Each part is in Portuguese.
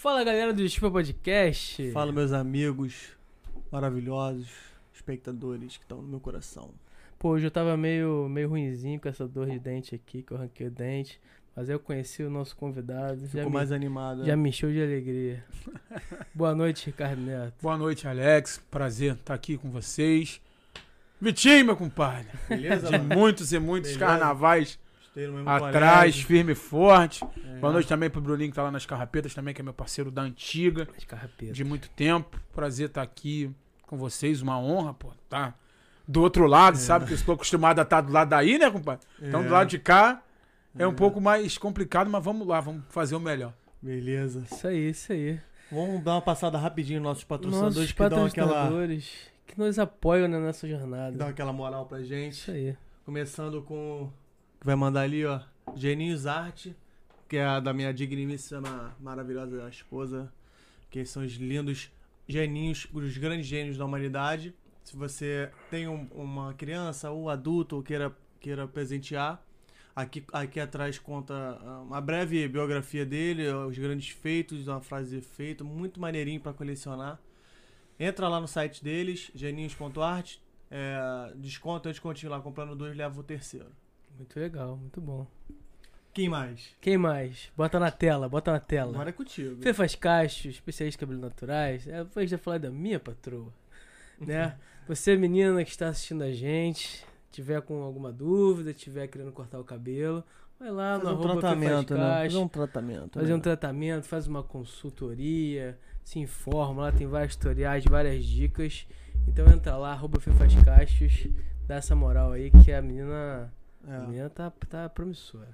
Fala galera do Desculpa Podcast. Fala, meus amigos maravilhosos, espectadores que estão no meu coração. Pô, hoje eu tava meio, meio ruinzinho com essa dor de dente aqui, que eu arranquei o dente. Mas aí eu conheci o nosso convidado. já Ficou me, mais animado. já né? me encheu de alegria. Boa noite, Ricardo Neto. Boa noite, Alex. Prazer estar aqui com vocês. Vitinho, meu compadre. Beleza? De mano? muitos e muitos Beleza. carnavais atrás, colégio. firme e forte. É. Boa noite também pro Bruninho que tá lá nas Carrapetas também, que é meu parceiro da antiga, As carrapetas. de muito tempo. Prazer estar aqui com vocês, uma honra, pô, tá? Do outro lado, sabe? Que eu estou acostumado a estar do lado daí, né, compadre? Então, do É. lado de cá é um É. pouco mais complicado, mas vamos lá, vamos fazer o melhor. Beleza. Isso aí, isso aí. Vamos dar uma passada rapidinho nos nossos patrocinadores Nossos que dão aquela, patrocinadores que nos apoiam na nossa que jornada. dão aquela moral pra gente. Isso aí. Começando com. Que vai mandar ali, ó. Geninhos Arte, que é a da minha digníssima, maravilhosa esposa. Que são os lindos geninhos, os grandes gênios da humanidade. Se você tem um- uma criança ou adulto ou queira, queira presentear, aqui, aqui atrás conta ah, uma breve biografia dele, os grandes feitos, uma frase de efeito, muito maneirinho pra colecionar. Entra lá no site deles, geninhos.art, é, desconto, descontinho lá, comprando dois, leva o terceiro. Muito legal, muito bom. Quem mais? Quem mais? Bota na tela, bota na tela. Agora é contigo. Fê faz cachos, especialista em cabelos naturais. É, eu já falar da minha patroa, né? Você, menina que está assistindo a gente, tiver com alguma dúvida, tiver querendo cortar o cabelo, vai lá Fazer no um arroba Fê faz tratamento, né? Fazer um tratamento. fazer né? um tratamento, faz uma consultoria, se informa, lá tem vários tutoriais, várias dicas. Então entra lá, arroba Fê faz cachos, dá essa moral aí que a menina, a É, menina tá, tá promissora.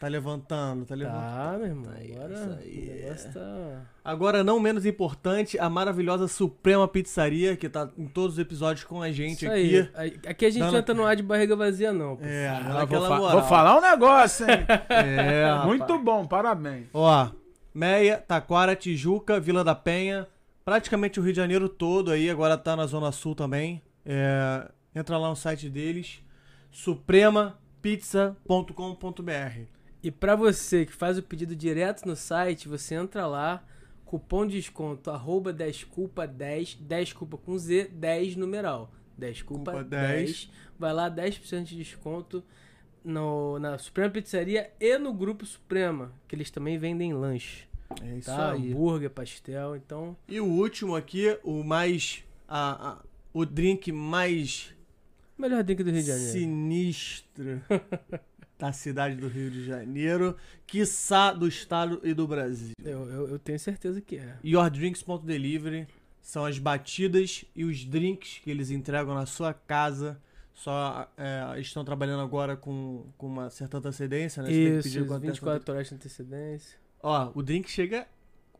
tá levantando, tá levantando. Tá, meu irmão, Tá aí, agora aí, negócio tá... Agora, não menos importante, a maravilhosa Suprema Pizzaria, que tá em todos os episódios com a gente Isso aqui. aí. Aí- Aqui a gente não entra no ar de barriga vazia, não. pô. É, Ah, vou, fa- moral. vou falar um negócio, hein? É, rapaz. Muito bom, parabéns. Ó, Meia, Taquara, Tijuca, Vila da Penha, praticamente o Rio de Janeiro todo aí, agora tá na Zona Sul também. É, entra lá no site deles, supremapizza.com.br. E pra você que faz o pedido direto no site, você entra lá, cupom de desconto, arroba 10culpa10, 10 culpa com Z, 10 numeral. 10 culpa Culpa 10. 10. Vai lá, 10% de desconto no, na Suprema Pizzaria e no Grupo Suprema, que eles também vendem lanche, É isso tá? aí. Hambúrguer, pastel, então... E o último aqui, o mais. a- a- o drink mais Melhor drink do Rio de Janeiro. sinistro da cidade do Rio de Janeiro, quiçá do estado e do Brasil. Eu, eu, eu tenho certeza que é. Yourdrinks.delivery são as batidas e os drinks que eles entregam na sua casa. Só é, estão trabalhando agora com, com uma certa antecedência, né? Você tem que Isso, pedir antecedência. 24 horas de antecedência. Ó, o drink chega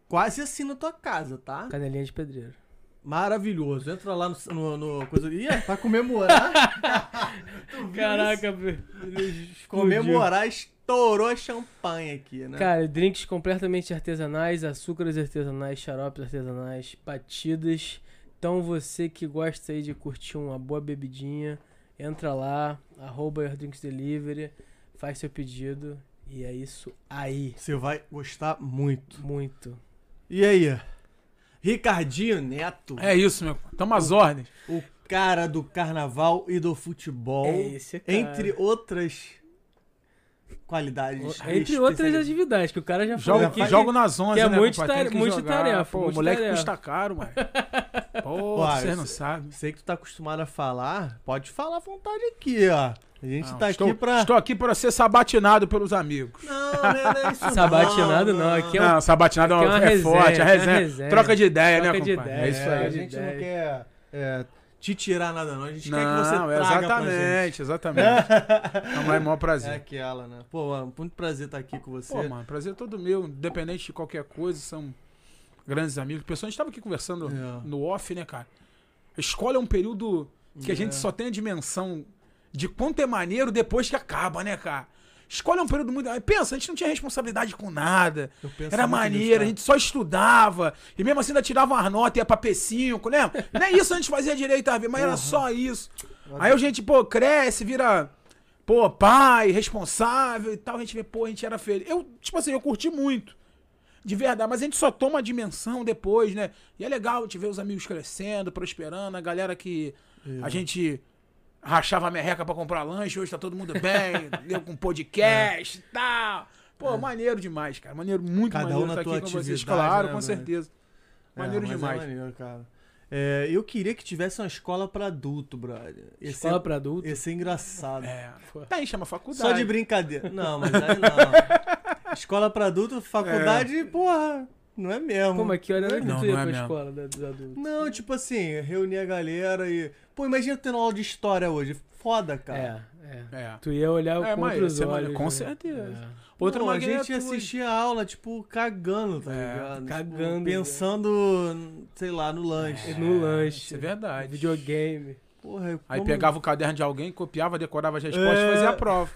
quase assim na tua casa, tá? Canelinha de pedreiro. Maravilhoso. Entra lá no, no, no coisa. Ih, é pra comemorar. Caraca, velho. Comemorar, estourou a champanhe aqui, né? Cara, drinks completamente artesanais, açúcares artesanais, xaropes artesanais, batidas. Então você que gosta aí de curtir uma boa bebidinha, entra lá, arroba Your Drinks Delivery, faz seu pedido e é isso aí. Você vai gostar muito. Muito. E aí? Ricardinho Neto, É isso, meu. Tamo às ordens. o cara do carnaval e do futebol, É esse cara. entre outras qualidades. Entre outras atividades, que o cara já falou Jogo, aqui. jogo nas 11, que é né, muito? Tem tare- que muito jogar. tarefa, Pô, muito moleque tarefa. custa caro, mano. Pô, Uai, você não sabe. Sei que tu tá acostumado a falar, pode falar à vontade aqui, ó. A gente Não, tá estou, aqui pra... estou aqui para ser sabatinado pelos amigos. Não, não é, não é isso Sabatinado não, não. aqui é um- não, sabatinado é, aqui é uma, é resenha, forte, a é uma resenha. resenha. Troca de ideia, Troca né, de compadre? ideia, É isso É, aí. a gente não quer é, te tirar nada, não. A gente quer que você Não, traga exatamente, exatamente. Não é maior É prazer. aquela, né? Pô, mano, muito prazer estar aqui com você. Pô, mano, prazer é todo meu, independente de qualquer coisa, são grandes amigos. Pessoal, a gente tava aqui conversando É. no off, né, cara? A escola é um período que a É. gente só tem a dimensão de quanto é maneiro depois que acaba, né, cara? Escola é um período muito. Pensa, a gente não tinha responsabilidade com nada. Era maneiro, a gente só estudava. E mesmo assim ainda tirava umas notas, ia pra P5, né? Nem isso a gente fazia direito, mas era só isso. Aí a gente, pô, cresce, vira, pô, pai, responsável e tal. A gente vê, pô, a gente era feliz. Eu, tipo assim, eu curti muito. de verdade. Mas a gente só toma a dimensão depois, né? E é legal te ver os amigos crescendo, prosperando, a galera que a gente rachava a merreca pra comprar lanche, hoje tá todo mundo bem, deu com podcast e tal. Pô, maneiro demais, cara. Maneiro, muito Cada maneiro um na estar tua aqui com vocês. atividade, Claro, né, com certeza. Maneiro É, mas demais. É maneiro, cara. É, eu queria que tivesse uma escola pra adulto, brother. Ia Escola pra adulto. ia ser engraçado. É. Tá aí, chama faculdade. Só de brincadeira. Não, mas aí não. escola pra adulto, faculdade, porra, não é mesmo. Como é que hora era que Não, tu ia não é pra mesmo. escola da- dos adultos? Não, tipo assim, reunir a galera e. Pô, imagina tendo aula de história hoje. Foda, cara. É, é. É. Tu ia olhar É, com mas outros ia ser olhos. com né? certeza. É. Outra Não, a gente é tu- assistia a aula, tipo, cagando, tá É, ligado? Tipo, cagando, pensando, sei lá, no lanche. No lanche. É verdade. Videogame. Porra, Aí como- pegava o caderno de alguém, copiava, decorava as respostas É. e fazia a prova.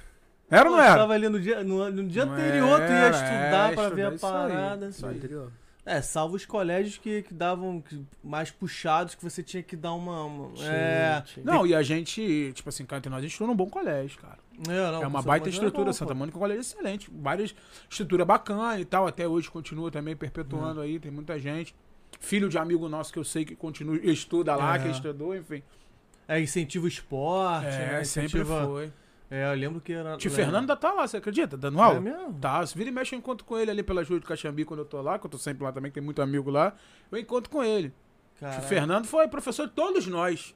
Era ou não era? Tava ali no dia, no, no dia Não anterior, tu ia era, estudar é, pra ver a aí, parada. aí. Anterior. É, salvo os colégios que, que davam que- mais puxados, que você tinha que dar uma. uma- é, Não, e a gente, tipo assim, entre nós, a gente estuda num bom colégio, cara. é, não, é uma baita estrutura. era bom, Santa. Mônica é um colégio excelente. Várias estrutura bacana e tal. Até hoje continua também perpetuando aí. Tem muita gente. Filho de amigo nosso que eu sei que continua, estuda lá, É. que estudou, enfim. É, incentiva o esporte. É, né, sempre incentiva- foi. É, eu lembro que era. Tio. Fernando ainda tá lá, você acredita? Dando É aula? mesmo? Tá, se vira e mexe, eu encontro com ele ali pelas ruas de Caxambi quando eu tô lá, que eu tô sempre lá também, que tem muito amigo lá. Eu encontro com ele. Tio Caralho. Fernando foi professor de todos nós.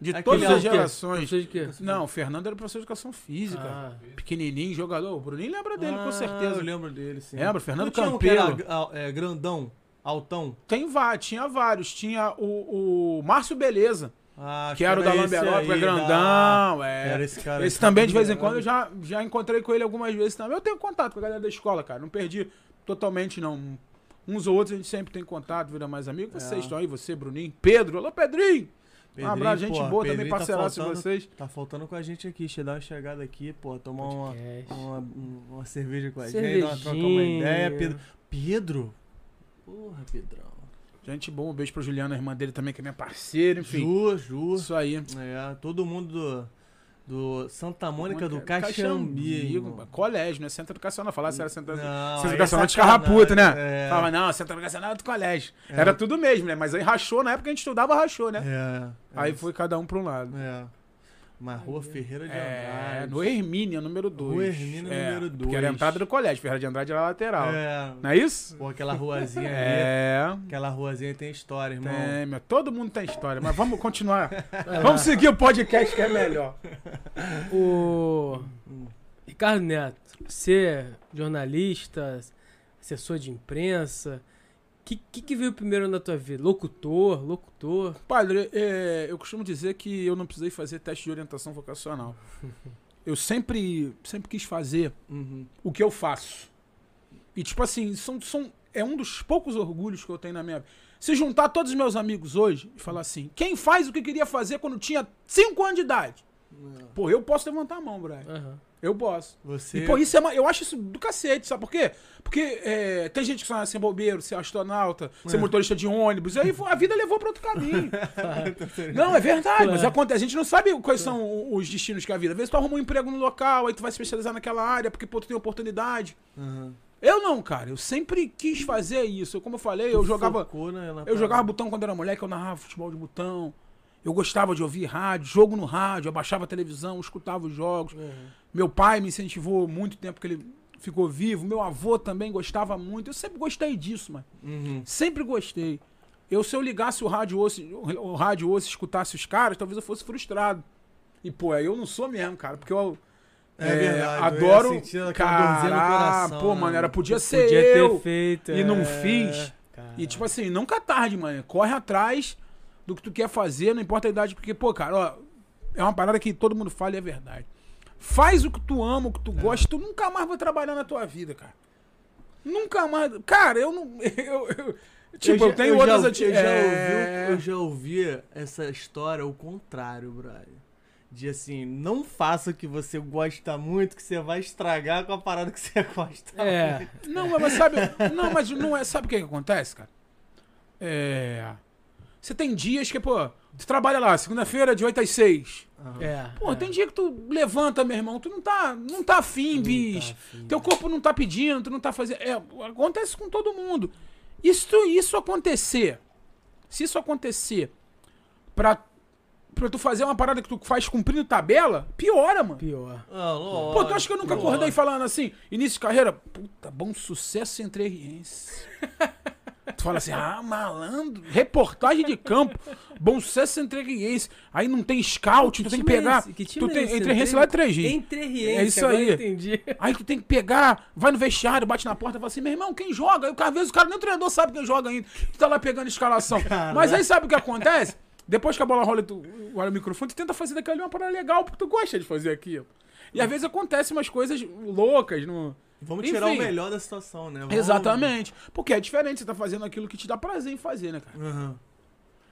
De Aquele todas é as gerações. De quê? Não, o Fernando era professor de educação física. Ah, Pequenininho, jogador. O Bruninho lembra dele, Ah, com certeza. Eu lembro dele, sim. Lembra? Fernando Não tinha um que era, ah, é, grandão, altão. Tem vários, tinha vários. Tinha o, o Márcio Beleza, Ah, que era o da Lamberópolis, grandão. da- É. Era esse cara. Esse também, de vez em quando, eu já, já encontrei com ele algumas vezes também. Eu tenho contato com a galera da escola, cara. Não perdi totalmente, não. Uns ou outros a gente sempre tem contato, vira mais amigo. Vocês É. estão aí, você, Bruninho. Pedro, alô, Pedrinho. Um abraço, gente porra, boa, também Pedrinho tá parceiraço de faltando- vocês. Tá faltando com a gente aqui, deixa eu dar uma chegada aqui, pô, tomar uma, uma, um- uma cerveja com a gente, dar uma, trocar uma ideia. Pedro. Pedro? Porra, Pedrão. Gente boa, um beijo pra Juliana, a irmã dele também, que é minha parceira, enfim. Ju, Ju. Isso aí. É, todo mundo do, do Santa Mônica do Caxambi, colégio, não é centro educacional. Falar se era centro, Não, centro é educacional de carraputa, né? É, Falava, não, centro educacional é do colégio. É. Era tudo mesmo, né? Mas aí rachou, na época que a gente estudava, rachou, né? é, Aí é, foi cada um pra um lado. É. Mas Rua Ferreira de É, Andrade. no Hermínia, número 2. Rua Hermínia, número Que era a entrada do colégio, Ferreira de Andrade era a lateral. É. Não é isso? Pô, aquela ruazinha ali. É. Aquela ruazinha tem história, irmão. Tem, meu, todo mundo tem história, mas vamos continuar. Vamos seguir o podcast que é melhor. O Ricardo Neto, você é jornalista, assessor de imprensa. O que, que, que veio primeiro na tua vida? Locutor, locutor. Padre, é, eu costumo dizer que eu não precisei fazer teste de orientação vocacional. Eu sempre, sempre quis fazer Uhum. o que eu faço. E, tipo assim, são, são, é um dos poucos orgulhos que eu tenho na minha vida. Se juntar todos os meus amigos hoje e falar assim: quem faz o que queria fazer quando tinha 5 anos de idade? Pô, eu posso levantar a mão, Brian. Aham. Eu posso. Você. E, pô, isso é uma, eu acho isso do cacete, sabe por quê? Porque é, tem gente que sonha ser bombeiro, ser astronauta, ser motorista de ônibus, e aí a vida levou pra outro caminho. Não, é verdade, mas acontece. A gente não sabe quais são os destinos que a vida. Às vezes tu arruma um emprego no local, aí tu vai se especializar naquela área, porque pô, tu tem oportunidade. Uhum. Eu não, cara. Eu sempre quis fazer isso. Como eu falei, eu jogava. Focou na Eu jogava botão quando era moleque, eu narrava futebol de botão. Eu gostava de ouvir rádio, jogo no rádio, eu baixava a televisão, escutava os jogos. Meu pai me incentivou muito tempo que ele ficou vivo. Meu avô também gostava muito. Eu sempre gostei disso, mano. Uhum. Sempre gostei. Eu, se eu ligasse o rádio hoje, o rádio hoje, escutasse os caras, talvez eu fosse frustrado. E, pô, eu não sou mesmo, cara, porque eu. É verdade, eu ia adoro. no Cara, coração, pô, né, mano, era, podia ser Podia eu. ter feito. e não é. fiz. E tipo assim, nunca é tarde, mano. Corre atrás do que tu quer fazer, não importa a idade, porque, pô, cara, ó, é uma parada que todo mundo fala e é verdade. Faz o que tu ama, o que tu gosta, tu nunca mais vai trabalhar na tua vida, cara. Nunca mais. Cara, eu não. Eu, eu- tipo, eu, já- tenho já outras ouvi- ati- eu já, é, ouvi, eu já ouvi essa história o contrário, Brian. De assim, não faça o que você gosta muito, que você vai estragar com a parada que você gosta. É. Não, mas sabe. Não, mas não é. Sabe o que, que acontece, cara? É. Você tem dias que, pô, tu trabalha lá, segunda-feira, de 8 às 6. É. Pô, é. tem dia que tu levanta, meu irmão, tu não tá, não tá afim, Não tá bicho. afim, Teu corpo não tá pedindo, tu não tá fazendo. É, acontece com todo mundo. Isso, isso acontecer, se isso acontecer pra, pra tu fazer uma parada que tu faz cumprindo tabela, piora, mano. Pior. Ah, lógico, Pô, tu acha que eu nunca lógico. acordei falando assim, início de carreira, puta, bom sucesso entre riense. Tu fala assim, ah, malandro, reportagem de campo, bom sucesso entre riense. Aí não tem scout, tu tem que é pegar. esse? Que tu é tem, entre riense lá é 3G. Entre Riense, É isso aí. entendi. Aí tu tem que pegar, vai no vestiário, bate na porta e fala assim, meu irmão, quem joga? Aí, o cara, às vezes o cara nem o treinador sabe quem joga ainda. Tu tá lá pegando escalação. Mas aí sabe o que acontece? Depois que a bola rola tu olha o microfone, tu tenta fazer daquilo ali uma parada legal, porque tu gosta de fazer aquilo. E às vezes acontecem umas coisas loucas no. Vamos tirar Enfim. o melhor da situação, né? Vamos- Exatamente. Porque é diferente, você tá fazendo aquilo que te dá prazer em fazer, né, cara? Aham.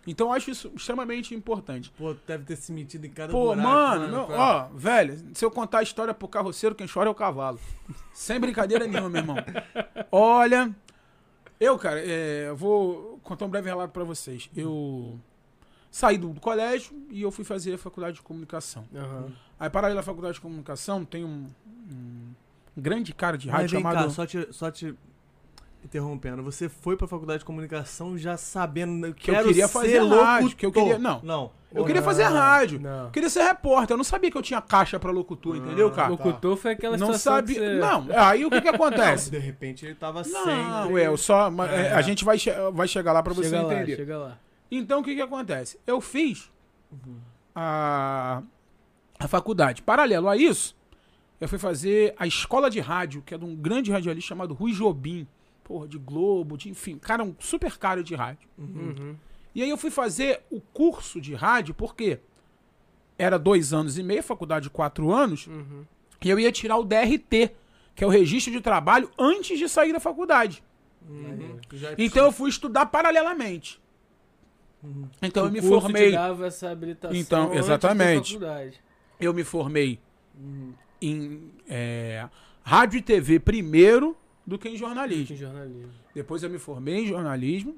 Então eu acho isso extremamente importante. Pô, deve ter se metido em cada Pô, buraco, mano, né, meu- ó, velho, se eu contar a história pro carroceiro, quem chora é o cavalo. Sem brincadeira nenhuma, meu irmão. Olha, eu, cara, é, eu vou contar um breve relato pra vocês. Eu saí do, do colégio e eu fui fazer a faculdade de comunicação. Aham. Aí, paralelo à faculdade de comunicação, tem um, um grande cara de Mas rádio vem chamado... cá, só te, só te interrompendo. Você foi pra faculdade de comunicação já sabendo Que eu queria ser fazer rádio, que eu queria- não. Não. Eu queria Não, fazer rádio. não. Eu queria ser repórter. Eu não sabia que eu tinha caixa pra locutor, entendeu, Ah, cara? Locutor foi aquela Não situação sabia. que você... Não, aí o que que acontece? De repente ele tava Não, sem. é, eu só. é, É. A gente vai, che- vai chegar lá pra você chega lá, entender. chega lá. Então o que que acontece? Eu fiz a, a faculdade. Paralelo a isso, eu fui fazer a escola de rádio, que é de um grande radialista chamado Rui Jobim. Porra, de Globo, de enfim, cara, um super cara de rádio. Uhum. E aí eu fui fazer o curso de rádio, porque era dois anos e meio, faculdade de quatro anos, Uhum. e eu ia tirar o DRT, que é o registro de trabalho, antes de sair da faculdade. Uhum. Já Então eu fui estudar paralelamente. Então eu O me curso formei. te dava essa habilitação Então, antes da exatamente. faculdade. Eu me formei em é, rádio e TV primeiro do que em Em jornalismo. jornalismo. Depois eu me formei em jornalismo,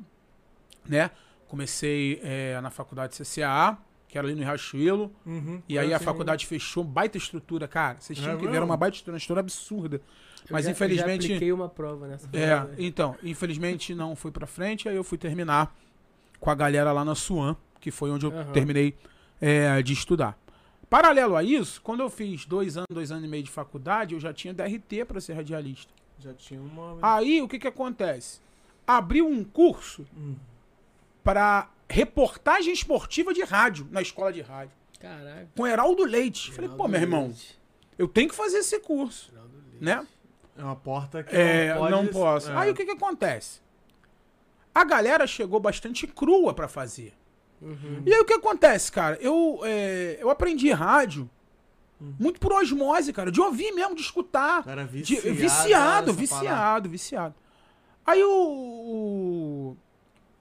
né? Comecei é, na faculdade CCA, que era ali no Riachuelo. Uhum. E aí Eu a faculdade fechou, baita estrutura, cara. Vocês tinham É que ver, era mesmo? uma baita estrutura, uma estrutura absurda. Eu Mas já- infelizmente. Já apliquei uma prova nessa É, prova. então, infelizmente não fui pra frente, aí eu fui terminar com a galera lá na Suan, que foi onde eu Aham. terminei é, de estudar. Paralelo a isso, quando eu fiz dois anos, dois anos e meio de faculdade, eu já tinha DRT pra ser radialista. Já tinha uma. Aí, o que que acontece? Abriu um curso Hum. pra reportagem esportiva de rádio, na escola de rádio, Caraca. com Heraldo Leite. Falei, pô, meu irmão, eu tenho que fazer esse curso, né? É uma porta que É, não pode. não posso. É. Aí o que que acontece? A galera chegou bastante crua pra fazer. Uhum. E aí o que acontece, cara? Eu, é, eu aprendi rádio Hum. muito por osmose, cara, de ouvir mesmo, de escutar. Cara De- viciado. viciado, nessa viciado, parada. viciado. Aí o, o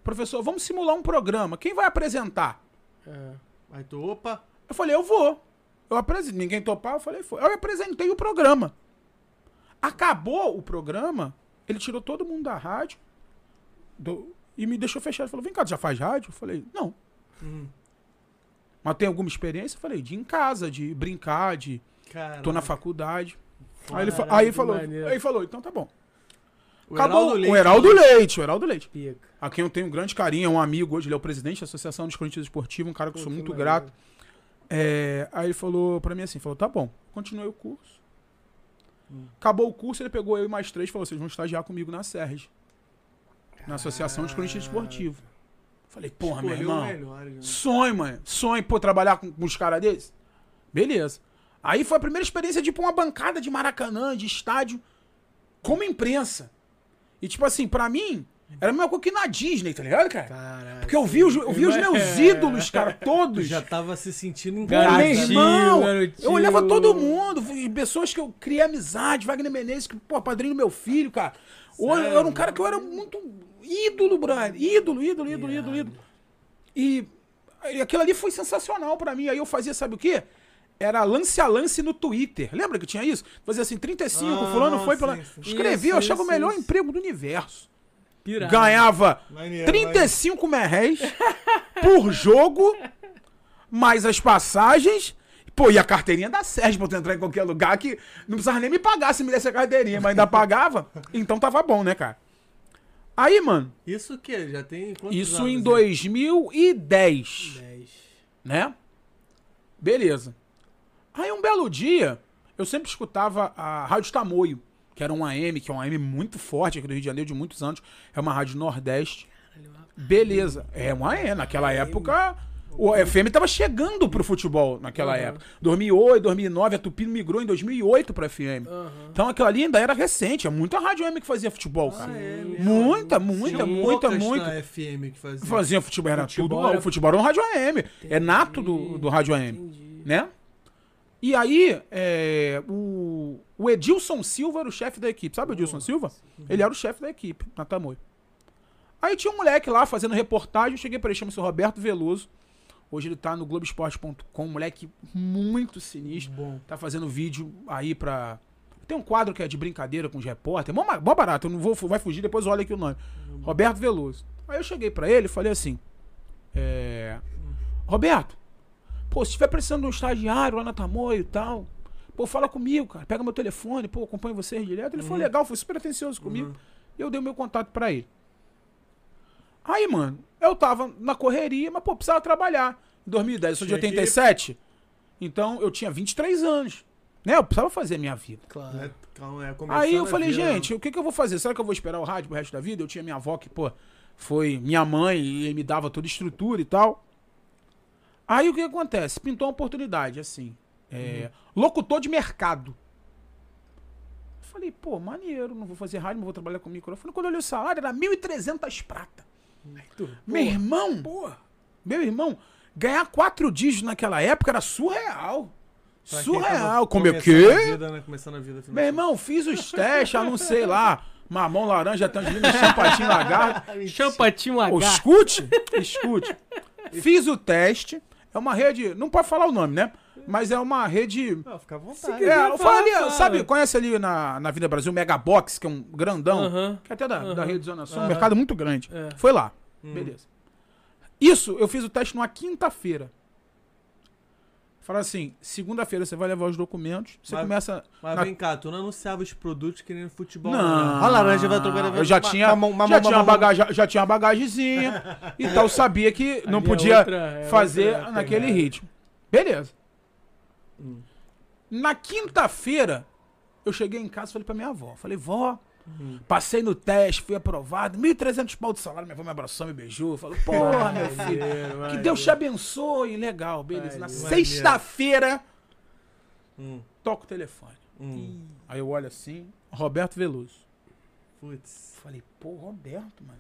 professor, vamos simular um programa. Quem vai apresentar? É. Aí tu, opa. Eu falei, eu vou. Eu apresentei. Ninguém topar, eu falei, foi. Eu apresentei o programa. Acabou o programa, ele tirou todo mundo da rádio do- e me deixou fechado. Ele falou, vem cá, tu já faz rádio? Eu falei, não. Hum. Mas tem alguma experiência? Eu falei, de ir em casa, de brincar, de Cara. tô na faculdade. Aí ele, aí falou, maneiro. aí falou, então tá bom. O Acabou Heraldo o Heraldo Leite, o Heraldo Leite. Pica. A quem eu tenho um grande carinho, é um amigo hoje, ele é o presidente da Associação dos Corinthians Esportivos, um cara que eu sou que muito maneiro. grato. É, aí ele falou pra mim assim, falou, tá bom, continuei o curso. Hum. Acabou o curso, ele pegou eu e mais três e falou, vocês vão estagiar comigo na SERG. Na Associação dos Corinthians Esportivos. Falei, porra, meu Escolheu o irmão. melhor, né? Sonho, mano. Sonho, pô, trabalhar com, com os caras desses. Beleza. Aí foi a primeira experiência de ir pra uma bancada de Maracanã, de estádio, como imprensa. E tipo assim, pra mim, era a mesma coisa que na Disney, tá ligado, cara? Caralho. Porque eu vi os, eu vi os meus ídolos, cara, Tu todos. já tava se sentindo Pô, enganado. meu Garotinho, irmão, garotinho. eu olhava todo mundo, pessoas que eu criei amizade, Wagner Menezes, que, pô, padrinho do meu filho, cara. Ou eu era um cara que eu era muito ídolo, brother. Ídolo, ídolo, ídolo, ídolo, ídolo. E aquilo ali foi sensacional pra mim. Aí eu fazia, sabe o quê? Era lance a lance no Twitter. Lembra que tinha isso? Fazia assim, 35, Ah, fulano foi pela. Escrevi, eu achava o melhor emprego do universo. Pirado. ganhava Maneiro, 35 merréis por jogo, mais as passagens. Pô, e a carteirinha da Sérgio pra tu entrar em qualquer lugar que não precisava nem me pagar se me desse a carteirinha, mas ainda pagava. Então tava bom, né, cara? Aí, mano, Isso o quê? Já tem quantos isso anos, em hein? 2010, 10. né? Beleza. Aí um belo dia, eu sempre escutava a Rádio Tamoio, que era um AM, que é um AM muito forte aqui do Rio de Janeiro de muitos anos. É uma rádio nordeste. Beleza. É uma AM. Naquela época, o FM tava chegando pro futebol naquela Uhum. época. 2008, 2009, a Tupi migrou em 2008 pro FM. Aham. Então aquilo ali ainda era recente. É muita rádio AM que fazia futebol, cara. é muita, muita, muita, muita. na FM que fazia. Fazia futebol, era Futebol tudo. era- O futebol era um rádio AM. É nato do, do rádio AM. Entendi. Né? E aí, é, o, o Edilson Silva era o chefe da equipe. Sabe o Edilson Silva? Ele era o chefe da equipe, na Tamoio. Aí tinha um moleque lá fazendo reportagem. Eu cheguei pra ele, chama-se Roberto Veloso. Hoje ele tá no Globoesporte.com, moleque muito sinistro. Bom. Tá fazendo vídeo aí pra. Tem um quadro que é de brincadeira com os repórteres. Mó, mó barato, eu não vou, vai fugir, depois olha aqui o nome. Roberto Veloso. Aí eu cheguei pra ele e falei assim: é, Roberto, pô, se estiver precisando de um estagiário lá na Tamoio e tal, pô, fala comigo, cara. Pega meu telefone, pô, acompanho vocês direto. Ele foi legal, foi super atencioso comigo. E eu dei o meu contato pra ele. Aí, mano, eu tava na correria, mas, pô, precisava trabalhar. Em 2010, eu sou de Tinha que- 87. Então, eu tinha 23 anos. Né? Eu precisava fazer a minha vida. Claro. É, calma, é, começando Aí eu falei, vida, gente, o que, que eu vou fazer? Será que eu vou esperar o rádio pro resto da vida? Eu tinha minha avó que, pô, foi minha mãe e me dava toda a estrutura e tal. Aí o que acontece? Pintou uma oportunidade, assim. é, Locutor de mercado. Eu falei, pô, maneiro, não vou fazer rádio, não vou trabalhar com microfone. Quando eu olhei o salário, era 1.300 prata. Tu, Meu irmão, meu irmão, ganhar quatro dígitos naquela época era surreal. Pra Surreal. Como é que? né, Meu irmão, fiz os testes, não sei lá. Mamão, laranja, tangerina, champatinho, lagarto. Champatinho H. escute, escute. Fiz o teste. É uma rede, não pode falar o nome, né? Mas é uma rede. Ah, fica à vontade. quiser. É, fala, fala ali, sabe, conhece ali na, na Vida Brasil, Megabox, que é um grandão, que é até da, da Aham. Rio de Zona Sul, um mercado muito grande. É. Foi lá. Hum. Beleza. Isso, eu fiz o teste numa quinta-feira. Falaram assim, segunda-feira você vai levar os documentos, você Mas- começa... Mas na- vem cá, tu não anunciava os produtos que nem no futebol. Não, né? A laranja vai trocar. eu já tinha, já, tinha uma bagagem, já tinha uma bagagemzinha e tal, sabia que não é podia outra- é fazer outra naquele ritmo. Beleza. Hum. Na quinta-feira, eu cheguei em casa e falei pra minha avó, falei, vó, Hum. passei no teste, fui aprovado, 1.300 pau de salário, minha avó me abraçou, me beijou, falou, porra, meu filho, que Deus te abençoe, legal, beleza. Na sexta-feira, Hum, toca o telefone. hum. Aí eu olho assim, Roberto Veloso. Putz. Falei, pô, Roberto, mano.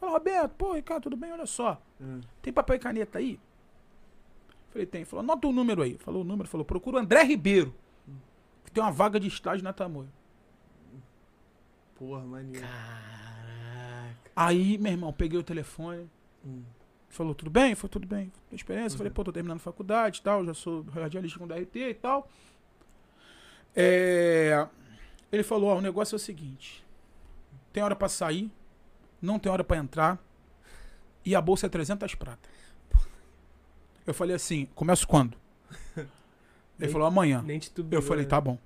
Falei, Roberto, pô, Ricardo, tudo bem? Olha só. Hum. Tem papel e caneta aí? Falei, tem. Falou, anota o número aí. Falou o número, falou, procura o André Ribeiro. Que tem uma vaga de estágio na Tamoio. Porra, maneiro. Caraca. Aí, meu irmão, peguei o telefone. Hum. Falou, tudo bem? Foi tudo bem. Tem experiência? Falei, pô, tô terminando faculdade e tal. Já sou radialista com DRT e tal. É... Ele falou, ó, o negócio é o seguinte. Tem hora pra sair, não tem hora pra entrar. E a bolsa é 300 prata. Eu falei assim, começo quando? Ele Nem- falou, amanhã. Nem te Eu falei, tá bom.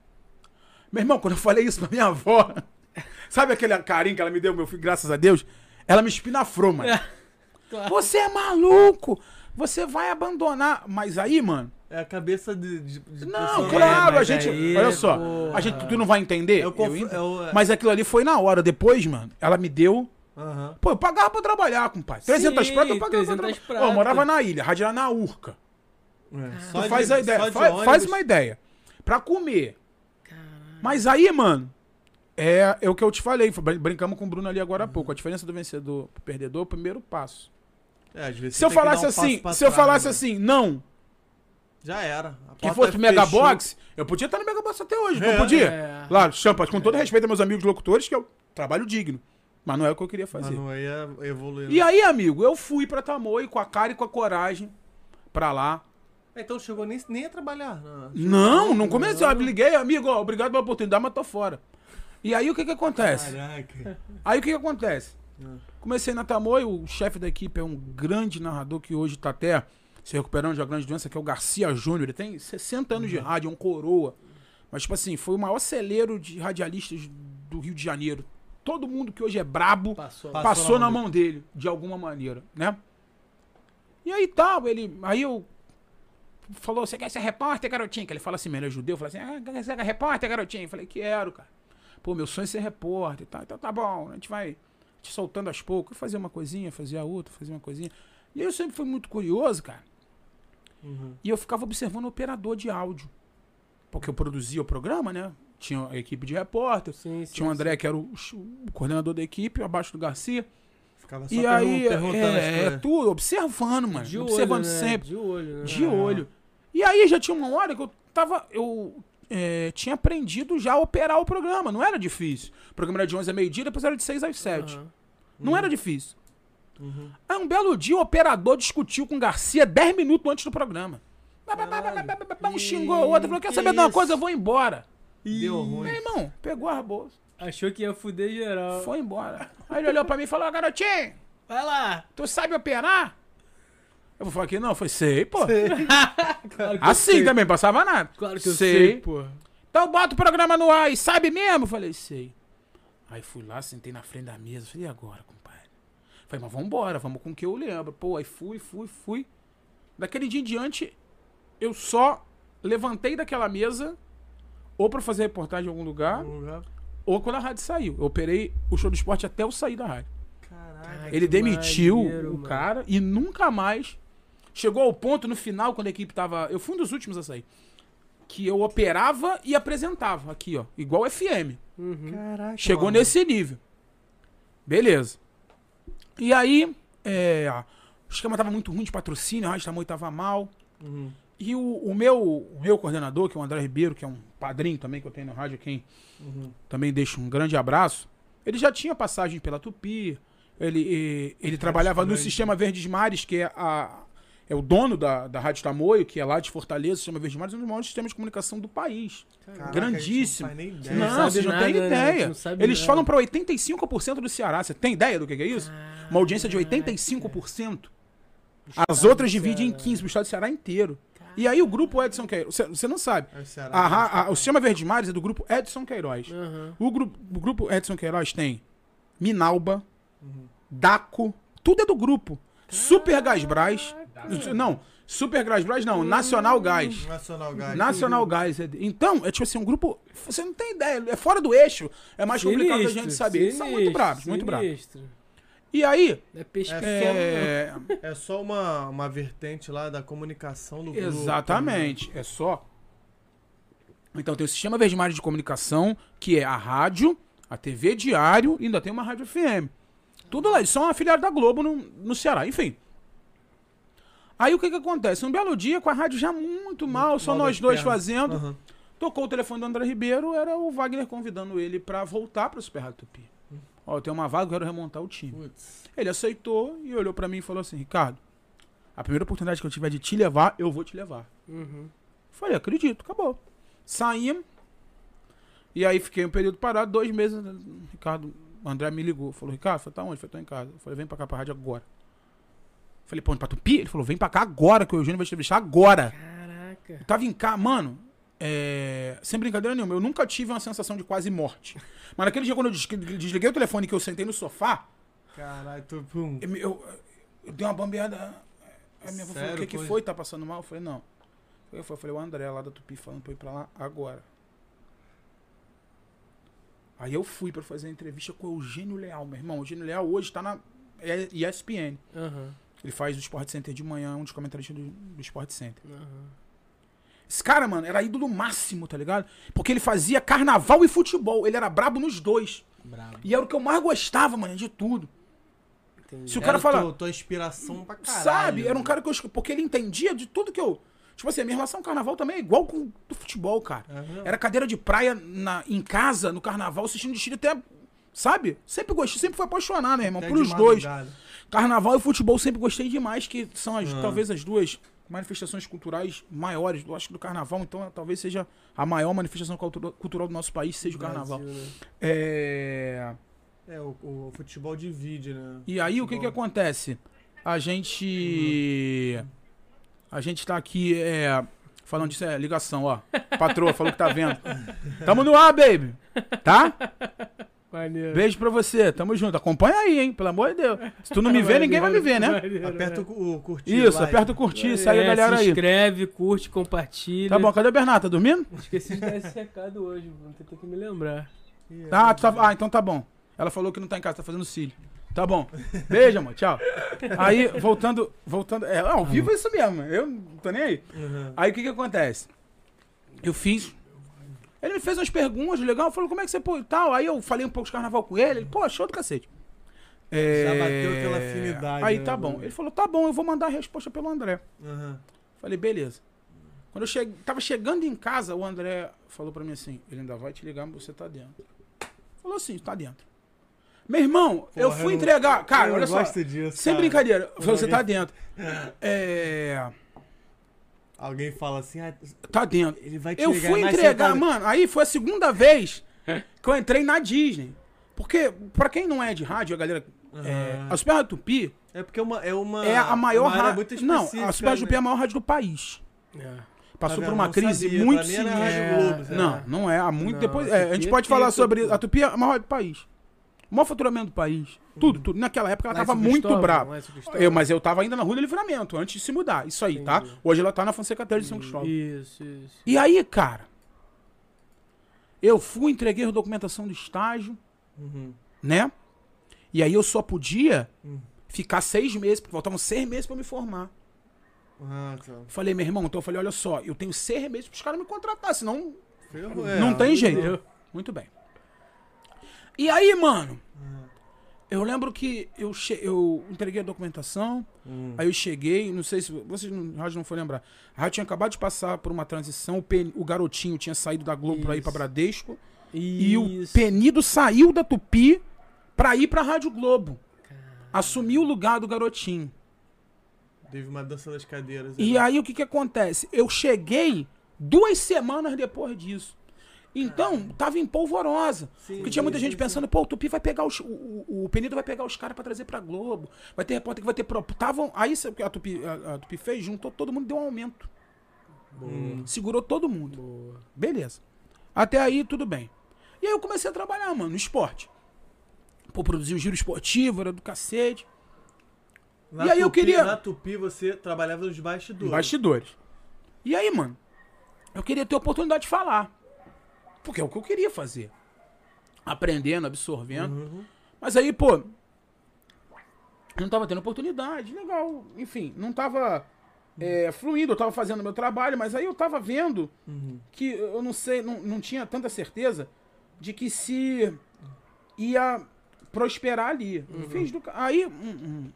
Meu irmão, quando eu falei isso pra minha avó, sabe aquele carinho que ela me deu, meu filho, graças a Deus? Ela me espinafrou, mano. Claro. Você é maluco! Você vai abandonar. Mas aí, mano. É a cabeça de. de, de Não, pessoa- claro, a mas gente. aí, olha só, porra. a gente, tu não vai entender. É eu conf- entendo. é Mas aquilo ali foi na hora. Depois, mano, ela me deu. Aham. Pô, eu pagava pra trabalhar, compadre. 300 Sim, pratas eu pagava 300 pra trabalhar. Ó, eu morava na ilha, rádio era na Urca. É, Tu de- faz a ideia. Faz, faz uma ideia. Pra comer. Mas aí, mano, é, é o que eu te falei. brin- Brincamos com o Bruno ali agora há pouco. A diferença do vencedor pro perdedor é o primeiro passo. É, às vezes Se eu falasse um assim, se eu trás, falasse né? assim, não, Já era. A que fosse pro fechou. Megabox, eu podia estar no Megabox até hoje, não É, podia? é. Claro, champa, com todo respeito aos meus amigos locutores, que é o trabalho digno. Mas não é o que eu queria Mas fazer. não ia evoluir. E aí, amigo, eu fui pra Tamoio com a cara e com a coragem pra lá. Então chegou nem, nem a trabalhar. Não, Não, não comecei. Eu me liguei, amigo, ó, obrigado pela oportunidade, mas tô fora. E aí o que que acontece? Caraca. Aí o que que acontece? Comecei na Tamoio, o chefe da equipe é um grande narrador que hoje tá até se recuperando de uma grande doença, que é o Garcia Júnior. Ele tem 60 anos de rádio, é um coroa. Mas, tipo assim, foi o maior celeiro de radialistas do Rio de Janeiro. Todo mundo que hoje é brabo Passou. Passou passou, na mão mão dele, de alguma maneira, né? E aí tal, ele. Aí eu. Falou, você quer ser repórter, garotinho? Que ele fala assim, ele é judeu, fala assim, ah, quer ser repórter, garotinho? Eu falei, quero, cara. Pô, meu sonho é ser repórter e tal. Então tá bom, a gente vai te soltando aos poucos. Fazer uma coisinha, fazer a outra, fazer uma coisinha. E aí eu sempre fui muito curioso, cara. Uhum. E eu ficava observando o operador de áudio. Porque eu produzia o programa, né? Tinha a equipe de repórter. Sim, sim, Tinha o André, que era o, o coordenador da equipe, abaixo do Garcia. Ficava só E aí, é, é tudo, observando, mano. De olho, observando né? sempre. De olho, né? De olho. E aí já tinha uma hora que eu tava. Eu é, tinha aprendido já a operar o programa. Não era difícil. O programa era de 11 a meio-dia, depois era de 6 às 7. Aham. Não era difícil. Uhum. Aí um belo dia o operador discutiu com o Garcia 10 minutos antes do programa. Um xingou o outro, falou: Quer que saber de uma coisa? Eu vou embora. Deu ruim. Meu irmão, pegou a bolsa, Achou que ia fuder geral. foi embora. Aí ele olhou pra mim e falou: "Ô, Garotinho, Vai lá. tu sabe operar? Eu vou falar que não, foi sei, pô. Claro que eu Assim sei. também, passava nada. Claro que eu sei, porra. Então bota o programa no ar e sabe mesmo? Eu falei, sei. Aí fui lá, sentei na frente da mesa. Falei, e agora, compadre? Falei, mas vambora, vamos com o que eu lembro. Pô, aí fui, fui, fui. Daquele dia em diante, eu só levantei daquela mesa ou pra fazer reportagem em algum lugar, lugar. ou quando a rádio saiu. Eu operei o show do esporte até eu sair da rádio. Caraca. Ele demitiu maneiro, o mano. cara e nunca mais chegou ao ponto no final, quando a equipe tava. Eu fui um dos últimos a sair. Que eu operava e apresentava aqui, ó. Igual FM. Uhum. Caraca. Chegou mano. nesse nível. Beleza. E aí, é, o esquema tava muito ruim de patrocínio, a Rádio Tamoio tava mal. Uhum. E o, o meu, o meu coordenador, que é o André Ribeiro, que é um padrinho também que eu tenho na rádio, quem Uhum. também deixo um grande abraço. Ele já tinha passagem pela Tupi. Ele, eh, ele trabalhava no. Sistema Verdes Mares, que é, a, é o dono da, da Rádio Tamoio, que é lá de Fortaleza. O Sistema Verdes Mares é um dos maiores sistemas de comunicação do país. Caraca, Grandíssimo. Não faz nem Não Não, sabe vocês não têm né? ideia. Eles nada. falam para 85% do Ceará. Você tem ideia do que é isso? Uma audiência de 85%. As outras dividem em 15%, o estado do Ceará inteiro. E aí o grupo Edson Queiroz. Você- não sabe. É o Ceará. A a- o Sistema Verdes Mares é do grupo Edson Queiroz. Aham. O grupo, o grupo Edson Queiroz tem Minalba, Daco, tudo é do grupo. Super Gás Brás. Não, Super Gás Brás não, Nacional Gás. Nacional Gás. Nacional Gás. é- Então, é tipo assim, um grupo. Você não tem ideia, é fora do eixo. É mais complicado da gente saber. Eles são muito sinistro, bravos, muito bravos. E aí, é peixe pequeno, é, É só uma, uma vertente lá da comunicação do grupo. Exatamente. É só. Então tem o Sistema Verde de Comunicação, que é a rádio, a TV Diário e ainda tem uma rádio FM. Tudo lá. Eles são afiliados da Globo no, no Ceará. Enfim. Aí o que que acontece? Um belo dia, com a rádio já muito mal, só mal nós dois pernas. fazendo. Aham. Tocou o telefone do André Ribeiro, era o Wagner convidando ele pra voltar pro Super Rádio Tupi. Ó, eu tenho uma vaga, eu quero remontar o time. Putz. Ele aceitou e olhou pra mim e falou assim: Ricardo, a primeira oportunidade que eu tiver de te levar, eu vou te levar. Uhum. Falei, acredito, acabou. Saímos. E aí fiquei um período parado, dois meses. Ricardo, o André me ligou. Falou, Ricardo, falei, tá onde? Falei, tô em casa. Eu falei, vem pra cá pra rádio agora. Falei, pô, pra Tupi? Ele falou, vem pra cá agora, que o Eugênio vai te entrevistar agora. Caraca. Eu tava em casa, mano. É, Sem brincadeira nenhuma, eu nunca tive uma sensação de quase morte. Mas naquele dia, quando eu des- desliguei o telefone que eu sentei no sofá, Caralho, tu. Pum. eu, eu, eu dei uma bambeada. A minha avó falou, o que, que foi? Tá passando mal? Eu falei, não. Eu falei, eu falei, o André lá da Tupi falando pra eu ir pra lá agora. Aí eu fui pra fazer a entrevista com o Eugênio Leal, meu irmão. O Eugênio Leal hoje tá na ESPN. Aham. Ele faz o Sport Center de manhã, um dos comentaristas do, do Sport Center. Aham. Esse cara, mano, era ídolo máximo, tá ligado? Porque ele fazia carnaval e futebol. Ele era brabo nos dois. Brabo. E era o que eu mais gostava, mano, de tudo. Entendi. Se o cara Era fala. tua, inspiração pra caralho. Sabe? Era um cara que eu. Porque ele entendia de tudo que eu. Tipo assim, a minha relação com o carnaval também é igual com o do futebol, cara. Era cadeira de praia na, em casa, no carnaval, assistindo desfile até. Sabe? Sempre gostei, sempre fui apaixonado, meu irmão, Até pelos de dois. Carnaval e futebol sempre gostei demais, que são as, Ah. talvez as duas manifestações culturais maiores. Eu acho que do carnaval, então, talvez seja a maior manifestação cultura- cultural do nosso país, seja o carnaval. Brasil, né? É... É, o, o futebol divide, né? E aí o que que Futebol. acontece? A gente. A gente tá aqui, é. Falando disso, é ligação, ó. Patroa falou que tá vendo. Tamo no ar, baby. Tá? Maneiro. Beijo pra você. Tamo junto. Acompanha aí, hein? Pelo amor de Deus. Se tu não me vê, ninguém vai me ver, né? Maneiro, Aperta o, o curtir. Isso, like. aperta o curtir, É, segue a galera se aí. inscreve, curte, compartilha. Tá bom, cadê o Bernardo? Tá dormindo? Esqueci de dar esse recado hoje, vou ter que me lembrar. Ah, tu tá- ah, então tá bom. Ela falou que não tá em casa, tá fazendo cílio. Tá bom. Beijo, amor. Tchau. Aí, voltando. Voltando. É, ao vivo é isso mesmo. Eu não tô nem aí. Uhum. Aí o que que acontece? Eu fiz. Ele me fez umas perguntas legal, falou como é que você pô e tal. Aí eu falei um pouco de carnaval com ele. Ele, pô, show do cacete. É, Já bateu aquela afinidade, Aí né, tá bom. Ele falou, tá bom, eu vou mandar a resposta pelo André. Uhum. Falei, beleza. Quando eu cheguei, tava chegando em casa, o André falou pra mim assim: ele ainda vai te ligar, mas você tá dentro. Falou assim: tá dentro. Meu irmão, eu Porra, fui eu- entregar. Cara, eu olha só. disso, Sem cara. brincadeira. Você tá dentro. É. Alguém fala assim, ah, Tá dentro. ele vai te Eu fui entregar, tá- mano. Aí foi a segunda vez que eu entrei na Disney. Porque, pra quem não é de rádio, a galera. É, Aham. a Super Rádio Tupi É porque é uma, é uma, é a maior rádio. Não, a Super Rádio Tupi é a né? maior rádio do país. É. Passou Tá por uma Não crise sabia, muito Globo, sei Não, não é. Há muito Não, depois. a é, a gente é pode falar pica, sobre. A Tupi é a maior rádio do país. O maior faturamento do país. Tudo, tudo. Naquela época ela Lá em tava São muito brava. Cristóvão. Eu, mas eu tava ainda na Rua do Livramento, antes de se mudar. Isso aí, tá? Hoje ela tá na Fonseca Terra de São Cristóvão. Isso, isso. E aí, cara, eu fui, entreguei a documentação do estágio, Uhum. né? E aí eu só podia Hum. ficar seis meses, porque faltavam seis meses pra eu me formar. Ah, tá. Falei, meu irmão, então eu falei, olha só, eu tenho seis meses pros caras me contratar, senão Ferrou, é, não tem jeito. Muito bem. E aí, mano, eu lembro que eu, che- eu entreguei a documentação, Hum. aí eu cheguei, não sei se vocês no rádio não for lembrar. A rádio tinha acabado de passar por uma transição, o, Pen- o garotinho tinha saído da Globo pra ir pra Isso. Bradesco. E o Isso. Penido saiu da Tupi pra ir pra Rádio Globo. Assumiu o lugar do garotinho. Teve uma dança das cadeiras. E ali. aí o que que acontece? Eu cheguei duas semanas depois disso. Então, tava em polvorosa. Sim, porque tinha muita gente sim, pensando, pô, o Tupi vai pegar os. O, o, o Penido vai pegar os caras pra trazer pra Globo. Vai ter repórter que vai ter. Pro... Tavam, aí a Tupi, a, a Tupi fez? Juntou todo mundo deu um aumento. Hum. Segurou todo mundo. Boa. Beleza. Até aí, tudo bem. E aí eu comecei a trabalhar, mano, no esporte. Pô, produzir o giro esportivo, era do cacete. Na E aí eu Tupi- queria- Na Tupi você trabalhava nos bastidores. Bastidores. E aí, mano, eu queria ter a oportunidade de falar. Porque é o que eu queria fazer. Aprendendo, absorvendo. Uhum. Mas aí, pô, não tava tendo oportunidade, legal. Enfim, não tava é, fluindo, eu tava fazendo meu trabalho, mas aí eu tava vendo Uhum. que eu não sei, não, não tinha tanta certeza de que se ia prosperar ali. Fiz do aí, um, um-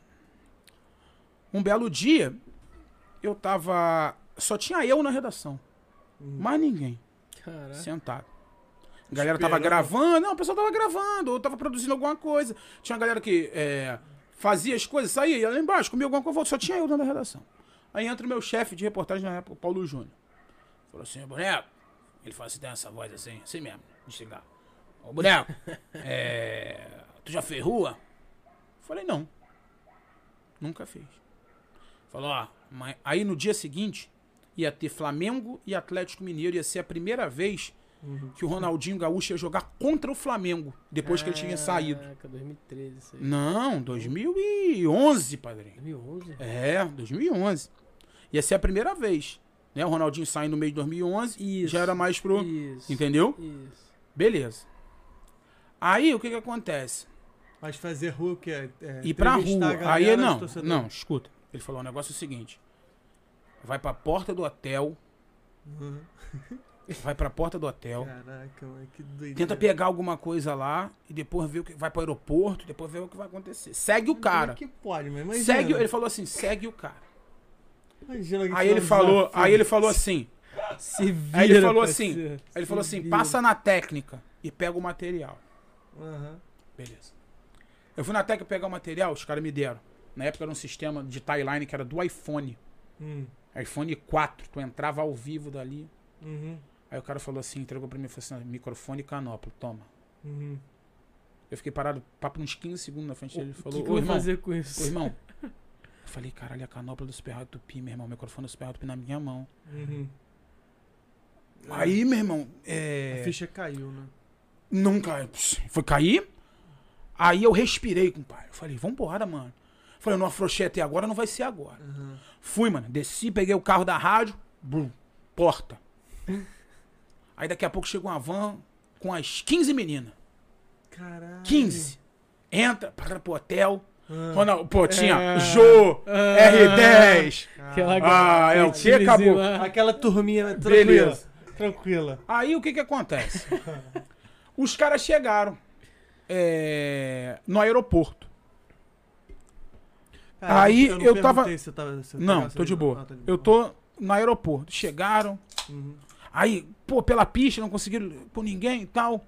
um belo dia, eu tava. Só tinha eu na redação. Mais ninguém. Caraca. Sentado. A galera tava Esperando. gravando. Não, o pessoal tava gravando, ou tava produzindo alguma coisa. Tinha uma galera que é, fazia as coisas, saía, ia lá embaixo, comia alguma coisa, só tinha eu dentro da redação. Aí entra o meu chefe de reportagem na época, o Paulo Júnior. Falou assim, boneco. Ele falou assim, tem essa voz assim, assim mesmo, de chegar. Ô, boneco, é, tu já fez rua? Falei, não. Nunca fez. Falou, ó, mas aí no dia seguinte ia ter Flamengo e Atlético Mineiro, ia ser a primeira vez que o Ronaldinho Gaúcho ia jogar contra o Flamengo, depois que ele tinha saído. Caraca, 2013 isso aí. Não, 2011, padrinho. 2011? É, 2011. Ia ser a primeira vez. Né? O Ronaldinho sai no meio de 2011, Isso. já era mais pro... Isso. Entendeu? Isso. Beleza. Aí, o que que acontece? Mas fazer rua que é? é ir pra rua. Aí não, não, escuta. Ele falou o negócio é o seguinte: vai pra porta do hotel, Uhum. vai pra porta do hotel, Caraca, mano, que doideira. tenta pegar alguma coisa lá e depois ver o que vai pro aeroporto, depois ver o que vai acontecer. Segue o cara. Como é que pode, mas imagina. Segue, ele falou assim, segue o cara. Imagina que Aí ele falou, desafio. aí ele falou assim, Se vira, aí ele falou assim, aí ele Se falou assim, vira. passa na técnica e pega o material. Aham. Beleza. Eu fui na técnica pegar o material, os caras me deram. Na época era um sistema de timeline que era do iPhone. Hum. iPhone 4, tu entrava ao vivo dali. Uhum. Aí o cara falou assim, entregou pra mim, falou assim, microfone e canopla, toma. Uhum. Eu fiquei parado, papo uns 15 segundos na frente dele. Ele falou, que, que ô eu vou irmão, fazer com ô isso? irmão. Eu falei, caralho, a canopla do Super Rádio Tupi, meu irmão. O microfone do Super Rádio Tupi na minha mão. Uhum. Aí, meu irmão, A é... ficha caiu, né? Nunca. Foi cair. Aí eu respirei, compadre. Eu falei, vambora, mano. Falei, eu não afrouxei até agora, não vai ser agora. Uhum. Fui, mano. Desci, peguei o carro da rádio. Porta. Aí daqui a pouco chegou uma van com as 15 meninas. Caralho. 15. Entra, para pro hotel. Ah. Quando, pô, tinha É. Jô, Ah. R10. Aquela Ah, é o que, acabou? Aquela turminha né? tranquila. Beleza. Tranquila. Aí o que que acontece? Os caras chegaram é, no aeroporto. Cara, Aí não eu tava- se você tava- se Não, tava- tô de boa. Ah, tá de Eu boa. tô no aeroporto. Chegaram. Uhum. Aí, pô, pela pista, não conseguiram por ninguém e tal.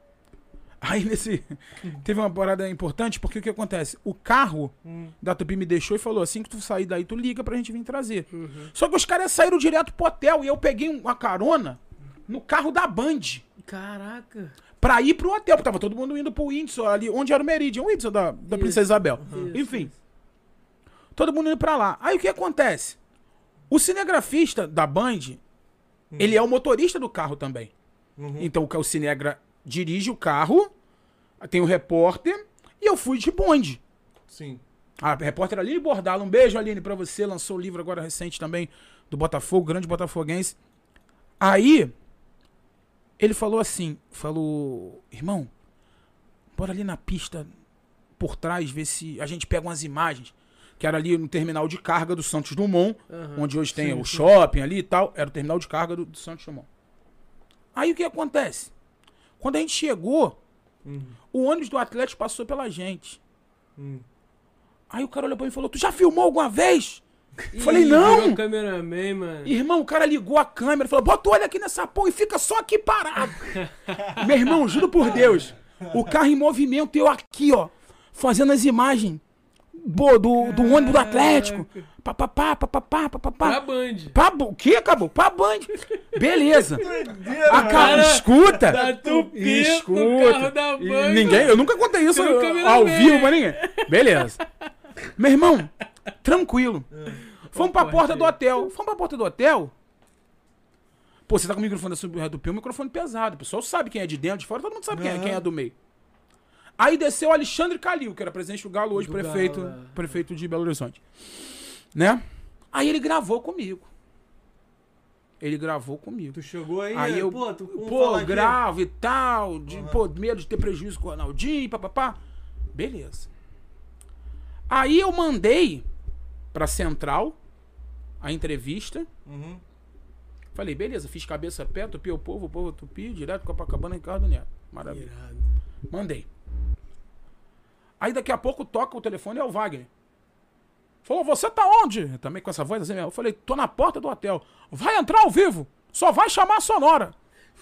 Aí nesse. Teve uma parada importante, porque o que acontece? O carro Hum. da Tupi me deixou e falou: assim que tu sair daí, tu liga pra gente vir trazer. Uhum. Só que os caras saíram direto pro hotel e eu peguei uma carona no carro da Band Caraca. pra ir pro hotel, porque tava todo mundo indo pro Windsor ali, onde era o Meridian, o Windsor da, da Isso. Princesa Isabel. Isso, Enfim, todo mundo indo pra lá. Aí o que acontece? O cinegrafista da Band, ele é o motorista do carro também. Uhum. Então o, ca- o cinegra dirige o carro, tem o repórter, e eu fui de bonde. Sim. A repórter Aline Bordalo, um beijo, Aline, pra você. Lançou o livro agora recente também do Botafogo, grande botafoguense. Aí, ele falou assim: falou, irmão, bora ali na pista por trás ver se a gente pega umas imagens. Que era ali no terminal de carga do Santos Dumont, Aham. onde hoje tem Sim, o sim. shopping ali e tal. Era o terminal de carga do, do Santos Dumont. Aí o que acontece? Quando a gente chegou, Uhum. o ônibus do Atlético passou pela gente. Uhum. Aí o cara olhou pra mim e falou: Tu já filmou alguma vez? Falei, Ih, não! mano. Irmão, o cara ligou a câmera e falou: Bota o olho aqui nessa porra e fica só aqui parado. Meu irmão, juro por Deus. O carro em movimento, eu aqui, ó, fazendo as imagens do, do ônibus do Atlético. Papapá, papapá, Pra papapá. Band. Pra, o que acabou? Pra Band. Beleza. A cara, Cara, escuta. Da Tupi escuta. carro da Band. Ninguém, eu nunca contei isso não ao vivo pra ninguém. Beleza. Meu irmão, tranquilo. Fomos pra porta aí. do hotel. Fomos pra porta do hotel. Pô, você tá com o microfone da do Pio, um microfone pesado. O pessoal sabe quem é de dentro, de fora, todo mundo sabe quem, é, quem é do meio. Aí desceu o Alexandre Calil, que era presidente do Galo, hoje Do prefeito, Galo, é. prefeito de Belo Horizonte. Né? Aí ele gravou comigo. Ele gravou comigo. Tu chegou aí, Aí é, eu, pô, tu, pô, gravo e tal, de, Uhum. pô, medo de ter prejuízo com o Ronaldinho, papapá. Beleza. Aí eu mandei pra Central a entrevista. Uhum. Falei, beleza, fiz cabeça pé, tupi o povo, o povo tupi, direto Copacabana, Ricardo Neto. Maravilha. Irado. Mandei. Aí daqui a pouco toca o telefone, é o Wagner. Falou, você tá onde? Também com essa voz assim mesmo. Eu falei, tô na porta do hotel. Vai entrar ao vivo. Só vai chamar a sonora.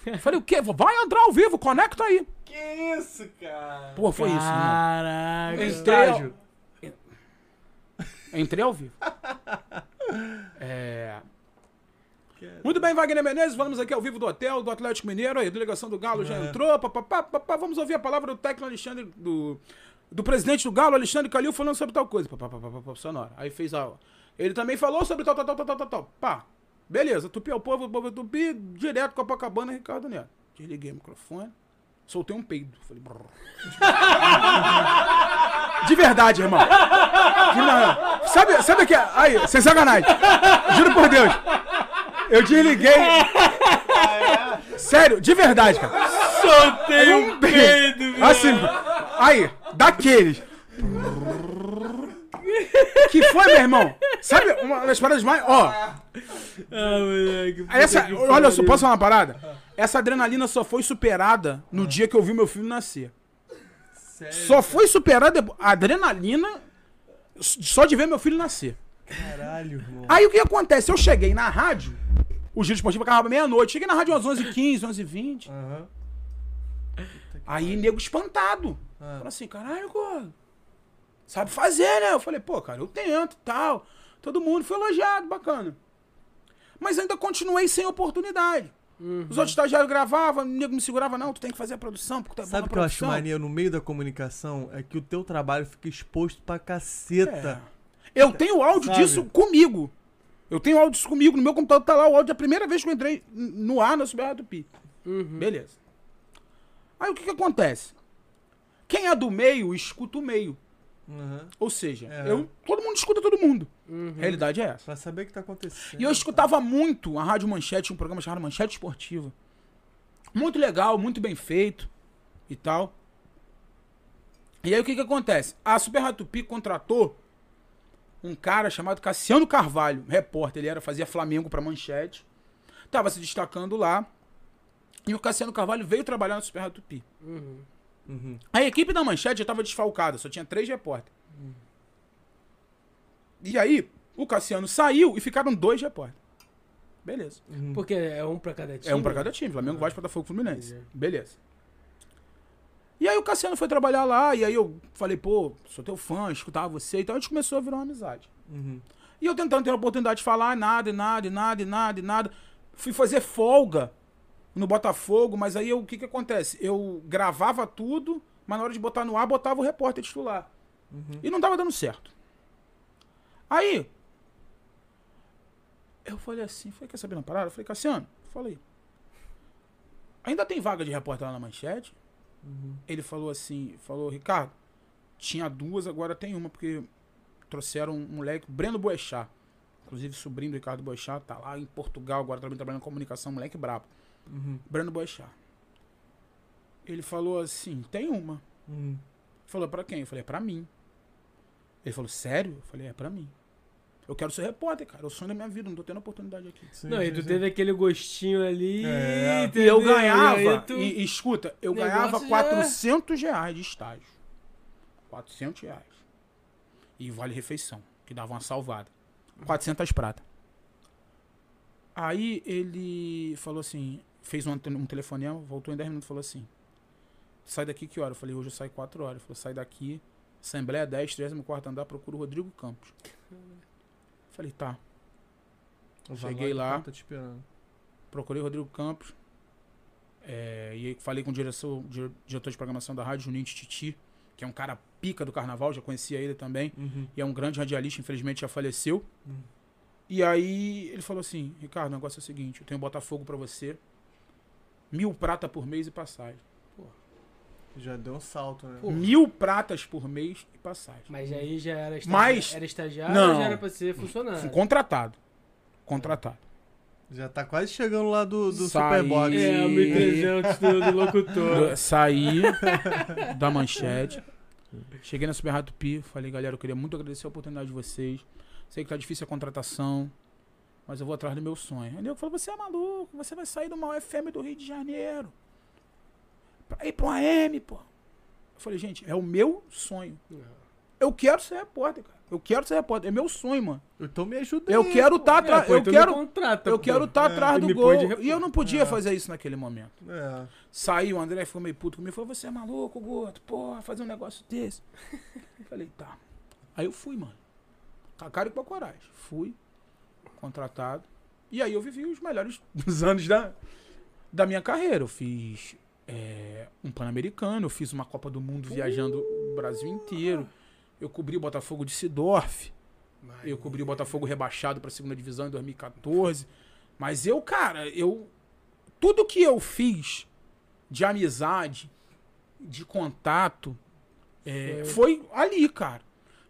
Eu falei, o quê? Vai entrar ao vivo, conecta aí. Que isso, cara? Pô, foi isso, irmão. Caraca. Estágio. Entrei ao vivo. É. Muito bem, Wagner Menezes, falamos aqui ao vivo do hotel, do Atlético Mineiro, aí, a delegação do Galo já É. entrou, papapá, papapá, vamos ouvir a palavra do técnico Alexandre, do, do presidente do Galo, Alexandre Calil, falando sobre tal coisa, papapá, papapá, sonora. Aí fez a... Ele também falou sobre tal, tal, tal, tal, tal, tal. Pá, beleza, Tupi ao povo, povo é Tupi, direto Copacabana, Ricardo Neto. Desliguei o microfone, soltei um peido, falei... De verdade, irmão. De verdade. Sabe, sabe o que é? Aí, sem sacanagem. Juro por Deus. Eu desliguei. Sério, de verdade, cara. Soltei um peido, velho. Assim, aí, daqueles. Que foi, meu irmão? Sabe uma das paradas mais. Ó, Ah, moleque. essa. Olha, só, posso falar uma parada? Essa adrenalina só foi superada no dia que eu vi meu filho nascer. Sério? Só foi superada. A adrenalina só de ver meu filho nascer. Caralho, irmão. Aí o que acontece? Eu cheguei na rádio, o giro esportivo acabava meia-noite. Cheguei na rádio às 11h15, 11h20. Aham. Aí, nego espantado. Ah. Falei assim, caralho, pô, sabe fazer, né? Eu falei, pô, cara, eu tento e tal. Todo mundo foi elogiado, bacana. Mas ainda continuei sem oportunidade. Uhum. Os outros estagiários gravavam, o nego me segurava, não, tu tem que fazer a produção, porque tu é bom Sabe o que eu acho maneiro no meio da comunicação? É que o teu trabalho fica exposto pra caceta. É. Eu tenho áudio Sabe? disso comigo. Eu tenho áudio disso comigo. No meu computador tá lá o áudio da primeira vez que eu entrei no ar na Super do Pi. Uhum. Beleza. Aí o que que acontece? Quem é do meio, escuta o meio. Uhum. Ou seja, É. eu, todo mundo escuta todo mundo. Uhum. A realidade é essa. Pra saber o que tá acontecendo. E eu escutava muito a Rádio Manchete, um programa chamado Manchete Esportiva. Muito legal, muito bem feito e tal. E aí o que que acontece? A Super Rádio Tupi contratou um cara chamado Cassiano Carvalho, repórter, ele era fazia Flamengo pra Manchete. Tava se destacando lá. E o Cassiano Carvalho veio trabalhar na Super Rádio Tupi. Uhum. Uhum. A equipe da Manchete já tava desfalcada, só tinha três repórteres. E aí, o Cassiano saiu e ficaram dois repórteres. Beleza. Uhum. Porque é um pra cada time. É um pra cada time, Flamengo, Vasco, Botafogo, Fluminense. Beleza. E aí o Cassiano foi trabalhar lá, e aí eu falei, pô, sou teu fã, escutava você, então a gente começou a virar uma amizade. Uhum. E eu tentando ter a oportunidade de falar, nada, e nada, nada, nada, e nada. Fui fazer folga no Botafogo, mas aí eu- o que que acontece? Eu gravava tudo, mas na hora de botar no ar, botava o repórter titular. E não tava dando certo. Aí, eu falei assim, falei, quer saber uma parada? Eu falei, Cassiano, falei, ainda tem vaga de repórter lá na manchete? Ele falou assim, falou, Ricardo, tinha duas, agora tem uma, porque trouxeram um moleque, Breno Boechat, inclusive sobrinho do Ricardo Boechat, tá lá em Portugal, agora também trabalhando em comunicação, moleque brabo. Uhum. Breno Boechat. Ele falou assim, tem uma. Uhum. Falou, pra quem? Eu falei, é pra mim. Ele falou, sério? Eu falei, é pra mim. Eu quero ser repórter, cara. É o sonho da minha vida, não tô tendo oportunidade aqui. Sim, Não, e sim, tu sim. teve aquele gostinho ali. É. E entendeu? eu ganhava, E tu- e, e escuta, eu Negócio ganhava já- 400 reais de estágio. 400 reais. E vale refeição, que dava uma salvada. 400 prata. Aí ele falou assim, fez um, um telefonema, voltou em 10 minutos e falou assim, sai daqui que hora? Eu falei, hoje eu saio 4 horas. Ele falou, sai daqui, Assembleia 10, 34 andar, procura o Rodrigo Campos. Falei, tá. Cheguei lá. Tá procurei o Rodrigo Campos. é, e falei com o diretor, dire- diretor de programação da rádio, Juninho Titi, que é um cara pica do carnaval, já conhecia ele também. Uhum. E é um grande radialista, infelizmente já faleceu. Hum. E aí ele falou assim: Ricardo, o negócio é o seguinte: eu tenho Botafogo pra você, mil prata por mês e passagem. Já deu um salto, né? Pô. Mil pratas por mês e passagem. Mas aí já era estagiário. Mas- Era estagiário Não. ou já era pra ser funcionário? Contratado. Contratado. Já tá quase chegando lá do, do Sai. Superbox. É, o 1300 do, do locutor. Saí da manchete. Cheguei na Super Rádio Pi, falei, galera, eu queria muito agradecer a oportunidade de vocês. Sei que tá difícil a contratação, mas eu vou atrás do meu sonho. Aí eu falou, você é maluco, você vai sair do maior FM do Rio de Janeiro. Pra ir pro AM, pô. Eu falei, gente, é o meu sonho. Eu quero ser repórter, cara. Eu quero ser repórter. É meu sonho, mano. Então me ajuda Eu quero estar É, atrás. eu me quero. contrata, Eu quero estar É, atrás do gol. E eu não podia É. fazer isso naquele momento. É. Saiu, o André ficou meio puto comigo. Falou, você é maluco, Goto? Porra, fazer um negócio desse. Falei, tá. Aí eu fui, mano. Com a cara e com a coragem. Fui, contratado. E aí eu vivi os melhores dos anos da, da minha carreira. Eu fiz é, um Pan-Americano, eu fiz uma Copa do Mundo viajando o Brasil inteiro. Eu cobri o Botafogo de Sidorf. Eu cobri o Botafogo rebaixado para a segunda divisão em 2014. Mas eu, cara, eu. Tudo que eu fiz de amizade, de contato, é, foi ali, cara.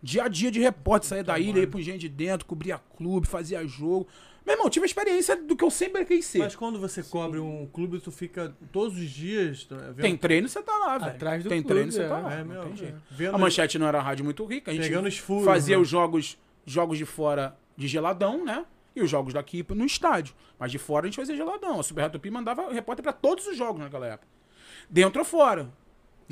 Dia a dia de repórter, saía da ilha, ia pro Engenho de Dentro, cobria clube, fazia jogo. Meu irmão, tive a experiência do que eu sempre quis ser. Mas quando você cobre um clube, tu fica todos os dias tá vendo? Tem treino, você tá lá, velho. Atrás do Tem clube, treino, você é. tá lá. É, não meu, tem jeito. vendo, A manchete não era uma rádio muito rica, a gente pegando os furos. fazia né? os jogos, jogos de fora de geladão, né? E os jogos daqui no estádio. Mas de fora a gente fazia geladão. A Super Tupi mandava repórter pra todos os jogos naquela época. Dentro ou fora.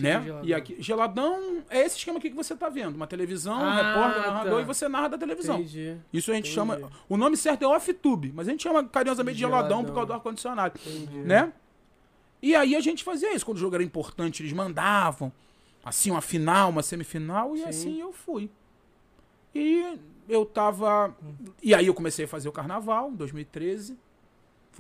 Né? geladão? E aqui, geladão é esse esquema aqui que você tá vendo. Uma televisão, um Ah, repórter, narrador tá. e você narra da televisão. Entendi. Isso a gente Entendi. chama. O nome certo é off-tube, mas a gente chama carinhosamente de geladão, Geladão. por causa do ar-condicionado. Né? E aí a gente fazia isso. Quando o jogo era importante, eles mandavam. Assim, uma final, uma semifinal, e Sim. assim eu fui. E eu tava. E aí eu comecei a fazer o carnaval, em 2013.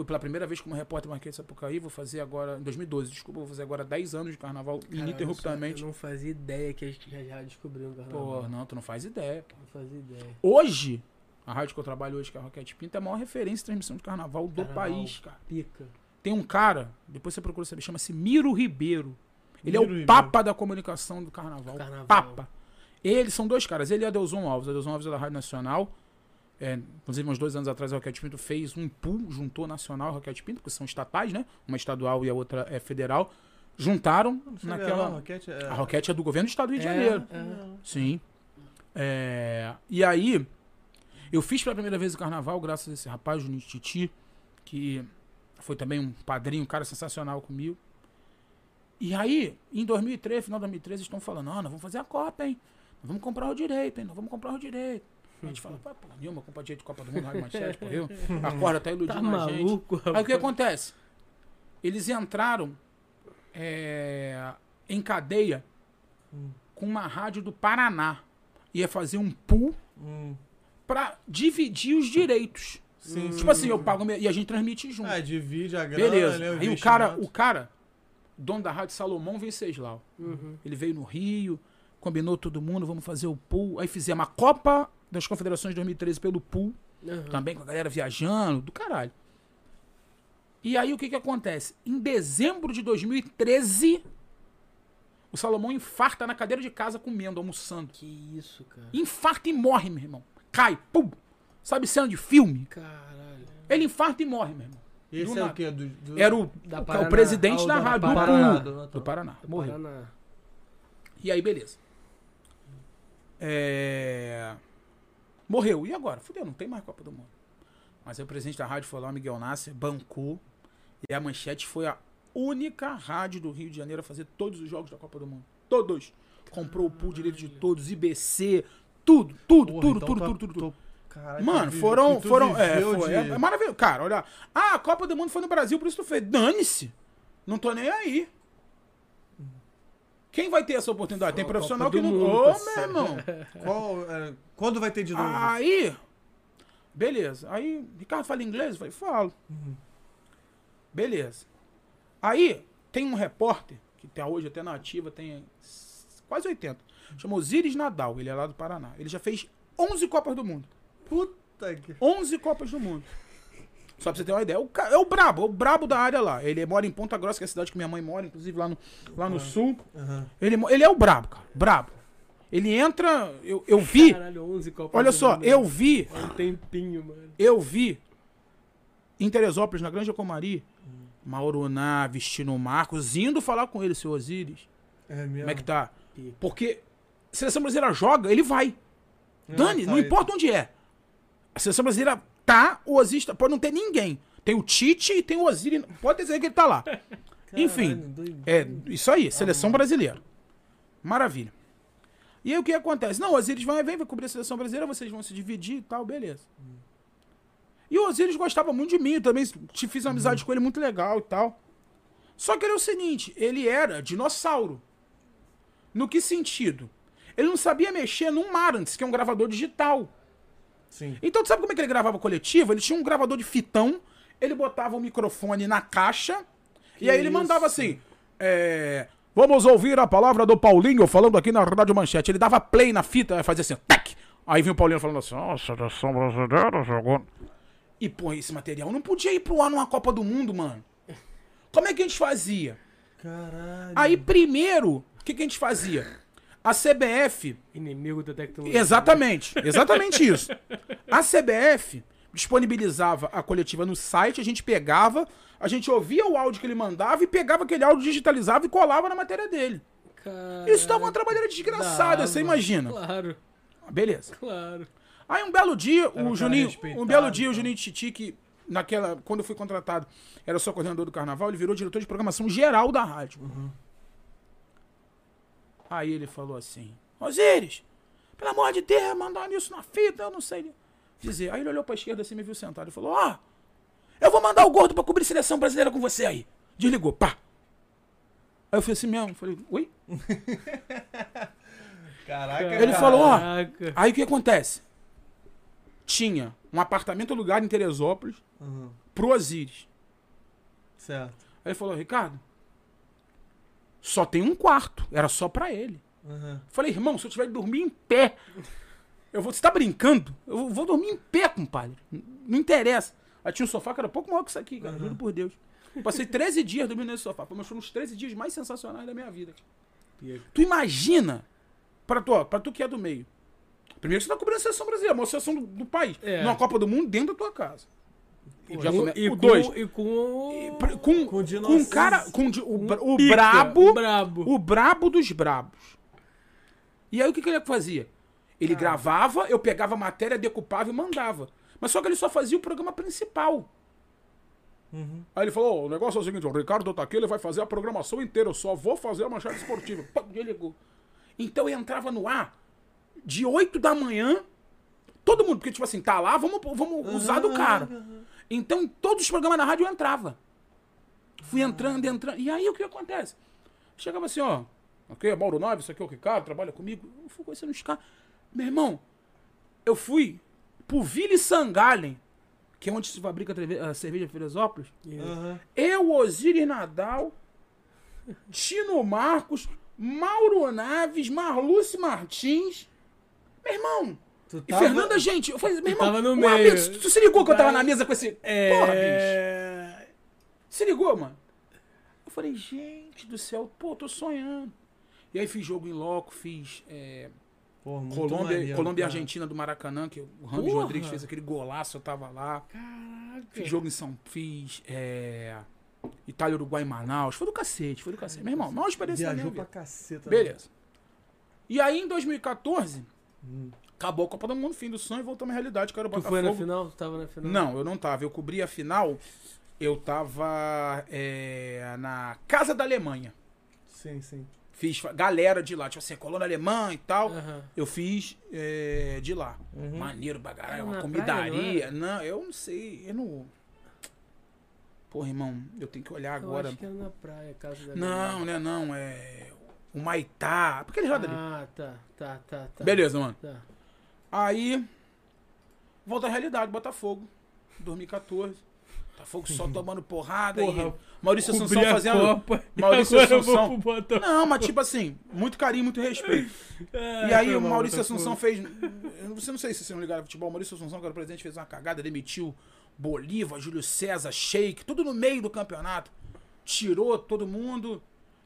Fui pela primeira vez como repórter Marquês de Sapucaí, vou fazer agora, em 2012, desculpa, vou fazer agora 10 anos de carnaval Cara, olha ininterruptamente. Eu não fazia ideia que a gente já, descobriu o carnaval. Pô, não, tu não faz ideia. Não fazia ideia. Hoje, a rádio que eu trabalho hoje, que é a Roquete Pinto, é a maior referência de transmissão de carnaval do Carnaval. país, cara. Pica. Tem um cara, depois você procura saber, chama-se Miro Ribeiro. Ele é Miro o Ribeiro. papa da comunicação do carnaval. Carnaval. Papa. Eles são dois caras. Ele e Adelson Alves. Adelson Alves é da Rádio Nacional. É, inclusive, uns dois anos atrás, a Roquete Pinto fez um pool, juntou Nacional e Roquete Pinto, porque são estatais, né? Uma estadual e a outra é federal. Juntaram Não sei lá, a naquela. Roquete é... A Roquete é do governo do estado do Rio de É, Janeiro. é. Sim. É, e aí, eu fiz pela primeira vez o carnaval, graças a esse rapaz, Juninho Titi, que foi também um padrinho, um cara sensacional comigo. E aí, em 2013, final de 2013, eles estão falando: não, nós vamos fazer a Copa, hein? Nós vamos comprar o direito, hein? Nós vamos comprar o direito. A gente fala, pô, porra nenhuma, direito de Copa do Mundo, Rádio Manchete, porra, eu. A corda tá iludindo Tá a gente. maluco, Aí o que acontece? Eles entraram é, em cadeia Hum. com uma rádio do Paraná. Ia fazer um pool Hum. pra dividir os direitos. Sim, Tipo assim, eu pago e a gente transmite junto. Ah, divide a grana, Beleza. né, Aí o cara, o cara, dono da rádio Salomão Venceslau. Uhum. Ele veio no Rio, combinou todo mundo, vamos fazer o pool. Aí fizemos a Copa das Confederações 2013 pelo pool. Uhum. Também com a galera viajando, do caralho. E aí o que que acontece? Em dezembro de 2013, o Salomão infarta na cadeira de casa comendo, almoçando. Que isso, cara. Infarta e morre, meu irmão. Cai, pum. Sabe cena de filme? Caralho. Ele infarta e morre, meu irmão. Esse do é o quê? Do, do... Era o, Da o- Paraná. o presidente Ah, o da da rádio do Paraná. Paraná. Do- Do Paraná. Morreu. Paraná. E aí, beleza. É... Morreu. E agora? Fudeu, não tem mais Copa do Mundo. Mas aí o presidente da rádio foi lá, Miguel Nasser, bancou. E a Manchete foi a única rádio do Rio de Janeiro a fazer todos os jogos da Copa do Mundo. Todos. Comprou o pool direito de todos, IBC, tudo, tudo, Porra, tudo, então tudo, tá- tudo, tudo, tudo. tô- Caralho, Mano, foram. foram é, foi, de- é, é maravilhoso. Cara, olha. Ah, a Copa do Mundo foi no Brasil, por isso tu fez. Dane-se. Não tô nem aí. Quem vai ter essa oportunidade? Tem profissional que não. Ô, meu irmão. Qual, é, quando vai ter de novo? Aí. Beleza. Aí, Ricardo fala inglês? Eu falei, falo. Beleza. Aí, tem um repórter, que até hoje, até na ativa, tem quase 80. Chama Osiris Nadal, ele é lá do Paraná. Ele já fez 11 Copas do Mundo. Puta que... 11 Copas do Mundo. Só pra você ter uma ideia. É o, ca- é o brabo, é o brabo da área lá. Ele mora em Ponta Grossa, que é a cidade que minha mãe mora, inclusive lá no, lá no sul. Aham. Ele, ele é o brabo, cara. Brabo. Ele entra. Eu, eu vi. Caralho, 11 Copas Olha só, Mundo. eu vi. Um tempinho, mano. Eu vi. Em Teresópolis, na Granja Comari. Mauro Ná, Vestino Marcos, indo falar com ele, seu Osiris. É mesmo. Como é que tá? Porque a seleção brasileira joga, ele vai. Dane, tá não importa onde é. A seleção brasileira tá, o Osiris tá, pode não ter ninguém. Tem o Tite e tem o Osiris. Pode dizer que ele tá lá. Enfim, Caralho, doido. é isso aí, seleção brasileira. Maravilha. E aí o que acontece? Não, o Osiris vai, vem, vai cobrir a seleção brasileira, vocês vão se dividir e tal, beleza. E o Osiris gostava muito de mim, eu também te fiz uma amizade com ele muito legal e tal. Só que ele é o seguinte, ele era dinossauro. No que sentido? Ele não sabia mexer num Marantz, que é um gravador digital. Sim. Então, tu sabe como é que ele gravava coletivo? Ele tinha um gravador de fitão, ele botava o microfone na caixa, e aí ele mandava assim: é, Vamos ouvir a palavra do Paulinho falando aqui na Rádio Manchete. Ele dava play na fita, fazia assim, tac! Aí vinha o Paulinho falando assim: Ó, seleção brasileira jogou. E, pô, esse material não podia ir pro ar numa Copa do Mundo, mano. Como é que a gente fazia? Caralho. Aí, primeiro, o que, que a gente fazia? A CBF Inimigo da tecnologia. Exatamente, exatamente isso. A CBF disponibilizava a coletiva no site, a gente pegava, a gente ouvia o áudio que ele mandava e pegava aquele áudio, digitalizava e colava na matéria dele. Isso dava uma trabalhada desgraçada, dava. você imagina. Claro, Beleza. claro. Aí um belo dia, Era um o Juninho, um belo dia o então. Juninho Titi, que naquela, quando eu fui contratado, era só coordenador do carnaval, ele virou diretor de programação geral da rádio. Uhum. Aí ele falou assim: Osiris, pelo amor de Deus, mandar isso na fita, eu não sei dizer. Aí ele olhou pra esquerda assim, me viu sentado e falou: Ó, eu vou mandar o gordo pra cobrir seleção brasileira com você aí. Desligou, pá. Aí eu falei assim mesmo, falei, oi? Caraca, Ele cara. falou, ó, Caraca. Aí o que acontece? tinha um apartamento alugado em Teresópolis Uhum. pro Osiris. Certo. Aí ele falou, Ricardo, só tem um quarto. Era só pra ele. Uhum. Falei, irmão, se eu tiver que dormir em pé, eu vou. Você tá brincando? Eu vou dormir em pé, compadre. Não interessa. Aí tinha um sofá que era pouco maior que isso aqui, cara. Juro por Deus. Passei 13 dias dormindo nesse sofá. Foi um dos 13 dias mais sensacionais da minha vida. Tu imagina, pra tu, ó, pra tu que é do meio. Primeiro você tá cobrindo a seleção brasileira, a maior seleção do, do país. É. Numa Copa do Mundo dentro da tua casa. E, Já com, come- e, o com, dois. e com. E com, Com o com, um cara. Com o, o pica, brabo. brabo. O brabo dos brabos. E aí o que, que ele fazia? Ele gravava, eu pegava a matéria, decupava e mandava. Mas só que ele só fazia o programa principal. Uhum. Aí ele falou: "Ó, o negócio é o seguinte, o Ricardo tá aqui, ele vai fazer a programação inteira, eu só vou fazer a manchete esportiva. Ele ligou. Então eu entrava no ar de 8 da manhã, todo mundo, porque tipo assim, tá lá, vamos, vamos usar do cara. Então em todos os programas da rádio eu entrava. Fui entrando, entrando. E aí o que acontece? Chegava assim, ó. Ok, é Mauro Naves, isso aqui é o Ricardo, trabalha comigo. Eu fui conhecendo os caras. Meu irmão, eu fui pro Ville Sangalen, que é onde se fabrica a cerveja Filosópolis. Uhum. Eu, Osiris Nadal, Tino Marcos, Mauro Naves, Marluce Martins. Meu irmão. Tu E tava- Fernanda, gente, eu falei, meu irmão, tava no meio. amigo, tu se ligou que eu tava na mesa com esse. Porra, bicho. É. Se ligou, mano? Eu falei, gente do céu, pô, tô sonhando. E aí fiz jogo em loco, fiz é, muito Colômbia, maneiro, Colômbia e. Argentina do Maracanã, que o Ramos Porra! Rodrigues fez aquele golaço, eu tava lá. Caraca. Fiz jogo em São Fiz é, Itália, Uruguai e Manaus. Foi do cacete, foi do cacete. Meu irmão, maior experiência Viajou pra caceta. Beleza. E aí, em 2014, Hum. acabou a Copa do Mundo, fim do sonho, voltamos à realidade, que era o Tu Botafogo. foi na final? Tu tava na final? Não, eu não tava. Eu cobri a final, eu tava é, na Casa da Alemanha. Sim, sim. Fiz galera de lá, tipo assim, colônia alemã e tal. Eu fiz é, de lá. Uhum. Maneiro pra caralho, uma na comidaria. praia, não, eu não sei. Eu não. Porra, irmão, eu tenho que olhar Eu agora. acho que era na praia, casa da Não, né, não. É. O Maitá. Porque ele roda ali. Ah, tá, tá, tá, tá. Beleza, mano. Tá. Aí. Volta à realidade, Botafogo. 2014. Botafogo só tomando porrada. Porra, e Maurício Assunção fazendo. Copa, Maurício Assunção. Não, mas tipo assim, muito carinho, muito respeito. É, E aí o mal, Maurício Botafogo. Assunção fez. Você não sei se vocês não ligaram futebol. O Maurício Assunção, que era o presidente, fez uma cagada, demitiu Bolívar, Júlio César, Sheik, tudo no meio do campeonato. Tirou todo mundo.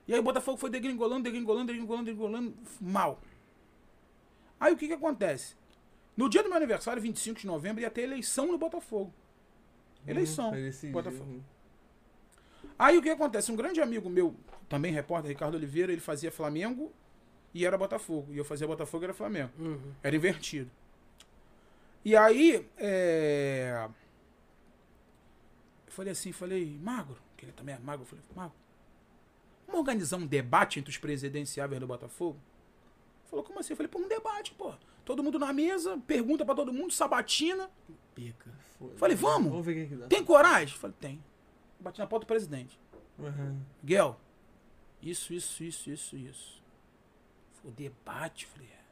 E aí o Botafogo foi degringolando, degringolando, degringolando, degringolando, mal. Aí o que que acontece? No dia do meu aniversário, 25 de novembro, ia ter eleição no Botafogo. Eleição. Foi esse Botafogo. dia. Aí o que acontece? Um grande amigo meu, também repórter, Ricardo Oliveira, ele fazia Flamengo e era Botafogo. E eu fazia Botafogo e era Flamengo. Uhum. Era invertido. E aí, é... eu falei assim, falei, Magro, que ele também é magro, eu falei, Magro, vamos organizar um debate entre os presidenciáveis do Botafogo? Falou, como assim? Eu falei, pô, um debate, pô. Todo mundo na mesa, pergunta pra todo mundo, sabatina. Pica. Foi. Falei, vamos? Vamos ver o que que dá. Tem coragem? Falei, tem. Bati na porta do presidente. Uhum. Miguel, isso, isso, isso, isso, isso. Falei, debate, falei, é.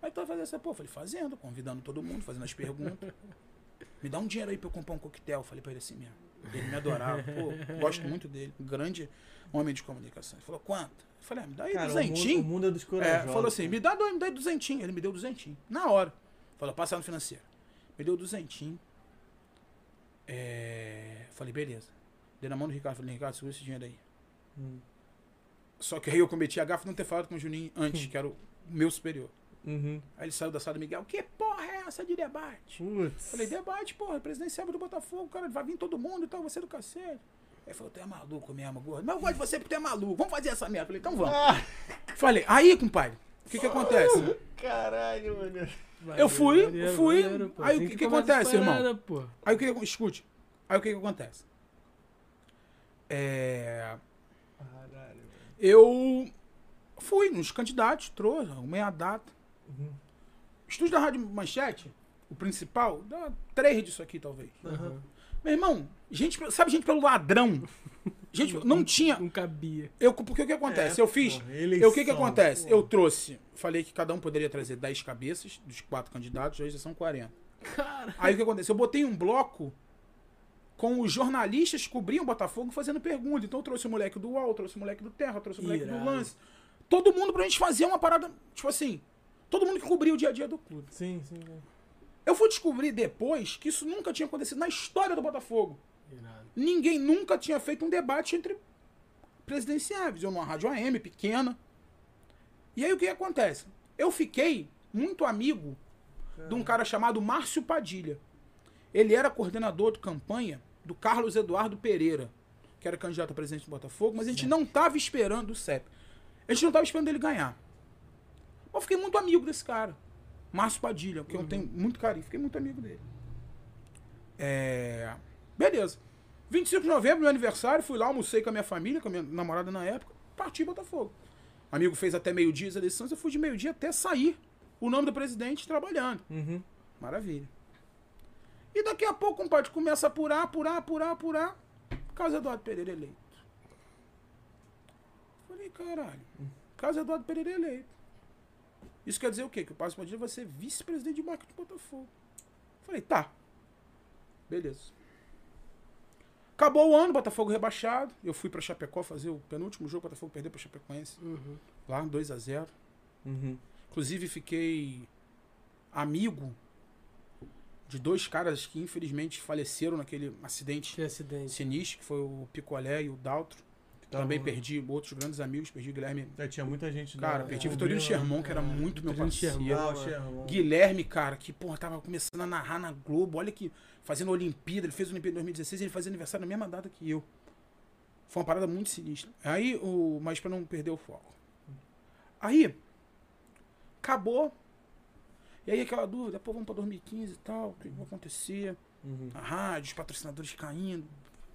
Aí tu vai fazer essa porra? Falei, fazendo, convidando todo mundo, fazendo as perguntas. Me dá um dinheiro aí pra eu comprar um coquetel. Falei pra ele assim mesmo. Ele me adorava. Pô, gosto muito dele. Grande homem de comunicação. Ele falou, quanto? Eu falei, ah, me dá aí Cara, o mundo, duzentinho. o mundo é dos É, corajosos. falou assim, me dá, dois, me dá duzentinho. Ele me deu duzentinho. Na hora. Falou, passa no financeiro. Me deu duzentinho. É... Falei, beleza. Dei na mão do Ricardo. Falei, Ricardo, segura esse dinheiro aí. Hum. Só que aí eu cometi a gafa de não ter falado com o Juninho antes, que era o meu superior. Uhum. Aí ele saiu da sala do Miguel, que porra é essa de debate? Putz. Falei, debate, porra, presidenciável do Botafogo, cara, vai vir todo mundo e tal, você é do cacete. Aí falou, tu é maluco mesmo, gordo. Mas eu gosto de você porque tu é maluco, vamos fazer essa merda. Falei, então vamos. Ah, Falei, aí, compadre, o que que acontece? caralho, mano. Eu fui, Maneiro, fui. Aí o que que essas acontece, irmão? pô. Aí o que que, escute, aí o que que acontece? É... Caralho, mano. Eu fui nos candidatos, trouxe, arrumei a data. Uhum. Estúdio da Rádio Manchete, o principal, dá três disso aqui, talvez. Aham. Meu irmão, gente, sabe gente pelo ladrão? Gente, não tinha. Não cabia. Eu, porque o que acontece? É, eu fiz. porra, eu, o que que eleição, acontece? porra. Eu trouxe. Falei que cada um poderia trazer 10 cabeças dos quatro candidatos, hoje já são 40. Cara. Aí o que aconteceu? Eu botei um bloco com os jornalistas que cobriam o Botafogo fazendo pergunta. Então eu trouxe o moleque do UOL, trouxe o moleque do Terra, trouxe o moleque Irado. do Lance. Todo mundo pra gente fazer uma parada, tipo assim, todo mundo que cobria o dia a dia do clube. Sim, sim. sim. Eu fui descobrir depois que isso nunca tinha acontecido na história do Botafogo. Irado. Ninguém nunca tinha feito um debate entre presidenciáveis. Eu numa rádio AM pequena. E aí o que acontece? Eu fiquei muito amigo de um cara chamado Márcio Padilha. Ele era coordenador de campanha do Carlos Eduardo Pereira, que era candidato a presidente do Botafogo, mas a gente não estava esperando o CEP. A gente não estava esperando ele ganhar. Eu fiquei muito amigo desse cara. Márcio Padilha, que eu tenho muito carinho. Fiquei muito amigo dele. É... Beleza. 25 de novembro, meu aniversário, fui lá, almocei com a minha família, com a minha namorada na época, parti Botafogo. Amigo fez até meio-dia as eleições, eu fui de meio-dia até sair o nome do presidente trabalhando. Uhum. Maravilha. E daqui a pouco, compadre, começa a apurar, apurar, apurar, apurar. Carlos Eduardo Pereira eleito. Falei, caralho. Carlos Eduardo Pereira eleito. Isso quer dizer o quê? Que o Passo Padilha vai ser vice-presidente de marketing do Botafogo. Falei, tá. Beleza. Acabou o ano, Botafogo rebaixado. Eu fui pra Chapecó fazer o penúltimo jogo, Botafogo perdeu pra Chapecoense. Uhum. Lá, 2 a 0 Uhum. Inclusive, fiquei amigo de dois caras que infelizmente faleceram naquele acidente Que acidente. sinistro, que foi o Picolé e o Daltro. Tá Também bom. perdi outros grandes amigos, perdi o Guilherme. É, tinha muita gente Cara, da- perdi o da- Vitorino Sherman, que era é, muito meu parceiro. Sherman. Guilherme, cara, que, porra, tava começando a narrar na Globo. Olha que, fazendo Olimpíada, ele fez Olimpíada em 2016 ele fazia aniversário na mesma data que eu. Foi uma parada muito sinistra. Aí, o, mas pra não perder o foco. Aí, acabou. E aí aquela dúvida, pô, vamos pra 2015 e tal, o que vai acontecer? Uhum. A rádio, os patrocinadores caindo.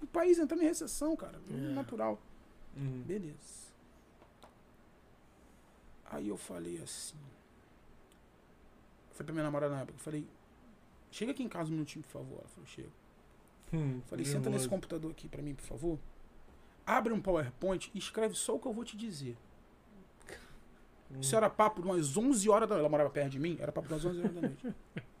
O país entrando em recessão, cara. É. Natural. Uhum. Beleza. Aí eu falei assim. Falei pra minha namorada na época, eu falei, chega aqui em casa um minutinho, por favor. Ela falou, chega. Hum, Falei, senta nesse computador aqui pra mim, por favor. Abre um PowerPoint e escreve só o que eu vou te dizer. Hum. Isso era papo de umas 11 horas da noite. Ela morava perto de mim, era papo de umas 11 horas da noite.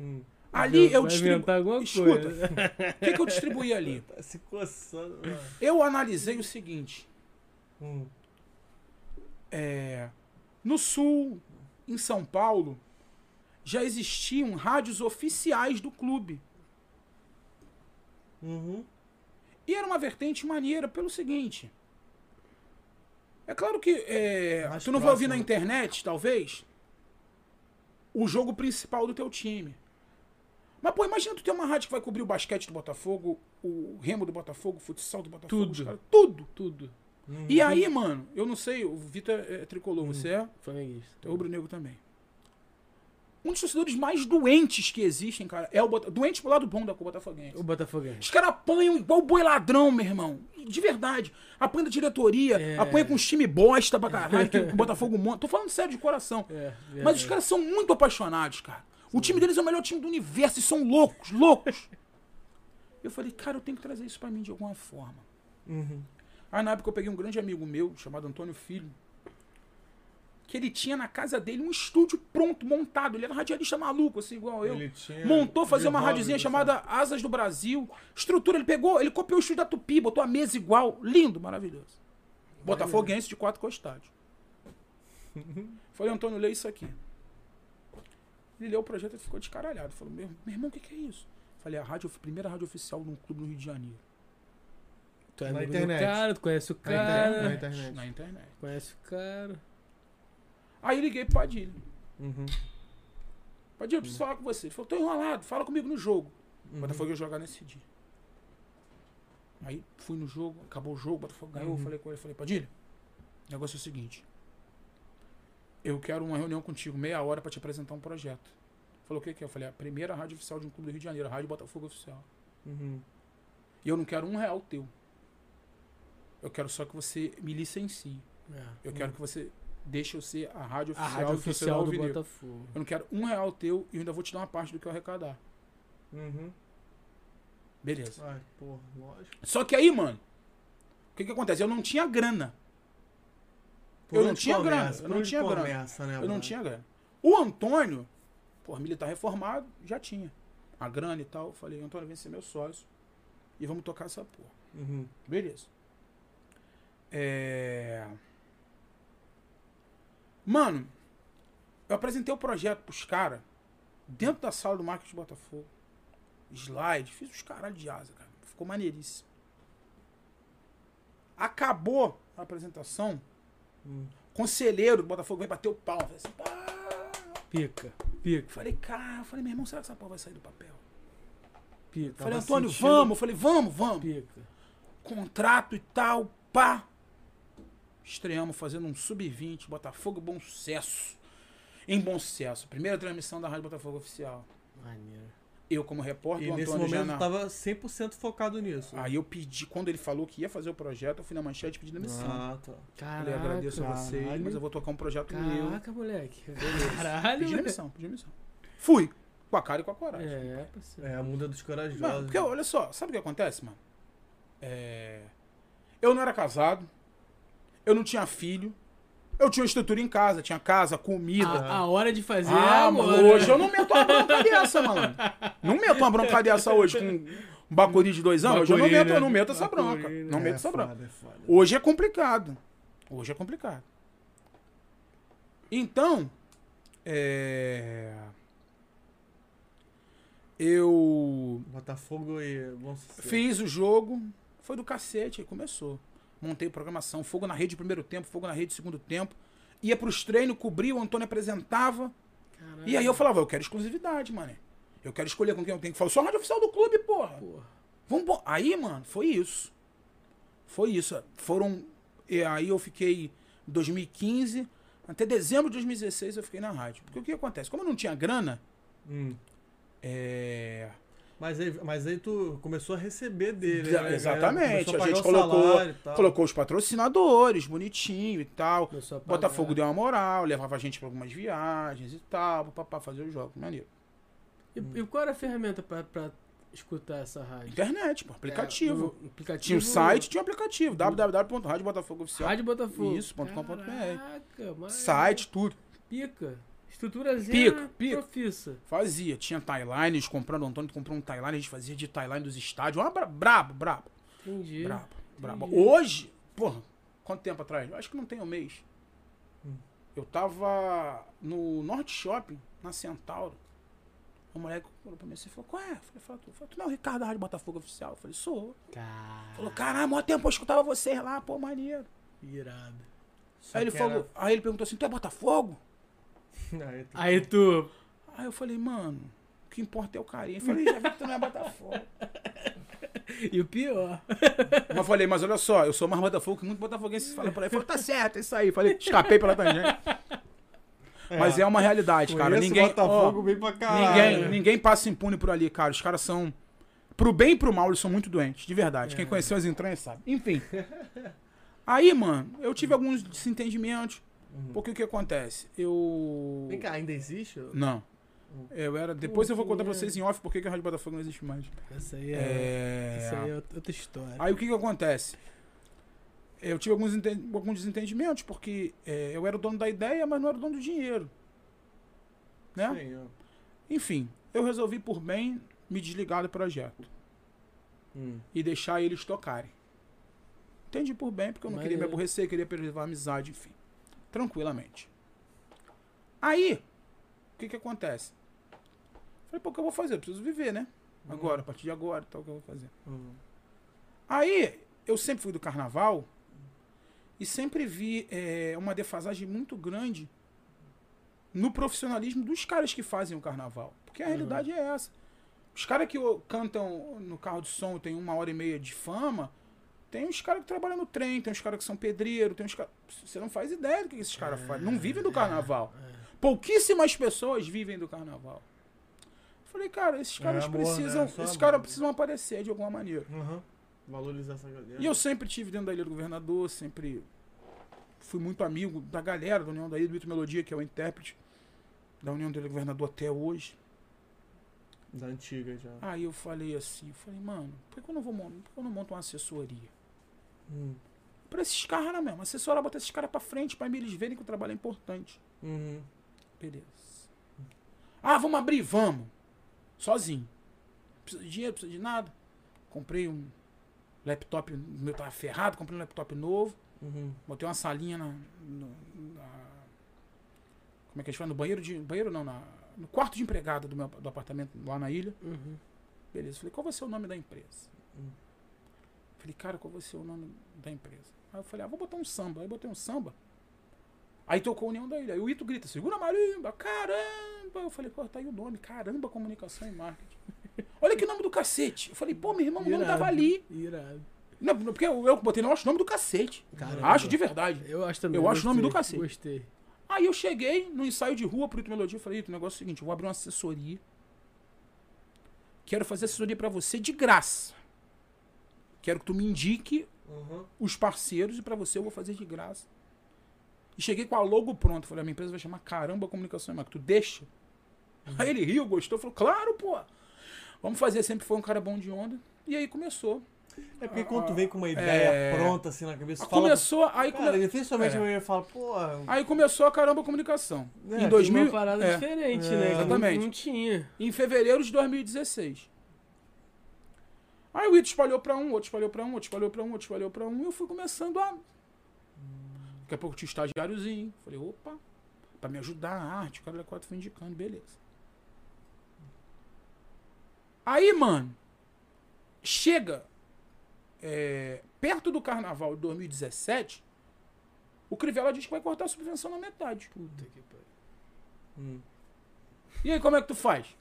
Hum. Ali eu distribuí. Escuta. O que, que eu distribuí ali? Tá se coçando. mano. Eu analisei o seguinte. Hum. é, no Sul, em São Paulo, já existiam rádios oficiais do clube. Uhum. E era uma vertente maneira pelo seguinte. É claro que é, tu não vai ouvir próximo. na internet, talvez, o jogo principal do teu time. Mas, pô, imagina tu ter uma rádio que vai cobrir o basquete do Botafogo, o remo do Botafogo, o futsal do Botafogo. Tudo. os caras- tudo. Tudo. Uhum. E aí, mano, eu não sei, o Vitor é, é tricolor, você é? Flamenguista. É rubro-negro também. Um dos torcedores mais doentes que existem, cara, é o Bota... doente pro lado bom da Botafoguense. O Botafoguense. Os caras apanham igual boi ladrão, meu irmão. De verdade. Apanha da diretoria, É. apanha com os time bosta pra caralho, que o Botafogo monta. Tô falando sério de coração. É, Mas os caras são muito apaixonados, cara. O time deles é o melhor time do universo e são loucos, loucos. Eu falei, cara, eu tenho que trazer isso pra mim de alguma forma. Uhum. Aí na época eu peguei um grande amigo meu, chamado Antônio Filho, que ele tinha na casa dele um estúdio pronto, montado. Ele era radialista maluco, assim, igual eu. Ele tinha Montou fazer uma radiozinha sabe? chamada Asas do Brasil. Estrutura, ele pegou, ele copiou o estúdio da Tupi, botou a mesa igual. Lindo, maravilhoso. Botafoguense de quatro costados. Falei, Antônio, lê isso aqui. Ele leu o projeto e ficou descaralhado. Falou, meu, meu irmão, o que, que é isso? Falei, a rádio, primeira rádio oficial de um clube no Rio de Janeiro. Tu é Na internet. cara, tu conhece o cara. na internet. Na internet. Conhece o cara. Aí liguei pro Padilha. Uhum. Padilha, eu preciso falar com você. Ele falou, tô enrolado, fala comigo no jogo. Uhum. Botafogo ia jogar nesse dia. Aí fui no jogo, acabou o jogo, o Botafogo ganhou, Uhum. falei com ele, falei, Padilha, o negócio é o seguinte. Eu quero uma reunião contigo, meia hora, pra te apresentar um projeto. Falou, o que que é? Eu falei, a primeira rádio oficial de um clube do Rio de Janeiro, a Rádio Botafogo Oficial. Uhum. E eu não quero um real teu. Eu quero só que você me licencie. É. Eu quero que você deixe eu ser a rádio A oficial, rádio do torcedor oficial do. Botafogo. Eu não quero um real teu e eu ainda vou te dar uma parte do que eu arrecadar. Uhum. Beleza. Ai, porra, lógico. Só que aí, mano, o que que acontece? Eu não tinha grana. Eu não tinha começa? grana, eu não tinha grana. começa, né, Eu não tinha grana. O Antônio, Pô, militar reformado, já tinha. A grana e tal. Eu falei, Antônio, vem ser meu sócio. E vamos tocar essa porra. Uhum. Beleza. É... Mano, eu apresentei o projeto pros caras dentro da sala do marketing de Botafogo. Slide, fiz os caralho de asa, cara. Ficou maneiríssimo. Acabou a apresentação, Hum. conselheiro do Botafogo veio bater o pau. Falei assim, pá. Pica, pica, falei, cara, falei, meu irmão, será que essa porra vai sair do papel? pica. Falei, Tava Antônio, sentindo- vamos. Falei, vamos, vamos. Pica. contrato e tal, pá. Estreamos fazendo um sub-20, Botafogo Bom Sucesso. Em Bom Sucesso, primeira transmissão da Rádio Botafogo Oficial. Maneiro. Eu como repórter, E o nesse Antônio já momento na... tava 100% focado nisso. Aí eu pedi, quando ele falou que ia fazer o projeto, eu fui na manchete pedindo demissão. Ah, tá. Falei, agradeço a vocês, caralho. mas eu vou tocar um projeto meu. Caraca, moleque. Caralho, Pedi demissão, pedi demissão. Fui, com a cara e com a coragem. É, parceiro. É a muda dos corajosos. Mano, porque olha só, sabe o que acontece, mano? É... Eu não era casado, eu não tinha filho, eu tinha uma estrutura em casa, tinha casa, comida. A, a hora de fazer é Ah, mano, agora. hoje eu não meto uma bronca dessa, mano. Não meto uma bronca dessa hoje com um bacuri de dois anos. Hoje eu não meto, né? eu não meto essa Bacuri, bronca. né? Não É meto essa bronca. foda, é foda. Hoje é complicado. Hoje é complicado. Então, é... eu Botafogo e Bom Sucesso. fiz o jogo, foi do cacete, aí começou. Montei programação, fogo na rede primeiro tempo, fogo na rede segundo tempo. Ia pros treinos, cobria, o Antônio apresentava. Caralho. E aí eu falava, eu quero exclusividade, mano. Eu quero escolher com quem eu tenho que falar. Sou a rádio oficial do clube, porra. Porra. Vamos Aí, mano, foi isso. Foi isso. Foram. E aí eu fiquei 2015, até dezembro de 2016 eu fiquei na rádio. Porque o que acontece? Como eu não tinha grana, Hum. é. Mas aí, mas aí tu começou a receber dele. Né? exatamente. A pagar gente colocou, colocou os patrocinadores, bonitinho e tal. A. Botafogo deu uma moral, levava a gente pra algumas viagens e tal, pra fazer os jogos. Maneiro. E, e qual era a ferramenta pra, pra escutar essa rádio? Internet, pô, aplicativo. É, o aplicativo. Tinha o site, tinha o aplicativo. www.radiobotafogoficial. Rádio Botafogo. Isso, ponto com ponto br. Caraca, mas... Site, tudo. Pica. Estruturazinha Pica, pica. profissa. Fazia. Tinha timelines, comprando. O Antônio comprou um timeline, a gente fazia de timeline dos estádios. Bra brabo, brabo. Entendi. Brabo, brabo. Entendi. Hoje, porra, quanto tempo atrás? Eu acho que não tem um mês. Hum. Eu tava no Norte Shopping, na Centauro. O moleque falou pra mim assim, falou, qual é? Eu falei, fala tu. Falei, tu não é o Ricardo da Rádio Botafogo Oficial? Eu falei, sou. Cara, Falou, caralho, maior tempo eu escutava vocês lá, pô, maneiro. irado. Só Aí ele falou, era- aí ele perguntou assim, tu é Botafogo? Aí tu- Aí tu... Aí eu falei, mano, o que importa é o carinho. Eu falei, já vi que tu não é Botafogo. E o pior. Mas eu falei, mas olha só, eu sou mais Botafogo que muito botafoguense fala por aí. Falou, tá certo, é isso aí. Falei, escapei pela tangente. Mas é uma realidade, cara. Conheço Ninguém, Botafogo ó, bem pra caralho. ninguém, ninguém passa impune por ali, cara. Os caras são. Pro bem e pro mal, eles são muito doentes, de verdade. Quem conheceu as entranhas sabe. Enfim. Aí, mano, eu tive alguns desentendimentos. Porque o que acontece? Eu. Vem cá, ainda existe? Não. Eu era. Depois eu vou contar pra vocês em off porque que a Rádio Botafogo não existe mais. Essa aí é... É. Essa aí é outra história. Aí o que que acontece? Eu tive alguns, alguns desentendimentos, porque é, eu era o dono da ideia, mas não era o dono do dinheiro. Né? Sim, ó. Enfim, eu resolvi por bem me desligar do projeto Hum. e deixar eles tocarem. Entendi por bem, porque eu não queria me aborrecer, queria preservar a amizade, enfim. Tranquilamente. Aí, o que que acontece? Falei, pô, o que eu vou fazer? Eu preciso viver, né? Agora, a partir de agora, tal, o que eu vou fazer? Hum. Aí, eu sempre fui do carnaval e sempre vi é, uma defasagem muito grande no profissionalismo dos caras que fazem o carnaval. Porque a Uhum. realidade é essa. Os caras que cantam no carro de som tem uma hora e meia de fama, tem uns caras que trabalham no trem, tem uns caras que são pedreiro, tem uns caras. Você não faz ideia do que esses caras fazem. Não vivem do carnaval. Pouquíssimas pessoas vivem do carnaval. Falei, cara, esses caras amor, né? precisam. Só esses caras precisam aparecer de alguma maneira. Aham. Valorizar essa galera. E eu sempre tive dentro da Ilha do Governador, sempre fui muito amigo da galera da União da Ilha, do Ito Melodia, que é o intérprete da União da Ilha do Governador até hoje. Da antiga já. Aí eu falei assim, eu falei, mano, por que eu não vou por que eu não monto uma assessoria? Hum. Pra esses caras mesmo, assessorar, botar esses caras pra frente, pra eles verem que o trabalho é importante. Uhum. Beleza. Ah, vamos abrir, vamos. Sozinho. Não precisa de dinheiro, não precisa de nada. Comprei um laptop, meu tava ferrado, comprei um laptop novo. Uhum. Botei uma salinha na. no- na- como é que a gente fala? No banheiro de. Banheiro não, na, no quarto de empregada do meu do apartamento lá na ilha. Uhum. Beleza. Falei, qual vai ser o nome da empresa? Hum. Falei, cara, qual vai ser o nome da empresa? Aí eu falei, ah, vou botar um samba. Aí botei um samba. Aí tocou União da Ilha. Aí o Ito grita, segura a marimba, caramba. Eu falei, pô, tá aí o nome, caramba, comunicação e marketing. Olha que nome do cacete. Eu falei, pô, meu irmão, o nome tava ali. Irado. Não, porque eu, eu botei, não, acho o nome do cacete. Caramba. Acho de verdade. Eu acho também. Eu acho o nome do gostei, cacete. Gostei. Aí eu cheguei no ensaio de rua pro Ito Melodia e falei, Ito, o negócio é o seguinte, eu vou abrir uma assessoria. Quero fazer assessoria pra você de graça. Quero que tu me indique Uhum. os parceiros e pra você eu vou fazer de graça. E cheguei com a logo pronta. Falei, a minha empresa vai chamar Caramba Comunicação e Marketing. Tu deixa? Aí ele riu, gostou, falou, claro, pô. Vamos fazer. Sempre foi um cara bom de onda. E aí começou. É porque quando tu vem com uma ideia É. pronta assim na cabeça, Aí fala. começou, aí, Cara, come- definitivamente É. eu falar, pô. aí começou a Caramba Comunicação. É, em tem 2000, Uma parada é, diferente, né? que não- exatamente. Não, tinha. em fevereiro de 2016. Aí o Ito espalhou pra um, outro espalhou pra um, outro espalhou pra um, outro espalhou pra um, e eu fui começando a. Daqui a pouco tinha estagiáriozinho. Falei, opa, pra me ajudar a arte, o cara da 4 foi indicando, beleza. Aí, mano, chega é, perto do carnaval de 2017, o Crivella diz que vai cortar a subvenção na metade. Puta que pariu. Hum. E aí, como é que tu faz?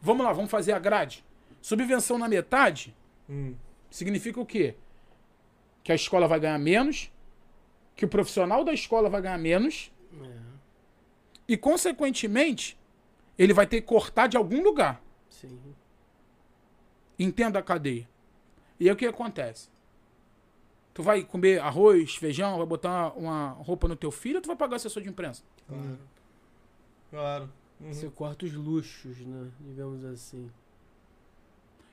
vamos lá, vamos fazer a grade. Subvenção na metade Hum. significa o quê? Que a escola vai ganhar menos, que o profissional da escola vai ganhar menos É, e, consequentemente, ele vai ter que cortar de algum lugar. sim. Entenda a cadeia. E aí o que acontece? Tu vai comer arroz, feijão, vai botar uma roupa no teu filho ou tu vai pagar assessor de imprensa? Claro. Claro. Uhum. Você corta os luxos, né? Digamos assim.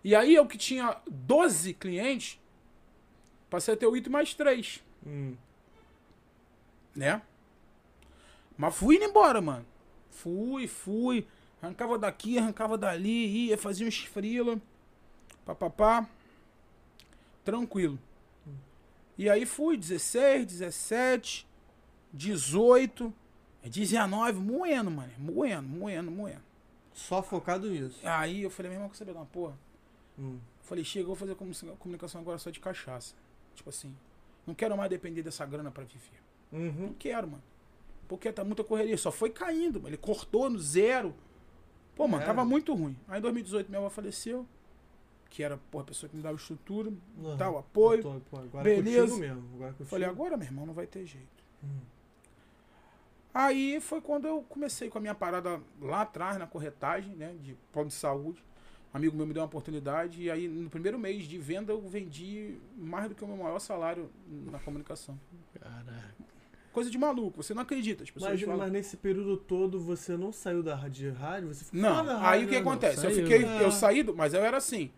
E aí eu que tinha 12 clientes, passei a ter 8 mais 3. Hum. né? Mas fui indo embora, mano. Fui, fui. Arrancava daqui, arrancava dali, ia, fazia uns frila. Papapá. Tranquilo. E aí fui, 16, 17, 18, 19, moendo, mano. Moendo, moendo, moendo. Só focado nisso. Aí eu falei, meu irmão, quer saber de uma porra? Hum. Falei, chega, eu vou fazer comu- comunicação agora só de cachaça. Tipo assim, não quero mais depender dessa grana pra viver. Uhum. Não quero, mano. Porque tá muita correria. Só foi caindo, mano. Ele cortou no zero. Pô, mano, É. tava muito ruim. Aí em 2018 minha avó faleceu. Que era, porra, a pessoa que me dava estrutura, Uhum. tal, apoio. Tô- pô, agora beleza. contigo mesmo. Agora contigo. Falei, agora, meu irmão, não vai ter jeito. Hum. Aí foi quando eu comecei com a minha parada lá atrás, na corretagem, né? De plano de saúde. Um amigo meu me deu uma oportunidade. E aí, no primeiro mês de venda, eu vendi mais do que o meu maior salário na comunicação. Caraca. Coisa de maluco, você não acredita. As pessoas Mas, falam. mas nesse período todo você não saiu da rádio, de rádio? Você ficou Não, da aí rádio, o que né, não? acontece? Eu Saiu. fiquei, É. eu saí, do, mas eu era assim.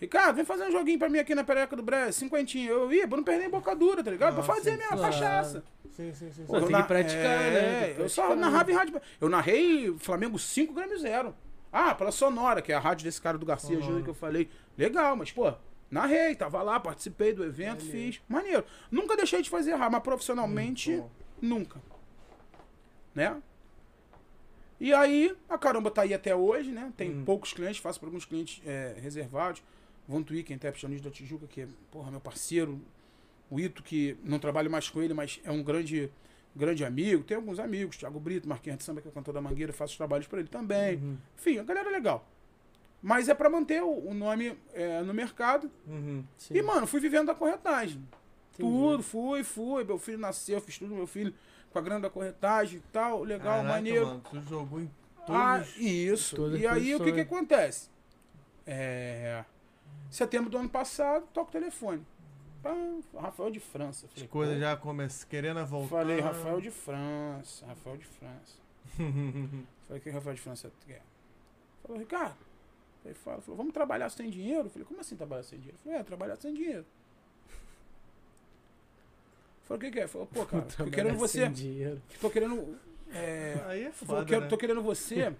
Ricardo, vem fazer um joguinho pra mim aqui na pereca do Bré, cinquentinho. Eu ia, pra não perder boca dura, tá ligado? Ah, pra fazer sim, minha claro. cachaça. Sim, sim, sim. sim. Pô, Eu tem que na- praticar, é, né? Que Eu só praticar, narrava né? em rádio. Eu narrei Flamengo 5 Grêmio 0. Ah, pela Sonora, que é a rádio desse cara do Garcia. Júnior que eu falei. Legal, mas, pô, narrei, tava lá, participei do evento, Maneiro. fiz. Maneiro. Nunca deixei de fazer rádio, mas profissionalmente, Hum, nunca. Né? E aí, a caramba tá aí até hoje, né? Tem Hum. poucos clientes, faço para alguns clientes é, reservados. Von Twick, Interpcionista da Tijuca, que é, porra, meu parceiro. O Ito, que não trabalho mais com ele, mas é um grande, grande amigo. Tem alguns amigos, Thiago Brito, Marquinhos de Samba, que é o cantor da Mangueira, faço os trabalhos para ele também. Uhum. Enfim, a galera é legal. Mas é para manter o, o nome é, no mercado. Uhum. Sim. E, mano, fui vivendo da corretagem. Entendi. Tudo, fui, fui. Meu filho nasceu, fiz tudo, meu filho com a grana da corretagem e tal. Legal, Caraca, maneiro. Mano, tu jogou em todos. Ah, isso. todas E aí, o que que acontece? É... Setembro do ano passado, toco o telefone. Pá, Rafael de França. As Falei, coisas pô, já começam querendo voltar. Falei, Rafael de França, Rafael de França. Falei, que Rafael de França quer? Falou, Ricardo. Ele fala, falou, vamos trabalhar sem dinheiro? Falei, como assim trabalhar sem dinheiro? Falei, é, trabalhar sem dinheiro. Falei, o que que é? Falei, pô, cara, tô querendo você, sem dinheiro. tô querendo é, Aí é eu foda, quero- né? tô querendo você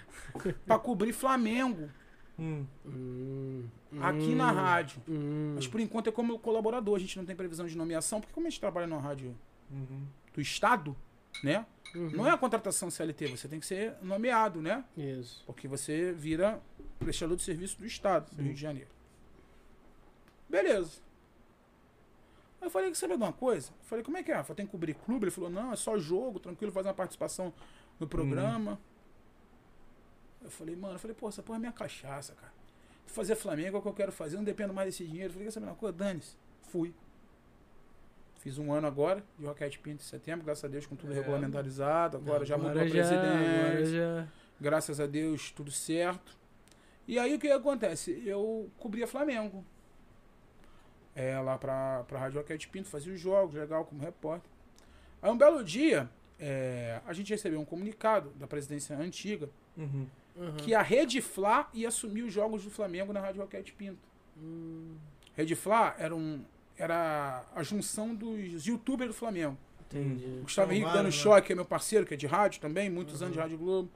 pra cobrir Flamengo Hum. Hum, aqui hum, na rádio. hum. Mas por enquanto é como colaborador, a gente não tem previsão de nomeação, porque como a gente trabalha na rádio Uhum. do Estado, né? Uhum. Não é a contratação CLT, você tem que ser nomeado, né? Isso. Porque você vira prestador de serviço do Estado do Rio de Janeiro. Beleza. Aí eu falei, quer saber de uma coisa? Eu falei, como é que é? Eu falei, tem que cobrir clube? Ele falou, não, é só jogo, tranquilo, faz uma participação no programa. Eu falei, mano, eu falei, pô, essa porra é minha cachaça, cara. Fazer Flamengo é o que eu quero fazer, eu não dependo mais desse dinheiro. Eu falei, quer saber de uma coisa? Dane-se. Fui. Fiz um ano agora, de Roquete Pinto em setembro, graças a Deus, com tudo É. regulamentarizado. Agora, já mudou a presidente. Já. Graças a Deus, tudo certo. E aí o que acontece? Eu cobria Flamengo. É, lá pra, pra Rádio Roquete Pinto, fazia os jogos, legal, como repórter. Aí um belo dia, é, a gente recebeu um comunicado da presidência antiga Uhum. Uhum. que a Rede Fla ia assumir os jogos do Flamengo na Rádio Roquete Pinto. Hum, Rede Fla era, um, era a junção dos youtubers do Flamengo. entendi. Gustavo São Henrique dando né? choque, que é meu parceiro, que é de rádio também, muitos anos de Rádio Globo.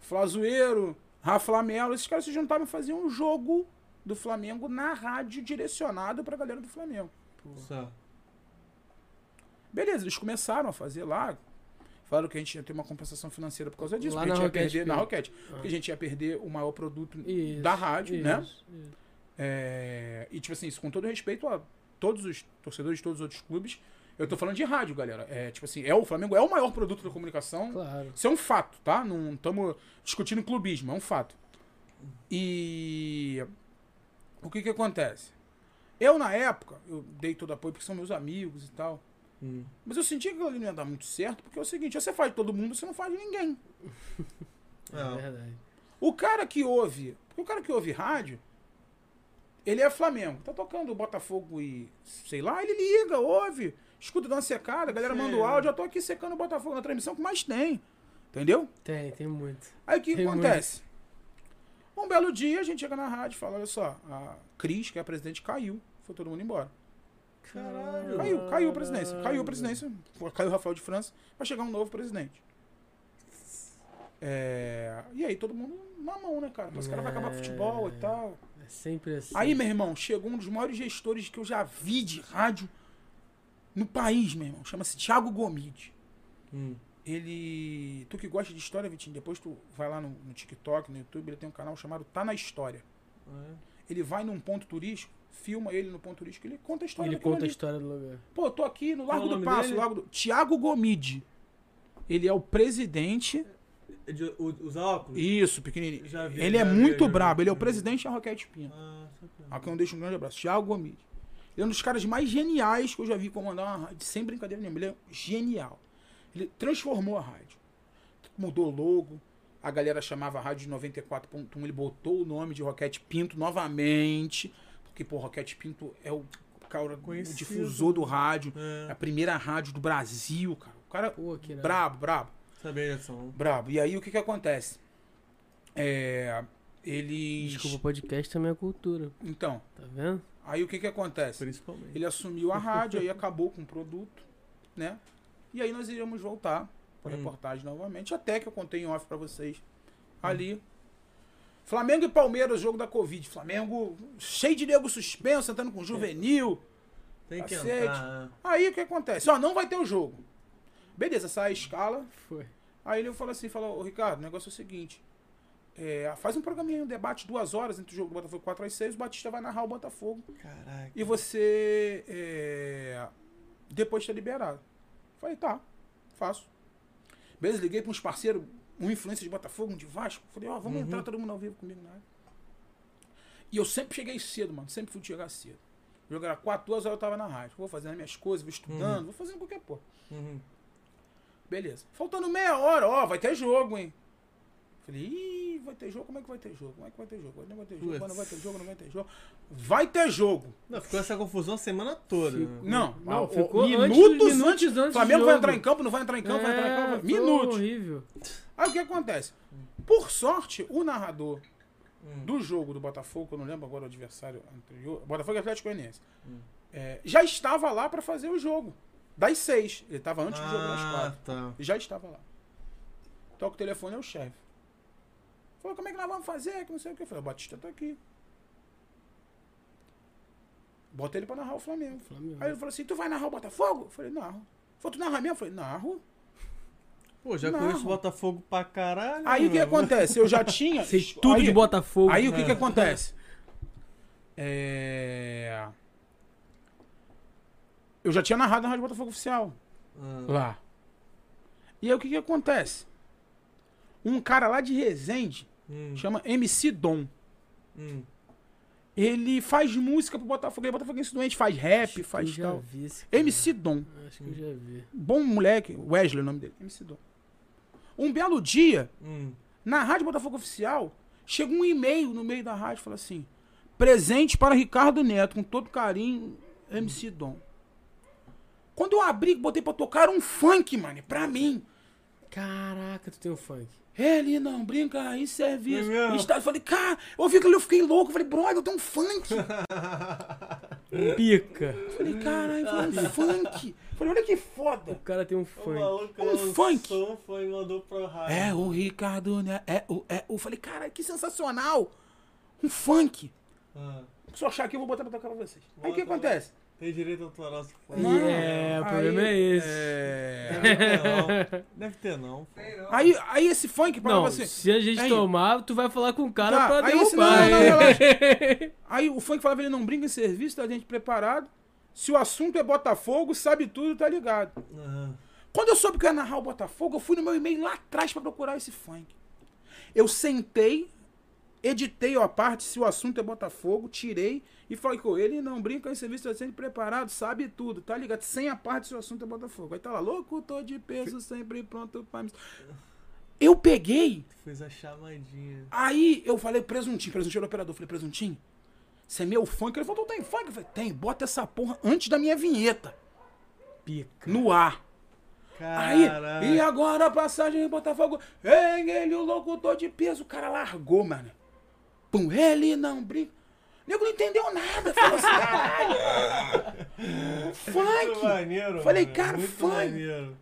Flazoeiro, Rafa Melo, esses caras se juntaram e faziam um jogo do Flamengo na rádio direcionado pra galera do Flamengo. Beleza, eles começaram a fazer lá. Falaram que a gente ia ter uma compensação financeira por causa disso, Lá porque a gente ia perder na Pinto. Roquete, porque a gente ia perder o maior produto Isso, da rádio, né? isso, isso. É, e tipo assim, isso com todo respeito a todos os torcedores de todos os outros clubes. Eu tô falando de rádio, galera. É, tipo assim, é o Flamengo é o maior produto da comunicação Claro. Isso é um fato, tá? Não estamos discutindo clubismo, é um fato. E o que que acontece? Eu, na época, eu dei todo apoio porque são meus amigos e tal. Hum. Mas eu senti que ali não ia dar muito certo, porque é o seguinte, você faz de todo mundo, você não faz de ninguém. É É. verdade. O cara que ouve, porque o cara que ouve rádio, ele é Flamengo. Tá tocando Botafogo e sei lá, ele liga, ouve, escuta, dá uma secada, a galera Sim. manda o áudio, eu tô aqui secando o Botafogo na transmissão que mais tem. Entendeu? Tem, tem muito. Aí o que Tem acontece? Um belo dia a gente chega na rádio e fala: olha só, a Cris, que é a presidente, caiu. Foi todo mundo embora. Caralho. Caiu, caiu a presidência. Caiu a presidência. Caiu o Rafael de França. Vai chegar um novo presidente. É, E aí todo mundo na mão, né, cara? Mas o cara vai acabar É. futebol e tal. É sempre assim. Aí, meu irmão, chegou um dos maiores gestores que eu já vi de rádio no país, meu irmão. Chama-se Thiago Gomide. Hum. Ele. Tu que gosta de história, Vitinho, depois tu vai lá no, no TikTok, no YouTube, ele tem um canal chamado Tá na História. É. Ele vai num ponto turístico, filma ele no ponto turístico, ele conta a história Ele conta a ali. história do lugar. Pô, eu tô aqui no Largo é do Passo, dele? Largo do. Tiago Gomide. Ele é o presidente. É de- o- Os óculos? Isso, pequenininho. Já vi, ele é já vi, muito vi. brabo, ele é o presidente da Roquete Pinto. Ah, só que- Aqui eu deixo um grande abraço. Tiago Gomide. Ele é um dos caras mais geniais que eu já vi comandar uma rádio, sem brincadeira nenhuma. Ele é genial. Ele transformou a rádio. Mudou o logo. A galera chamava a rádio de 94.1. Ele botou o nome de Roquete Pinto novamente. Porque, pô, Roquete Pinto é o, cara, o Conhecido. difusor do rádio. É a primeira rádio do Brasil, cara. O cara, Pô, que brabo, brabo. Sabia, Edson. Brabo. E aí o que que acontece? É. Eles. Desculpa, podcast também é cultura. Então, Tá vendo? aí o que que acontece? Principalmente. Ele assumiu a rádio, aí acabou com o produto, né? E aí nós iríamos voltar para Hum. reportagem novamente, até que eu contei em off para vocês ali. Flamengo e Palmeiras, jogo da Covid. Flamengo cheio de nego suspenso, entrando com juvenil. Tem que Cacete. entrar. Aí o que acontece? Ó, não vai ter o jogo. Beleza, sai a escala. Foi. Aí ele falou assim, falou, ô Ricardo, o negócio é o seguinte. é, faz um programinha, um debate duas horas entre o jogo do Botafogo 4 às 6, o Batista vai narrar o Botafogo. Caraca. E você é, depois tá liberado. Falei, tá, faço. Beleza, liguei para uns parceiros, um influencer de Botafogo, um de Vasco. Falei, ó, vamos Uhum. entrar todo mundo ao vivo comigo na área. E eu sempre cheguei cedo, mano. Sempre fui chegar cedo. O jogo era 4, 2 horas eu tava na rádio. Vou fazendo as minhas coisas, vou estudando, vou fazendo qualquer porra. Uhum. Beleza. Faltando meia hora, ó, vai ter jogo, hein? Falei, ih, vai ter jogo? Como é que vai ter jogo? Como é que vai ter jogo? Não vai ter jogo, Putz. não vai ter jogo, não vai ter jogo. Vai ter jogo. Não, ficou essa confusão a semana toda. Fico- né? Não, Não, ó, ficou ó, antes- minutos, minutos antes. Flamengo vai entrar em campo, não vai entrar em campo, vai entrar em campo. É, Minutos. horrível. Aí o que acontece? Por sorte, o narrador Hum. do jogo do Botafogo, eu não lembro agora o adversário anterior, Botafogo e Atlético Goianiense, Hum. é, já estava lá para fazer o jogo. Das seis. Ele estava antes do jogo das Ah, quatro. tá. Já estava lá. Toca o telefone, é o chefe. Falou, como é que nós vamos fazer? Que não sei o que. Eu falei, o Batista tá aqui. Bota ele pra narrar o Flamengo. Flamengo. Aí ele falou assim, tu vai narrar o Botafogo? Eu falei, narro. Falou, tu narra mesmo? Eu falei, narro. Pô, já Não. conheço o Botafogo pra caralho. Aí o que acontece? Eu já tinha... Sei tudo aí, de Botafogo. Aí o que É. que acontece? É... Eu já tinha narrado na Rádio Botafogo Oficial. Ah, lá. E aí o que que acontece? Um cara lá de Resende, hum, chama MC Dom. hum. Ele faz música pro Botafogo. Ele é botafoguense doente, faz Acho rap, que faz eu já tal. vi esse cara. MC Dom. Acho que eu já vi. Bom moleque. Wesley é o nome dele. MC Dom. Um belo dia, Hum. na Rádio Botafogo Oficial, chega um e-mail no meio da rádio, fala assim: presente para Ricardo Neto, com todo carinho, MC Dom. Quando eu abri, botei pra tocar um funk, mano, pra mim. Caraca, tu tem um funk. Ele não brinca em serviço. É mesmo? Está- Eu falei, cara, eu ouvi aquilo, eu fiquei louco. Eu falei, brother, eu tenho um funk. Pica. Eu falei, caralho, um funk. Eu falei, olha que O foda. cara tem um O funk. maluco Um funk. funk e mandou pro rádio. É o Ricardo, né? É o. É o. Eu falei, cara, que sensacional. Um funk. Ah, Se eu achar aqui, eu vou botar pra tocar pra vocês. Aí o que Bota, acontece? tem direito autoral se for. Não, é, o problema é esse. é- Deve ter não. Deve ter não. não. Aí, aí esse funk Não, falava assim. se a gente Aí. tomar, tu vai falar com o cara Tá, pra aí esse- derrubar. não, não, relaxa. Aí o funk falava, ele não brinca em serviço, tá gente preparado. Se o assunto é Botafogo, sabe tudo, tá ligado. Aham. Quando eu soube que eu ia narrar o Botafogo, eu fui no meu e-mail lá atrás pra procurar esse funk. Eu sentei, editei a parte, se o assunto é Botafogo, tirei e falei com ele, não brinca em serviço, tá sempre preparado, sabe tudo, tá ligado? Sem a parte, se o assunto é Botafogo. Aí tá lá, locutor de peso, sempre pronto pra... mis-". Eu peguei, Fez a chamadinha. aí eu falei, presuntinho, presuntinho era o operador, falei, presuntinho, você é meu funk? Ele falou, tem funk? Eu falei, tem, bota essa porra antes da minha vinheta, Pica. no ar. Aí, Caralho. e agora a passagem em Botafogo. Vem ele, o locutor de peso. O cara largou, mano. Pum, ele não brinca. O nego não entendeu nada. Falou assim, caralho. Funk. maneiro. Falei, mano, cara, funk. maneiro.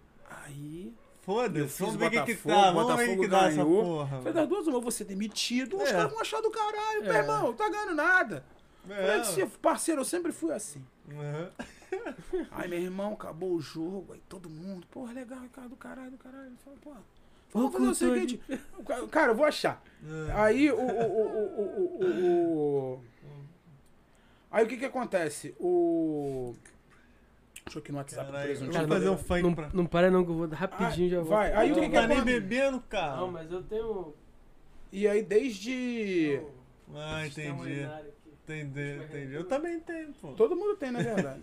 Aí, Foda-se, vamos ver o que que. Vamos ver o que dá essa porra. Falei, das duas, eu vou ser demitido. Os É. caras vão achar do caralho. Meu É. irmão, não tá ganhando nada. É. "Disse, parceiro, eu sempre fui assim. Aham. Aí, meu irmão, acabou o jogo. Aí todo mundo, porra, legal, Ricardo, do caralho, do caralho. Eu falei, porra, vamos fazer o seguinte. Ca- Cara, eu vou achar. É. Aí o. o, o, o, o, o- o- Aí o que que acontece? O. Deixa eu aqui no WhatsApp Caralho. Vamos fazer um funk Não, pra. não para não, que eu vou rapidinho Ah, já vou. vai. Aí o Não que que tá nem bebendo, cara. Não, mas eu tenho. E aí desde. Ah, entendi. Entendi, entendi. Eu também tenho, pô. Todo mundo tem, na verdade.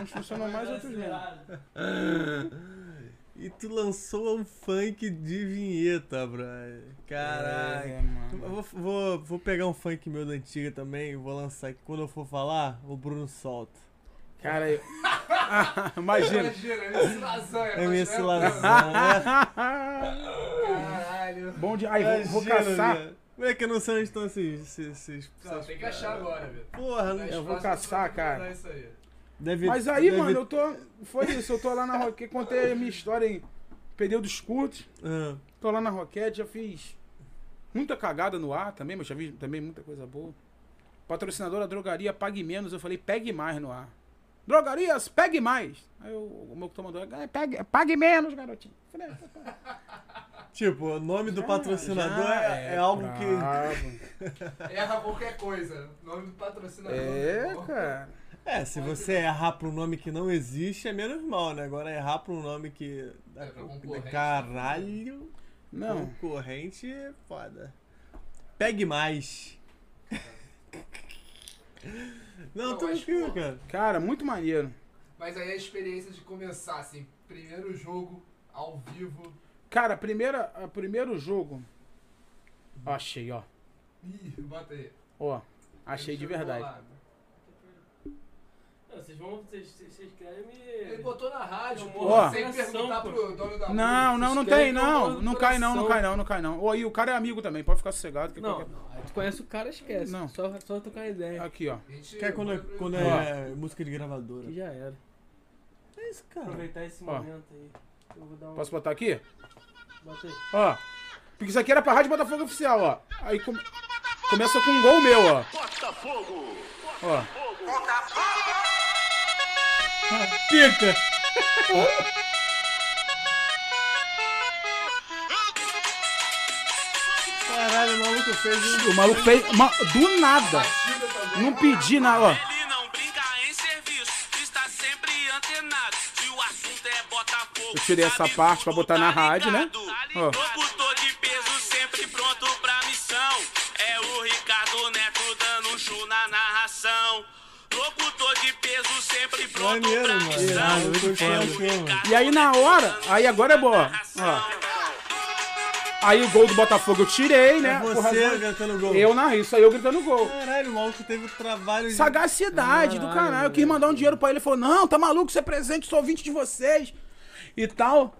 Uns funcionam mais, outros menos. E tu lançou um funk de vinheta, brother. Caralho. É, vou, vou, vou pegar um funk meu da antiga também e vou lançar aqui. Quando eu for falar, o Bruno solta. Cara, eu... Imagina. Imagina, MC Lasanha. MC Lasanha. Caralho. Bom dia. Aí, vou, vou caçar. velho. Como é que eu não sei onde estão esses. esses, esses Não, tem que achar agora, velho. Porra, Dá Eu vou caçar, cara. Isso aí. deve. Mas aí, deve- mano, eu tô. Foi isso, eu tô lá na Roquete. Contei a minha história em períodos curtos. Ah, Tô lá na Roquete, já fiz muita cagada no ar também, mas já vi também muita coisa boa. Patrocinadora drogaria Pague Menos, eu falei pegue mais no ar. Drogarias, pegue mais. Aí o, o meu que mandou, "É, pegue, pague menos, garotinho. Falei, "É, tá, tipo, o nome do já- patrocinador já é, é algo que. Erra qualquer coisa. Nome do patrocinador. É, cara. É, se você errar pra um nome que não existe, é menos mal, né? Agora errar pra um nome que. É, pra. Caralho. Não. Concorrente é foda. Pegue mais. Não, Não, tranquilo, cara. Cara, muito maneiro. Mas aí a experiência de começar, assim, primeiro jogo, ao vivo. Cara, a primeira, a primeiro jogo. Ó, achei, ó. Ih, bota aí. Ó, achei de verdade. Não, vocês vão. Vocês, querem me. Ele botou na rádio, Eu pô, morro de sem perguntar pô. pro dono da Não, não, não tem, não. Não cai não, não cai não, não cai não. Ô, e o cara é amigo também, pode ficar sossegado. Que Não, qualquer- não. Aí tu conhece o cara, esquece. Não. Só, só trocar ideia. Aqui, ó. Quer quando, é- quando é música de gravadora? Que já era. É isso, cara. Aproveitar esse Ó. momento aí. Eu vou dar uma. Posso botar aqui? Ó. Porque isso aqui era pra Rádio Botafogo Oficial, ó. Aí come- começa com um gol meu, ó. Ó. Pica! Caralho, o maluco fez um. O maluco fez ma- do nada. Não pedi nada, ó. Ele não brinca em serviço, está sempre antenado. Se o assunto é Botafogo. Eu tirei essa parte pra botar na tá rádio, né? Locutor de peso sempre pronto pra missão. É o Ricardo Neto dando um show na narração. Locutor de peso sempre pronto Maneiro, pra mano. missão. Irado, É Ricardo mano. E aí, na hora, aí agora é boa, ó. Aí o gol do Botafogo eu tirei, né? É você razão- gritando gol. Eu narrei, isso aí eu gritando gol. Caralho, o maluco teve trabalho de. Sagacidade do Caralho, caralho. Eu quis mandar um dinheiro pra ele. Ele falou: Não, tá maluco, você é presente, sou ouvinte de vocês. E tal.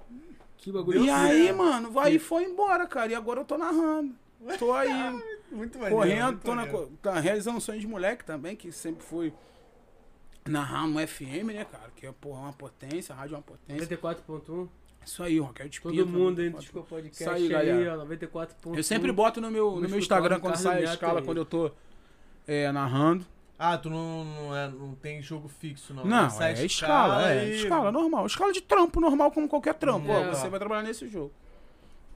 Que bagulho. E aí, mano, aí foi embora, cara. E agora eu tô narrando. Tô aí, Muito maneiro. correndo, muito tô na, tá realizando um sonho de moleque também, que sempre foi narrar no FM, né, cara? Que é, porra, uma potência, a rádio é uma potência. 94.1. Isso aí, Raquel de Todo Pinto, mundo né? aí Disco Podcast Isso aí, aí, galera. ó, 94.1. Eu sempre boto no meu, no meu Instagram quando sai a escala, aí. quando eu tô é, narrando. Ah, tu não, não, é, não tem jogo fixo, não. Não, é escala, é. e- Escala normal. Escala de trampo, normal como qualquer trampo. Ó, É. você vai trabalhar nesse jogo.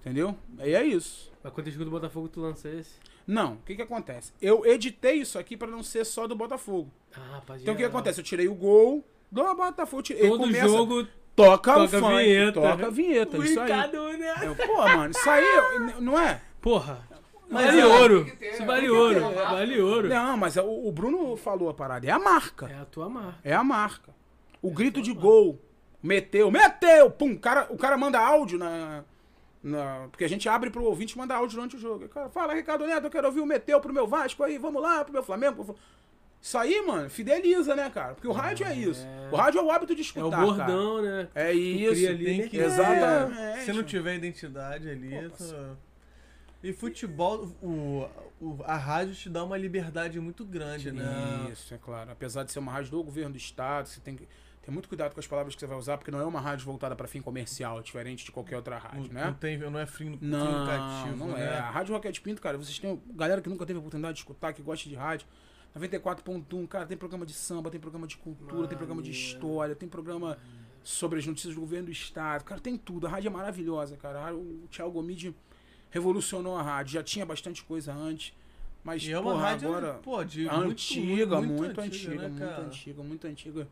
Entendeu? Aí é isso. Mas quando escuta do Botafogo, tu lança esse? Não, o que que acontece? Eu editei isso aqui pra não ser só do Botafogo. Ah, pode Então o que que acontece? Eu tirei o gol do Botafogo. tirei- Todo começa, jogo toca, o toca a funk, vinheta. toca a vinheta, o isso aí. Né? Eu, Pô, mano, isso aí, não é? Porra. Mas Vale é, ouro. ter, Isso vale ouro. marca. Vale ouro. Não, mas é o, o Bruno falou a parada. É a marca. É a tua marca. É a marca. O grito de gol. Meteu, meteu! Pum, o cara, o cara manda áudio na, na- Porque a gente abre pro ouvinte e manda áudio durante o jogo. O cara fala, Ricardo Neto, eu quero ouvir o meteu pro meu Vasco aí, vamos lá, pro meu Flamengo. pro- Isso aí, mano, fideliza, né, cara? Porque o rádio é isso. O rádio é o hábito de É escutar. o cara. bordão, né? É Tu isso. cria ali, Tem que Exatamente. Se não tiver identidade ali. tu- E futebol, o, o- a rádio te dá uma liberdade muito grande, né? Isso, é claro. Apesar de ser uma rádio do governo do estado, você tem que ter muito cuidado com as palavras que você vai usar, porque não é uma rádio voltada para fim comercial, diferente de qualquer outra Não, rádio, não né? tem, não é fim, Não, não né? é. A Rádio Roquete Pinto, cara, vocês têm galera que nunca teve a oportunidade de escutar, que gosta de rádio. 94.1, cara, tem programa de samba, tem programa de cultura, tem programa de história, tem programa sobre as notícias do governo do estado. Cara, tem tudo. A rádio é maravilhosa, cara. O Thiago Gomide revolucionou a rádio. Já tinha bastante coisa antes. Mas, E é uma porra, rádio, agora... pô, de antiga, muito, muito, antiga, né, muito cara? antiga, muito antiga.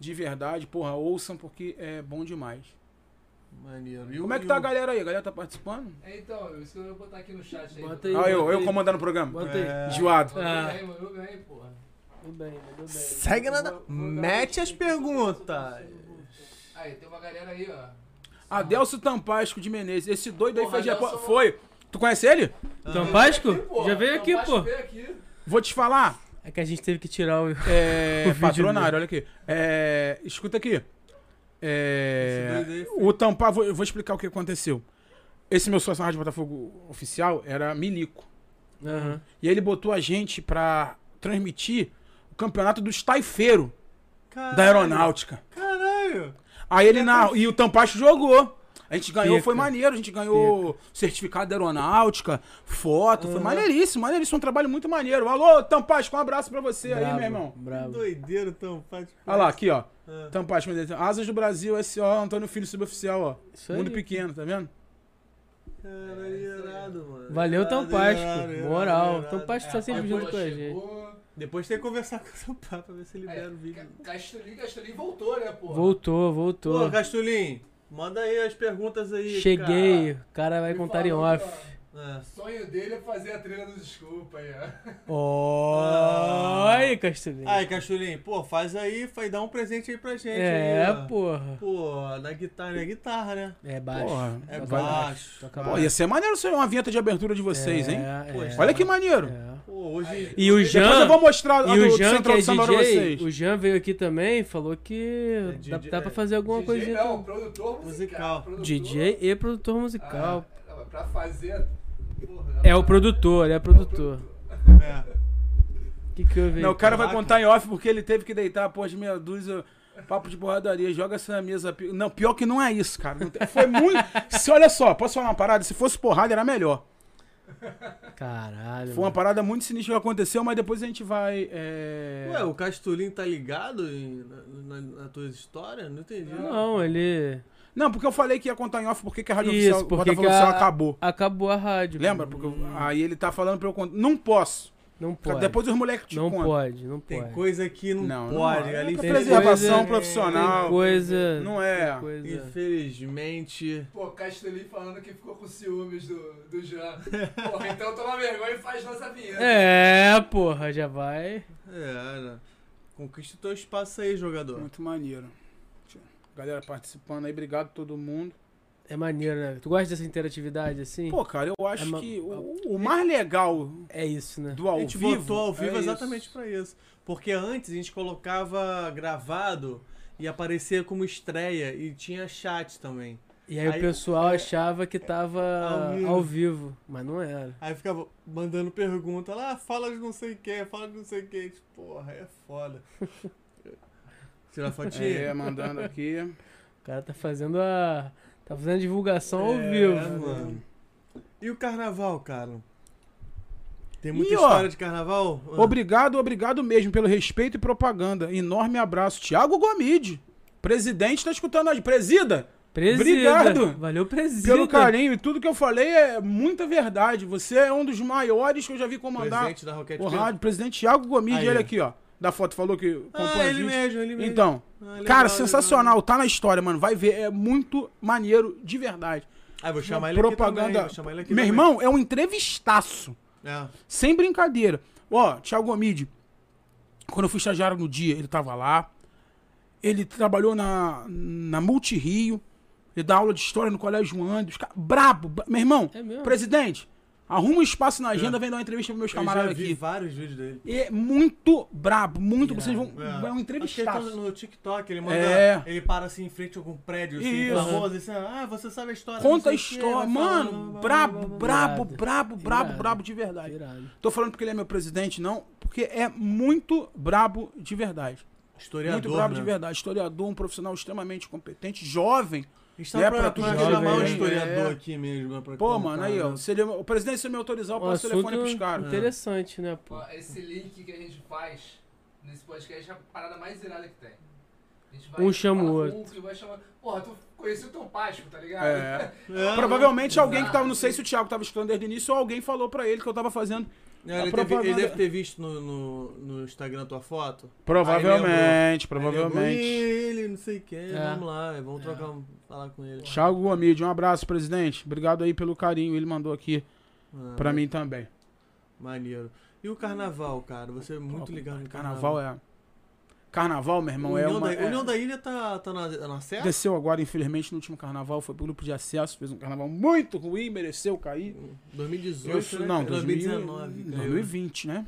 De verdade, porra, ouçam porque é bom demais. Maneiro. E Como é que tá a galera aí? A galera tá participando? É, então, isso que eu vou botar aqui no chat aí. Bota aí. Ah, eu, eu comandando o programa. Bota aí. É. Enjoado. Ah. bem, mandou bem, porra. Tudo bem, tudo bem. Segue nada. Mete as perguntas. Aí, tem uma galera aí, ó. Adelso Tampasco de Menezes. Esse doido aí fez de Adelso- Foi. Tu conhece ele? Páscoa? porra. Já veio aqui, pô. veio aqui. Vou te falar. É que a gente teve que tirar o. É. O vídeo patronário, olha aqui. É. Escuta aqui. É. Esse doido aí foi- O Tampa. Vou, eu vou explicar o que aconteceu. Esse meu sócio na Rádio Botafogo oficial era Milico. Aham. E aí ele botou a gente pra transmitir o campeonato dos taifeiros da aeronáutica. Caralho. Aí ele na. E o Tampacho jogou. A gente ganhou, Pica. foi maneiro. A gente ganhou certificado da aeronáutica, foto. Foi Aham. maneiríssimo, maneiríssimo. Um trabalho muito maneiro. Alô, Tampacho, um abraço pra você aí, Bravo, meu irmão. Bravo. Doideiro. Faz... Olha lá, aqui, ó. Ah. Tampacho, meu Deus. Asas do Brasil, S.O. Antônio Filho, suboficial, ó. Isso aí. Mundo pequeno, tá vendo? Caralho, irado, mano. Valeu, Tampasco. Moral. Tampasco tá sempre a junto com a gente. Depois tem que conversar com o seu pai pra ver se libera o vídeo. Ca- Castelinho, Castelinho voltou, né, porra? Voltou, Pô, voltou. Castulinho, manda aí as perguntas aí. Cheguei. O cara vai Ele contar em off. cara. O sonho dele é fazer a trilha do Desculpa aí, ó. Oi, Castelinho. Aí, Castulinho, pô, faz aí, faz, dá um presente aí pra gente. É, aí, porra. Pô, na guitarra, é guitarra, né? É baixo. Porra, É baixo. Toca Pô, baixo. ia ser maneiro ser uma vinheta de abertura de vocês, hein? É, Pô, é. Olha que maneiro. É. Pô, hoje. E o Depois Jean, eu vou mostrar e o do Jean que Central é Samba pra DJ, vocês. o Jean veio aqui também, falou que É dá, DJ, dá pra é. fazer alguma DJ coisinha. não, com- produtor musical. Musical. produtor. DJ e produtor musical. Ah, não, pra fazer. É o produtor, ele é produtor. É. O que que eu vi? Não, o cara vai Caraca. contar em off porque ele teve que deitar após meia dúzia Papo de porradaria, joga essa mesa. Não, pior que não é isso, cara. Não tem- Foi muito. Se, olha só, posso falar uma parada? Se fosse porrada, era melhor. Caralho. Foi uma mano. parada muito sinistra que aconteceu, mas depois a gente vai. é, Ué, o Castulinho tá ligado em- na, na, na tua história? Não entendi. Não, ele. Não, porque eu falei que ia contar em off porque que a Rádio Isso, Oficial, porque Botafogo que Oficial a- acabou. Acabou a rádio. Lembra? Porque eu- aí ele tá falando pra eu contar. Não posso. Não pode. Depois os moleques te não contam. pode, não Tem pode. coisa que não, Não, não pode. é. ali É Tem preservação coisa- profissional. Tem coisa. Não é. tem coisa- Infelizmente. Pô, Castelli falando que ficou com ciúmes do, do Jean. Porra, então toma vergonha e faz nossa vinheta. É, porra, já vai. É, né? Conquista o teu espaço aí, jogador. Muito maneiro. Galera participando aí, obrigado a todo mundo. É maneiro, né? Tu gosta dessa interatividade assim? Pô, cara, eu acho É que o, o mais legal é isso, né? do ao a gente vivo. botou ao vivo é exatamente pra isso. Porque antes a gente colocava gravado e aparecia como estreia e tinha chat também. E aí, Aí- o pessoal achava que tava Ao vivo. ao vivo, mas não era. Aí ficava mandando pergunta lá, fala de não sei o que, fala de não sei o que. Tipo, Porra, é foda. Tirar a fotinha? É, mandando aqui. O cara tá fazendo a. Tá fazendo a divulgação ao É, vivo. mano. E o carnaval, cara? Tem muita E, ó, história de carnaval? Obrigado, obrigado mesmo pelo respeito e propaganda. Enorme abraço. Tiago Gomide, presidente, tá escutando a. Presida, Presida. Obrigado. Valeu, presida. pelo carinho. E tudo que eu falei é muita verdade. Você é um dos maiores que eu já vi comandar Presidente da Rocket o rádio. Presidente Tiago Gomide, Aí. ele aqui, ó. Da foto, falou que compõe Ah, a ele gente. mesmo, ele mesmo. Então, Ah, legal, cara, legal. sensacional. Tá na história, mano. Vai ver. É muito maneiro, de verdade. Ah, vou chamar Uma ele aqui propaganda. também, ele aqui Meu também. irmão, é um entrevistaço. É. Sem brincadeira. Ó, Thiago Gomide, quando eu fui estagiário no dia, ele tava lá. Ele trabalhou na, na Multirio. Ele dá aula de história no Colégio Andes. Brabo. bra- Meu irmão, É mesmo? presidente, arruma um espaço na agenda, vem dar uma entrevista pros meus Eu já camaradas vi aqui. vários vídeos dele. É muito brabo, muito. Vocês vão. É. É um que entrevistaço. tá no TikTok, ele manda. É. Ele para assim em frente a algum prédio assim, Isso. famoso, assim, ah, você sabe a história. Conta a história. falando, Mano, blá, brabo, brabo, brabo, brabo, brabo de verdade. Irado. Tô falando porque ele é meu presidente, não. Porque é muito brabo de verdade. Historiador, muito brabo né? de verdade. Historiador, um profissional extremamente competente, jovem. Tá É pra, pra tu jovem, chamar um é. historiador aqui mesmo. né, Pra Pô, contar, mano, aí, ó. né? Se ele- o presidente, se me autorizar, eu Um passo o telefone pros caras. interessante, né, pô? Ó, esse link que a gente faz nesse podcast é a parada mais irada que tem. A gente Um chama o outro. Um vai chamar. Porra, tu conheceu o Tom Páscoa, tá ligado? É. É, Provavelmente alguém que tava, não sei se o Thiago tava escutando desde o início ou alguém falou pra ele que eu tava fazendo. Não, ele, teve- ele propaganda- deve ter visto no, no, no Instagram tua foto. Provavelmente, Aí provavelmente. ele, não sei quem, É. vamos lá, vamos trocar, um- falar com ele. Thiago Gomide, um abraço, presidente. Obrigado aí pelo carinho. Ele mandou aqui Ah, pra mim também. Maneiro. E o carnaval, cara? Você é muito ligado no Carnaval é. Carnaval, meu irmão, é União, uma. da, é- União da Ilha tá, tá na, na certa? Desceu agora, infelizmente, no último carnaval. Foi pro grupo de acesso. Fez um carnaval muito ruim, mereceu cair. 2018, Eu sou- né? não, 2019. 2019. caiu. 2020, né?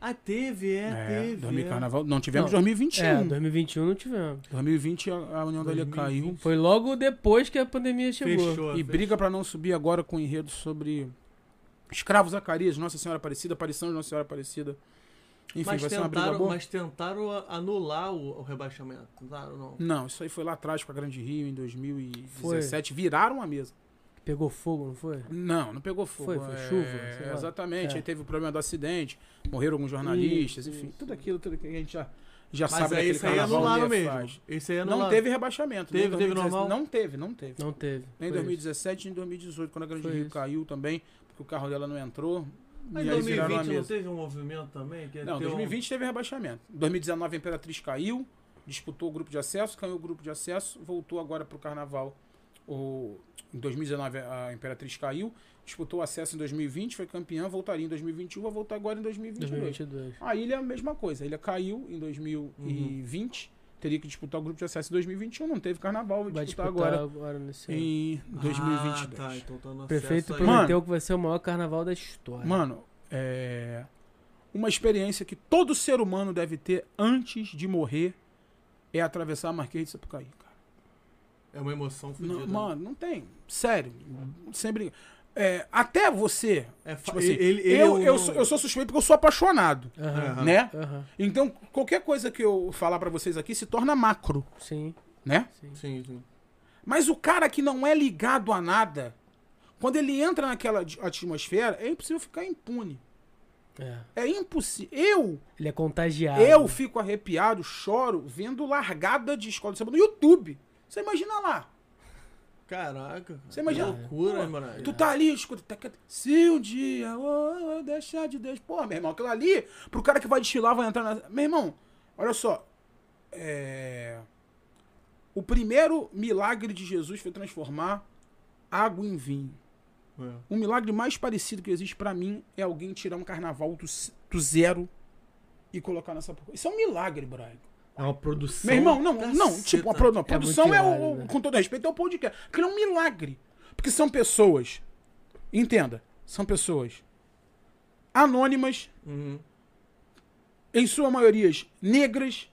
Ah, teve, é, É, teve. 2000 é. carnaval. Não, tivemos Não, 2021. É, 2021 não tivemos. 2020 a, a União da Ilha 2020. caiu. Foi logo depois que a pandemia chegou. Fechou. E fechou. briga pra não subir agora com enredo sobre escravos Zacarias, Nossa Senhora Aparecida, aparição de Nossa Senhora Aparecida. Enfim, Mas vai ser uma briga tentaram, boa. mas tentaram anular o, o rebaixamento, tentaram não? Não, isso aí foi lá atrás com a Grande Rio em 2017. Viraram a mesa. Pegou fogo, não foi? Não, não pegou fogo. Foi, foi é, chuva. Exatamente. É. Aí teve o problema do acidente, morreram alguns jornalistas, Isso, enfim. isso. Tudo aquilo, tudo que a gente já, já Mas sabe aí daquele isso aí é mesmo. faz. Aí Não anularam. teve rebaixamento. Teve, nem teve 2017. normal? Não teve, não teve. Não teve. Nem em Foi 2017 nem em 2018, quando a Grande Foi Rio isso. caiu também, porque o carro dela não entrou. Mas em aí viraram a 2020 não teve um movimento também? Que ia Não, ter um- 2020 teve rebaixamento. 2019 a Imperatriz caiu, disputou o grupo de acesso, caiu o grupo de acesso, voltou agora pro Carnaval. O, em 2019 a Imperatriz caiu, disputou o acesso em 2020, foi campeã, voltaria em 2021, vai voltar agora em 2022. 2022. A ilha é a mesma coisa, a ilha caiu em 2020, teria que disputar o grupo de acesso em 2021, não teve Carnaval, vai Vai disputar, disputar agora agora nesse ano. em 2022. Ah, tá, então tá no O prefeito aí. prometeu que vai ser o maior carnaval da história. Mano, é uma experiência que todo ser humano deve ter antes de morrer é atravessar a Marquês de Sapucaí, cara. É uma emoção fodida. Não, né? mano, não tem. Sério. Sem brincar. É, até você. É tipo assim, ele- ele eu, é um- eu, sou, eu sou suspeito porque eu sou apaixonado. Né? Então, qualquer coisa que eu falar pra vocês aqui se torna macro, Sim. né? Sim, sim. Mas o cara que não é ligado a nada, quando ele entra naquela atmosfera, é impossível ficar impune. É. É impossível. Eu, Ele é contagiado. eu fico arrepiado, choro, vendo largada de escola de samba no YouTube. Você imagina lá. Caraca. cara. Você imagina? Que loucura, mano? Tu tá ali, escuta. taca- Se um dia oh, eu deixar de Deus. Pô, meu irmão, aquilo ali, pro cara que vai desfilar, vai entrar na. Meu irmão, olha só. É... O primeiro milagre de Jesus foi transformar água em vinho. É. O milagre mais parecido que existe pra mim é alguém tirar um carnaval do, do zero e colocar nessa. porra. Isso é um milagre, Brian. É uma produção. Meu irmão, não, não, caceta. tipo, a, pro- não, a É produção muito é, o, né? com todo respeito, é o podcast. Aquilo é um milagre. Porque são pessoas, entenda, são pessoas anônimas, Uhum. em sua maioria negras,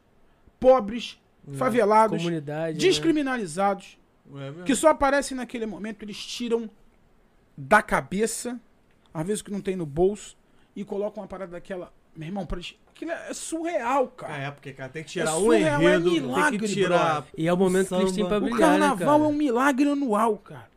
pobres, favelados, Comunidade. né? descriminalizados, É mesmo. que só aparecem naquele momento, eles tiram da cabeça, às vezes o que não tem no bolso, e colocam uma parada daquela. Meu irmão, pra eles- aquilo é surreal, cara. É, porque, cara, tem que tirar É um surreal, é enredo, tem milagre, que tirar... brother. E é o momento que eles têm pra. O brilhar, carnaval né, cara? é um milagre anual, cara.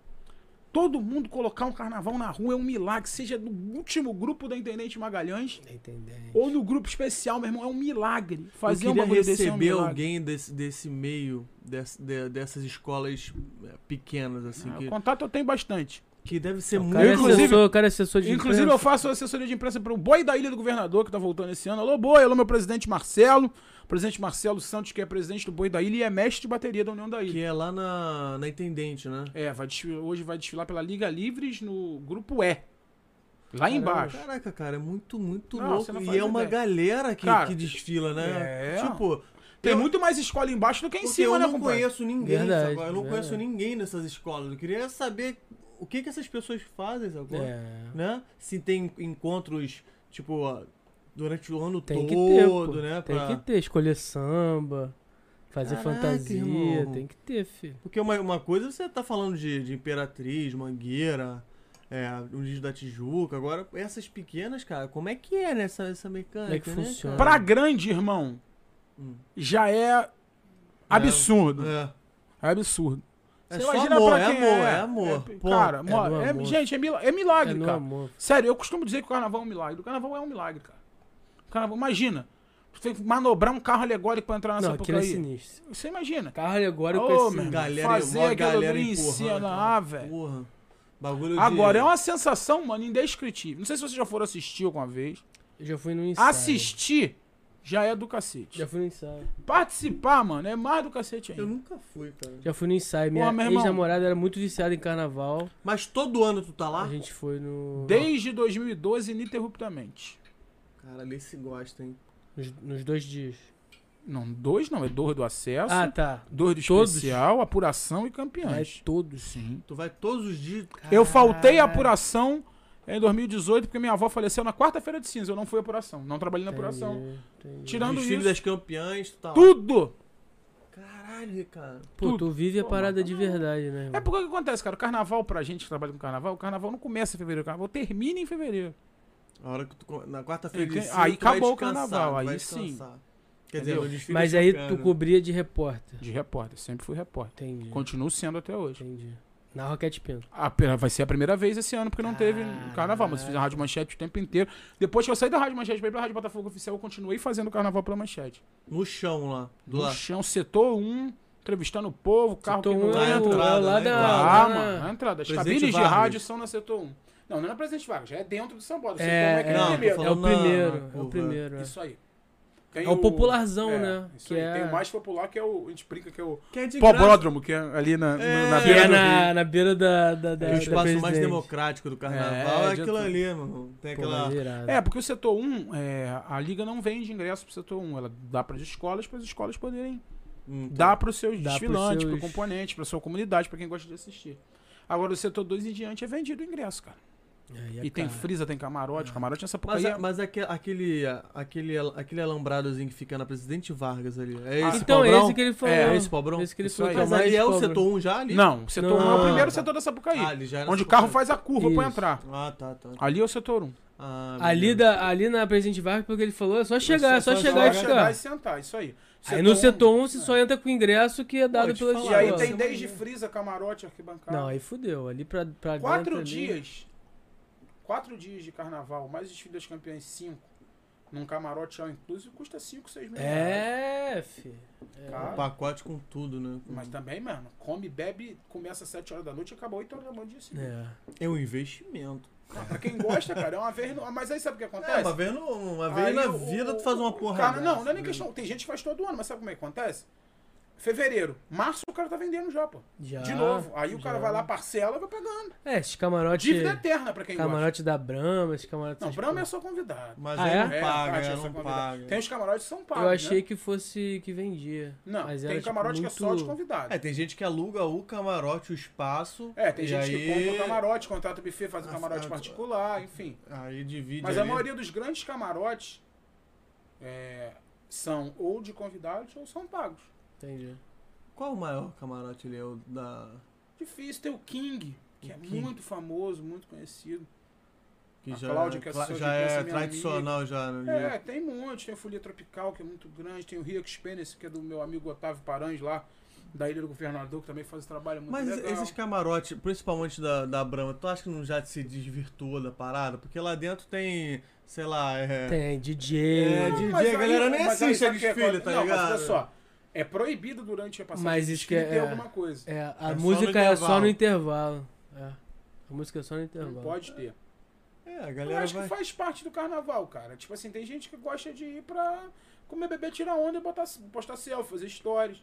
Todo mundo colocar um carnaval na rua é um milagre, seja no último grupo da Intendente Magalhães Entendente. ou no grupo especial, meu irmão, é um milagre. Fazer eu um queria bagulho desse é um receber alguém desse, desse meio, desse- de- dessas escolas é, pequenas, assim, Ah, que, Contato eu tenho bastante. Que deve ser muito... cara, é Inclusive- assessor, o cara é assessor de Inclusive, eu faço assessoria de imprensa para o boi da Ilha do Governador, que tá voltando esse ano. Alô, boi, alô, meu presidente Marcelo. Presidente Marcelo Santos, que é presidente do Boi da Ilha e é mestre de bateria da União da Ilha. Que é lá na, na Intendente, né? É, vai desfilar- hoje vai desfilar pela Liga Livres no grupo E. Lá embaixo. Caraca, cara, é muito, muito Não, louco. não E é uma ideia. galera que, Cara, que desfila, né? é. Tipo, Tem eu- muito mais escola embaixo do que em cima, eu né, não compadre? conheço ninguém, Verdade? Eu não conheço verdade. ninguém nessas escolas. Eu queria saber o que, que essas pessoas fazem, sacou? É. Né? Se tem encontros, tipo, ó, durante o ano Tem todo, que ter, pô. né? Tem pra- que ter. Escolher samba, fazer Caraca, fantasia. irmão. Tem que ter, filho. Porque uma, uma coisa você tá falando de, de Imperatriz, Mangueira, é, o Disco da Tijuca. Agora, essas pequenas, cara, como é que é nessa essa mecânica? Como é que né, funciona? cara? Pra grande, irmão, Hum. já é absurdo. É. É absurdo. É só amor, é amor, é amor. É, Ponto. cara, É é- amor. gente, é, é É milagre, cara. amor. Sério, eu costumo dizer que o carnaval é um milagre. O carnaval é um milagre, cara. O carnaval, imagina. Você tem que manobrar um carro alegórico pra entrar nessa Não, é porcaria. sinistro. Você imagina. Carro alegórico é sinistro. irmão. Galera, Fazer aquilo galera ali em aquela ah, velho. Bagulho de... Agora, é uma sensação, mano, indescritível. Não sei se vocês já foram assistir alguma vez. Eu já fui no ensaio. Assistir já é do cacete. Já fui no ensaio. Participar, mano, é mais do cacete Eu ainda. nunca fui, cara. Já fui no ensaio. Minha ex-namorada era muito viciada em carnaval. Mas todo ano tu tá lá? A gente foi no. Desde 2012, ininterruptamente. Cara, ali se gosta, hein? Nos, nos dois dias. Não, dois não, é dois do acesso, Ah, tá. dois do todos? especial, apuração e É campeões. todos. Sim. Tu vai todos os dias... Eu faltei a Caralho. apuração em 2018 porque minha avó faleceu na quarta-feira de cinza. Eu não fui à apuração, não trabalhei na Entendi, apuração. entendi. Tirando Os filhos isso, das campeãs, tu tá tudo. Caralho, cara. Pô, tudo. tu vive a Pô, parada de não- verdade, né? irmão? É porque o que acontece, cara? O carnaval, pra gente que trabalha com carnaval, o carnaval não começa em fevereiro, o carnaval termina em fevereiro. A hora que tu... Na quarta-feira de Aí cinza, aí tu vai acabou o carnaval, aí sim. Quer dizer, Entendeu? Mas aí tu né? cobria de repórter. De repórter, sempre fui repórter. Entendi. Continuo sendo até hoje. Entendi. Na Roquete Pinto. A vai ser a primeira vez esse ano, porque não teve carnaval, mas eu fiz a Rádio Manchete o tempo inteiro. Depois que eu saí da Rádio Manchete pra ir pra Rádio Botafogo Oficial, eu continuei fazendo carnaval pela Manchete. No chão lá. Do No lá. chão, setor 1, entrevistando o povo, carro Setor que um não é o- entra. é o lá né? da- Ah, lá mano, na- entrada. As Presidente cabines de Vargas. rádio são na setor 1. Não, não é na Presidente Vargas, já é dentro do São Paulo. Setor É, 1 é aquele é, Não, tô primeiro. é o falando na- primeiro. na É o curva. primeiro. é. Isso aí. Tem É o popularzão, né? Isso Que aí. é- Tem o mais popular, que é o. A gente brinca que é o. Que é de graça. Pobódromo, que é ali na, no- É. na Que beira é do na, na beira da, da, da, É o da espaço mais Presidente. democrático do carnaval. É, É, de aquilo ali, mano. Tem aquela. É, porque o setor 1, é, a liga não vende ingresso pro setor 1. Ela dá para as escolas, para as escolas poderem Hum, dar para os seus Dá desfilantes, para o seus- componente, para sua comunidade, para quem gosta de assistir. Agora, o setor 2 em diante é vendido o ingresso, cara. É E tem frisa, tem camarote. Camarote nessa Mas, porcaria. mas aque- aquele, aquele, aquele alambradozinho que fica na Presidente Vargas ali. É esse Então, pobrão? esse que ele falou. É, esse pobrão? Esse que ele falou é Mas ali é o setor 1 já ali? Não, o setor 1 é Não. o primeiro setor da Sapucaí. Ah, ali já era onde o carro faz a curva pra Isso. entrar. Ah, tá, tá. Ali é o setor 1. Ah, Ali, da, ali na Presidente Vargas, porque ele falou, é só chegar, é só, só chegar e chegar, ficar. e sentar, isso aí. Aí no setor 1 um, você só entra com o ingresso que é dado pela E aí tem desde frisa, camarote, arquibancada. Não, aí fudeu. Ali pra, pra Quatro dias. Quatro dias de carnaval, mais desfile das campeãs, cinco. Num camarote all inclusive, custa 5, 6 mil reais. É, fi. Um Cara, pacote com tudo, né? mas também, mano, come, bebe, começa às 7 horas da noite e acaba 8 horas da manhã dia seguinte. É. É um investimento. Ah, Pra quem gosta, cara, é uma vez. no- Mas aí sabe o que É, acontece? uma vez, no- uma vez Aí na o- vida o- tu faz uma porra cara, dessa, Não, não é nem né? questão. Tem gente que faz todo ano, mas sabe como é que acontece? Fevereiro, março o cara tá vendendo já, pô. Já, De novo. Aí o cara vai lá, parcela e vai pagando. É, esses camarotes. Dívida eterna pra quem Camarote da Brahma, esses camarotes. gosta. Não, Brahma é só convidado. Mas Ah, aí é? não É, paga, é, é só não convidado. paga. Tem os camarotes que são pagos. Eu achei né? que fosse que vendia. Não, mas tem era, tipo, camarote que é só de convidado. É, tem gente que aluga o camarote, o espaço. É, tem gente aí... que compra o camarote, contrata o buffet, faz o Ah, camarote ah, particular, enfim. Aí divide Mas a ali. maioria dos grandes camarotes é, são ou de convidados ou são pagos. Entendi. Qual o maior camarote ali? É o da... Difícil ter o King, que O é King. muito famoso, muito conhecido. Que A já, Cláudia, que é já é tradicional já no É, dia. tem um monte. Tem a Folia Tropical, que é muito grande. Tem o Rio Experience, que é do meu amigo Otávio Paranhos lá, da Ilha do Governador, que também faz esse trabalho muito Mas legal. esses camarotes, principalmente da, da Brahma, tu acha que não já se desvirtuou da parada? Porque lá dentro tem, sei lá, é... Tem DJ. É, DJ, a galera nem assiste a é desfile, tá não, ligado? Mas olha só, é proibido durante a passagem Mas isso que é- ter é. alguma coisa. É, a É só música no é só no intervalo. É. A música é só no intervalo. Não pode ter. É, a Eu galera acho vai... que faz parte do carnaval, cara. Tipo assim, tem gente que gosta de ir pra comer bebê, tirar onda e botar, postar selfie, fazer stories.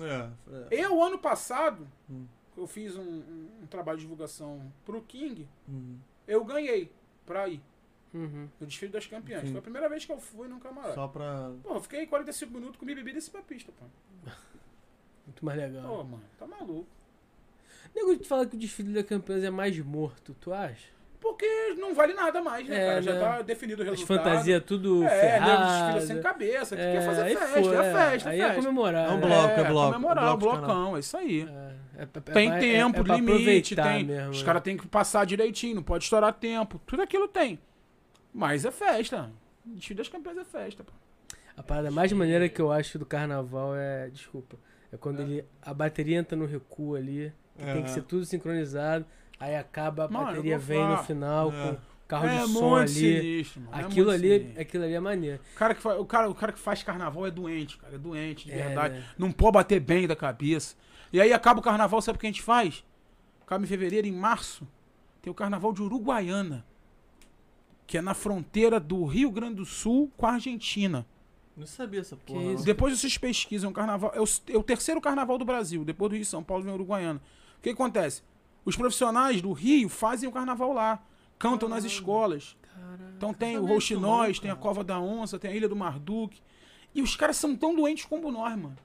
É, é. Eu, ano passado, Hum. eu fiz um, um- um trabalho de divulgação pro King, Hum, eu ganhei pra ir Uhum. no desfile das campeãs. Sim. Foi a primeira vez que eu fui num camarote. Só pra... Pô, eu fiquei 45 minutos, comi bebida e desci pra pista, pô. Muito mais legal. Pô, mano, tá maluco. Nego te fala que o desfile da Campeões é mais morto, tu acha? Porque não vale nada mais, né, É, cara? Já né? tá definido o As resultado. fantasias tudo É, nego ferrada. sem cabeça, que É, quer fazer aí festa, foi, é festa, Aí festa. é comemorar. É um né? bloco, é bloco, comemorar, o bloco de blocão, é isso aí. É, é, é, Tem é, tempo, é, é limite, tem. mesmo, os né? caras têm que passar direitinho, não pode estourar tempo. Tudo aquilo tem. Mas é festa. Desfile das campeãs é festa, pô. A parada mais maneira que eu acho do carnaval é. Desculpa. É quando ele, a bateria entra no recuo ali. que Tem que É. ser tudo sincronizado. Aí acaba, a Mano, bateria vem no final É. com carro é de som muito ali. sinistro, mano. é Aquilo muito ali, sinistro. aquilo ali é maneiro. O cara, que fa- o, cara, o cara que faz carnaval é doente, cara. É doente, de É, verdade. né? Não pode bater bem da cabeça. E aí acaba o carnaval, sabe o que a gente faz? Acaba em fevereiro, em março, tem o carnaval de Uruguaiana. Que é na fronteira do Rio Grande do Sul com a Argentina. Não sabia essa porra. não. Depois vocês pesquisam o carnaval. É o, é o terceiro carnaval do Brasil. Depois do Rio e São Paulo vem o Uruguaiana. O que acontece? Os profissionais do Rio fazem o carnaval lá. Cantam nas escolas. Então tem o Rouxinóis, tem a. Cova da Onça, tem a Ilha do Marduk. E os caras são tão doentes como nós, mano.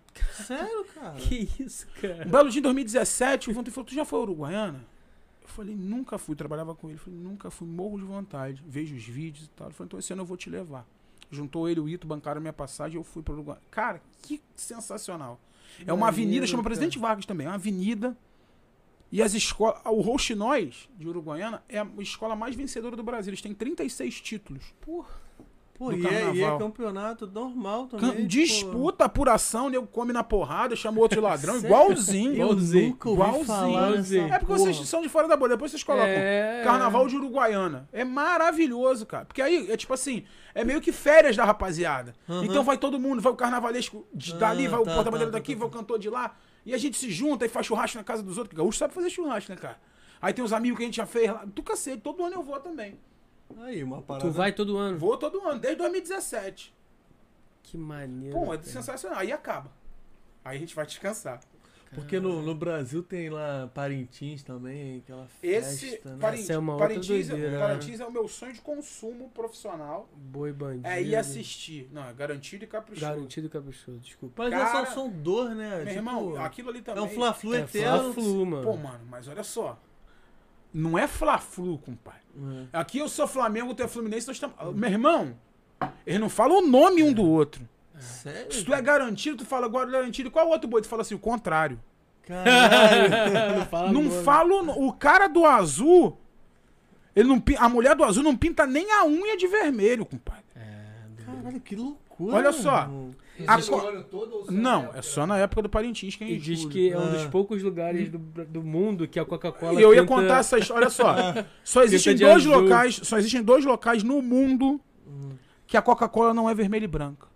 Sério, cara? Que isso, Um cara? belo dia em 2017, o Vantuí falou, tu já foi a Uruguaiana? Eu falei, nunca fui, trabalhava com ele. Falei, nunca fui, morro de vontade. Vejo os vídeos e tal. Ele falou, então esse ano eu vou te levar. Juntou ele o Ito, bancaram minha passagem eu fui para Uruguai. Cara, que sensacional. É uma avenida, chama cara. Presidente Vargas também. É uma avenida. E as escolas. O Rouxinóis, de Uruguaiana, é a escola mais vencedora do Brasil. Eles têm 36 títulos. Pô, e é, e é carnaval. campeonato normal Can- também. Disputa, apuração, nego come na porrada, chama o outro de ladrão, igualzinho. Eu Igualzinho. nunca ouvi Igualzinho. falar É porque porra. vocês são de fora da bolha. Depois vocês colocam É. Carnaval de Uruguaiana. É maravilhoso, cara. Porque aí é tipo assim, é meio que férias da rapaziada. Então vai todo mundo, vai o carnavalesco de dali, Ah, vai o tá, porta-bandeira tá, daqui, tá, vai o cantor de lá. E a gente se junta e faz churrasco na casa dos outros. Porque gaúcho sabe fazer churrasco, né, cara? Aí tem os amigos que a gente já fez lá. Do cacete, todo ano eu vou também. Aí, uma parada. Tu vai todo ano. Vou todo ano, desde 2017. Que maneiro. Pô, é cara. sensacional. Aí acaba. Aí a gente vai descansar. Porque no, no Brasil tem lá Parintins também, aquela Esse festa, né? Parintins, é uma outra Parintins, é- doideira, né? Parintins é o meu sonho de consumo profissional. Boi bandido. É ir assistir. Não, é garantido e caprichoso. Garantido e caprichoso, desculpa. Mas Cara, é só são dor, né? Meu Tipo, irmão, aquilo ali é também. um fla-flu É eterno. Fla-Flu, mano. Pô, mano, mas olha só. Não é Fla-Flu, compadre. Aqui eu sou Flamengo, tu é Fluminense, nós estamos. Meu irmão, eles não falam o nome um do outro. Sério? Se tu é garantido, tu fala agora garantido. Qual outro boi? Tu fala assim, o contrário. Caralho. não fala não nome. fala o, cara do azul. Ele não, a mulher do azul não pinta nem a unha de vermelho, compadre. Caralho, que loucura. Olha só. mano. A co- todo só Não, na é época? só na época do Parintins que é em E diz que é um dos Ah. poucos lugares do, do mundo que a Coca-Cola E eu ia contar essa história, olha só. Só existem dois azul. locais, só existem dois locais no mundo que a Coca-Cola não é vermelha e branca.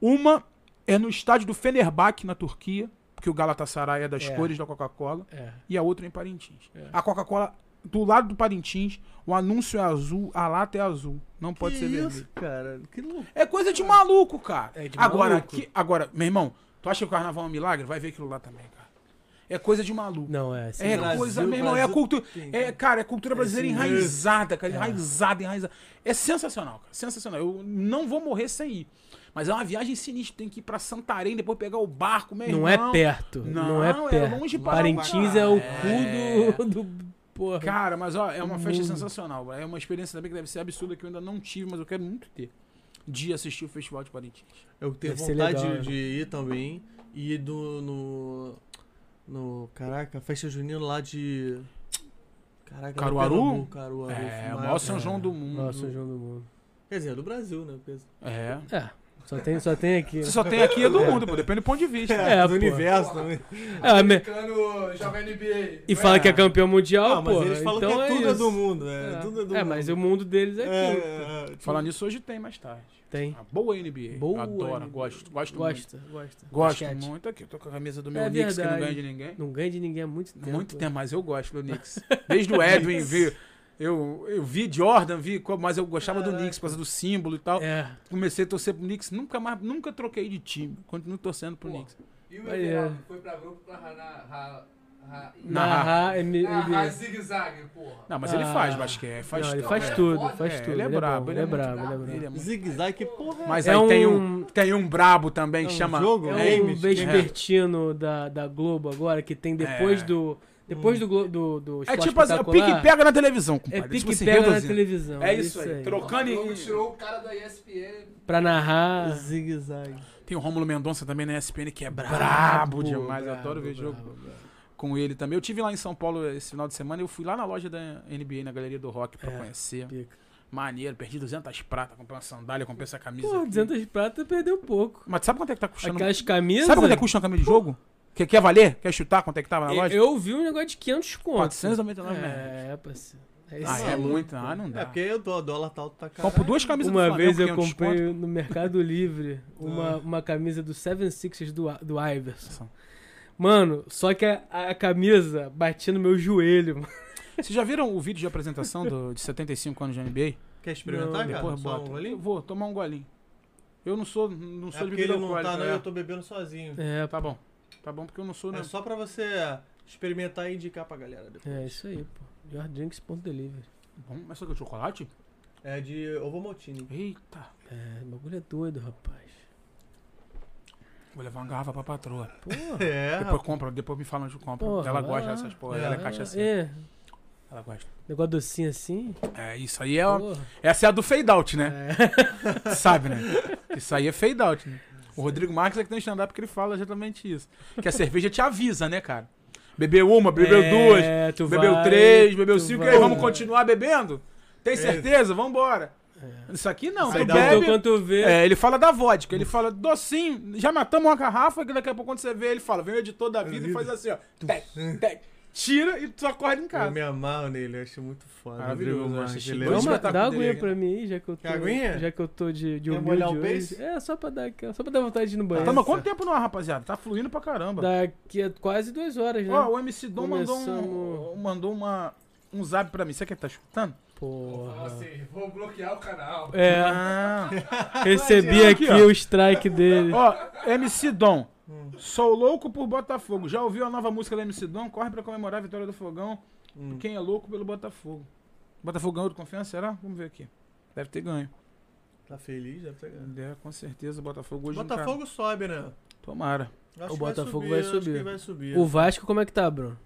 Uma é no estádio do Fenerbahçe na Turquia, porque o Galatasaray é das É. cores da Coca-Cola, É. e a outra é em Parintins. É. A Coca-Cola do lado do Parintins, o anúncio é azul, a lata é azul, não pode que ser isso, vermelho. cara? Que loucura. É coisa de maluco, cara. É de agora, maluco. aqui- agora, meu irmão, tu acha que o carnaval é um milagre? Vai ver aquilo lá também, cara. É coisa de maluco. Não, é. sim, É. Brasil, coisa, meu irmão, é a Brasil cultura. tem, É, cara, é cultura brasileira sim enraizada, cara. Enraizada, enraizada. É sensacional, cara. Sensacional. Eu não vou morrer sem ir. Mas é uma viagem sinistra. Tem que ir pra Santarém, depois pegar o barco, meu Não irmão. é perto. Não, Não, é é perto. longe pra Parintins é o cu do, do. Porra. Cara, mas ó, é uma festa sensacional. É uma experiência também que deve ser absurda que eu ainda não tive, mas eu quero muito ter. De assistir o Festival de Parintins. Eu tenho Deve vontade legal, de, de ir também. E ir do, no. No. Caraca, festa junina lá de. Caraca, Caruaru? Pernambuco, Caruaru. É, o Maior- maior São é. João do mundo. Nossa, São João do Mundo. Quer dizer, é do Brasil, né? É. É. Só tem, só tem aqui. Você só tem aqui é do mundo, pô. Depende do ponto de vista. É, do pô. universo também. É, me- Americano joga NBA. E fala que é campeão mundial, Ah, mas pô. eles falam então que é tudo é do mundo, é. É, Tudo é do É, mundo. mas o mundo deles é É, aquilo. é, é. Falar nisso, hoje tem mais tarde. Tem. A boa NBA. Boa Adoro, NBA. gosto. Gosto muito. Gosta, gosta. Gosto Basquete. muito aqui. Eu tô com a camisa do meu É Knicks que não verdade. ganha de ninguém. Não ganha de ninguém há muito tempo. Muito tempo, mas eu gosto do Knicks. Desde o Edwin, vi, eu, eu vi Jordan, vi, mas eu gostava do Knicks por causa do símbolo e tal. É. Comecei a torcer pro Knicks, nunca mais, nunca troquei de time. Continuo torcendo pro Pô. Knicks. E o Everaldo é. foi pra grupo pra ra- Narrar NBA. zigue-zague, porra. Não, mas ele Ah. faz basquete, faz Não, ele tudo. faz É, tudo, faz É, tudo. ele é brabo, ele ele é é brabo, ele é brabo, brabo. ele é muito- Zigue-zague, que porra é Mas É aí tem, um- tem um brabo também que É um chama. jogo? É É, um vespertino da, da Globo agora, que tem depois É. do. Depois do, do, do É tipo assim, é o pique Espetacular, pega na televisão, É compadre. pique tipo assim, pega na televisão. É isso aí, trocou- A Trocando Globo em- tirou o cara da ESPN. Pra narrar. Zigue-zague. Tem o Rômulo Mendonça também na ESPN, que é brabo, Brabo demais. eu brabo, adoro ver jogo brabo, brabo. com ele também. Eu tive lá em São Paulo esse final de semana. Eu fui lá na loja da NBA, na Galeria do Rock, pra É. conhecer. Pica. Maneiro, perdi 200 prata, comprei uma sandália, comprei essa camisa. Pô, aqui. 200 prata perdeu pouco. Mas sabe quanto é que tá custando? Aquelas camisas. Sabe quanto é que custa uma camisa de jogo? Quer, quer valer? Quer chutar quanto é que tava na eu, loja? eu vi um negócio de 500 conto. 499 reais. É, parceiro. É Ah, é muito. Ah, não dá. É porque o dó- dólar tá alto pra caralho. Compro duas camisas do Uma vez eu é comprei desconto. no Mercado Livre uma, uma camisa do Seven Sixers do, do Iverson. Mano, só que a, a camisa batia no meu joelho. mano. Vocês já viram o vídeo de apresentação do, de 75 anos de NBA? Quer experimentar, Não, cara? Depois bota. um Eu golinho? vou tomar um golinho. Eu não sou, não É sou de porque bebida ele não tá, não, é. eu tô bebendo sozinho. É, Tá bom. Tá bom porque eu não sou, né? É só pra você experimentar e indicar pra galera depois. é isso aí, pô. Yourdrinks.delivery. Bom, mas isso aqui é chocolate? É de Ovomaltine. Eita. É, o bagulho é doido, rapaz. Vou levar uma garrafa pra patroa. Porra. É, Depois compra, depois me fala onde compra. Porra, ela gosta lá. dessas porra. É, Ela é cachaceira. É, Ela gosta. negócio docinho assim. É, isso aí é. Porra. Essa é a do fade out, né? É. Sabe, né? Isso aí é fade out, né? O Rodrigo Marques é que tem stand-up porque ele fala exatamente isso. Que a cerveja te avisa, né, cara? Bebeu uma, bebeu duas, É, tu bebeu vai, três, bebeu cinco, e vai. aí vamos continuar bebendo? Tem certeza? Vambora. Isso aqui não, Aí tu bebe. Quando tu vê. É, ele fala da vodka, ele fala docinho, já matamos uma garrafa, que daqui a pouco quando você vê, ele fala, vem o editor da vida e faz assim, ó. Tec, tec, tira e tu acorda em eu casa. me amarro nele, eu acho muito foda. Maravilhoso, Rodrigo eu Marques, ele é Dá, dele aguinha pra mim aí, já que eu tô. Quer aguinha? Já que eu tô de, de Quer humilde molhar o hoje. peixe? É, só pra dar aquela- Só pra dar vontade de ir no banheiro. Tamo quanto tempo no ar, rapaziada? Tá fluindo pra caramba. Daqui a quase duas horas, né? Ó, o MC Dom mandou, um, Começamos- mandou uma, um zap pra mim. Você que tá escutando? Falou Porra. assim, vou bloquear o canal. É, Ah. recebi Aqui, aqui ó. o strike dele. Ó, MC Dom. Sou louco por Botafogo. Já ouviu a nova música da MC Dom? Corre pra comemorar a vitória do Fogão. Hum. Quem é louco pelo Botafogo? Botafogo ganhou de confiança, será? Vamos ver aqui. Deve ter ganho. Tá feliz, deve ter ganho. É, com certeza o Botafogo hoje Botafogo sobe, né? Tomara. Acho O que vai Botafogo subir, vai acho subir. que vai subir. O Vasco, como é que tá, Bruno?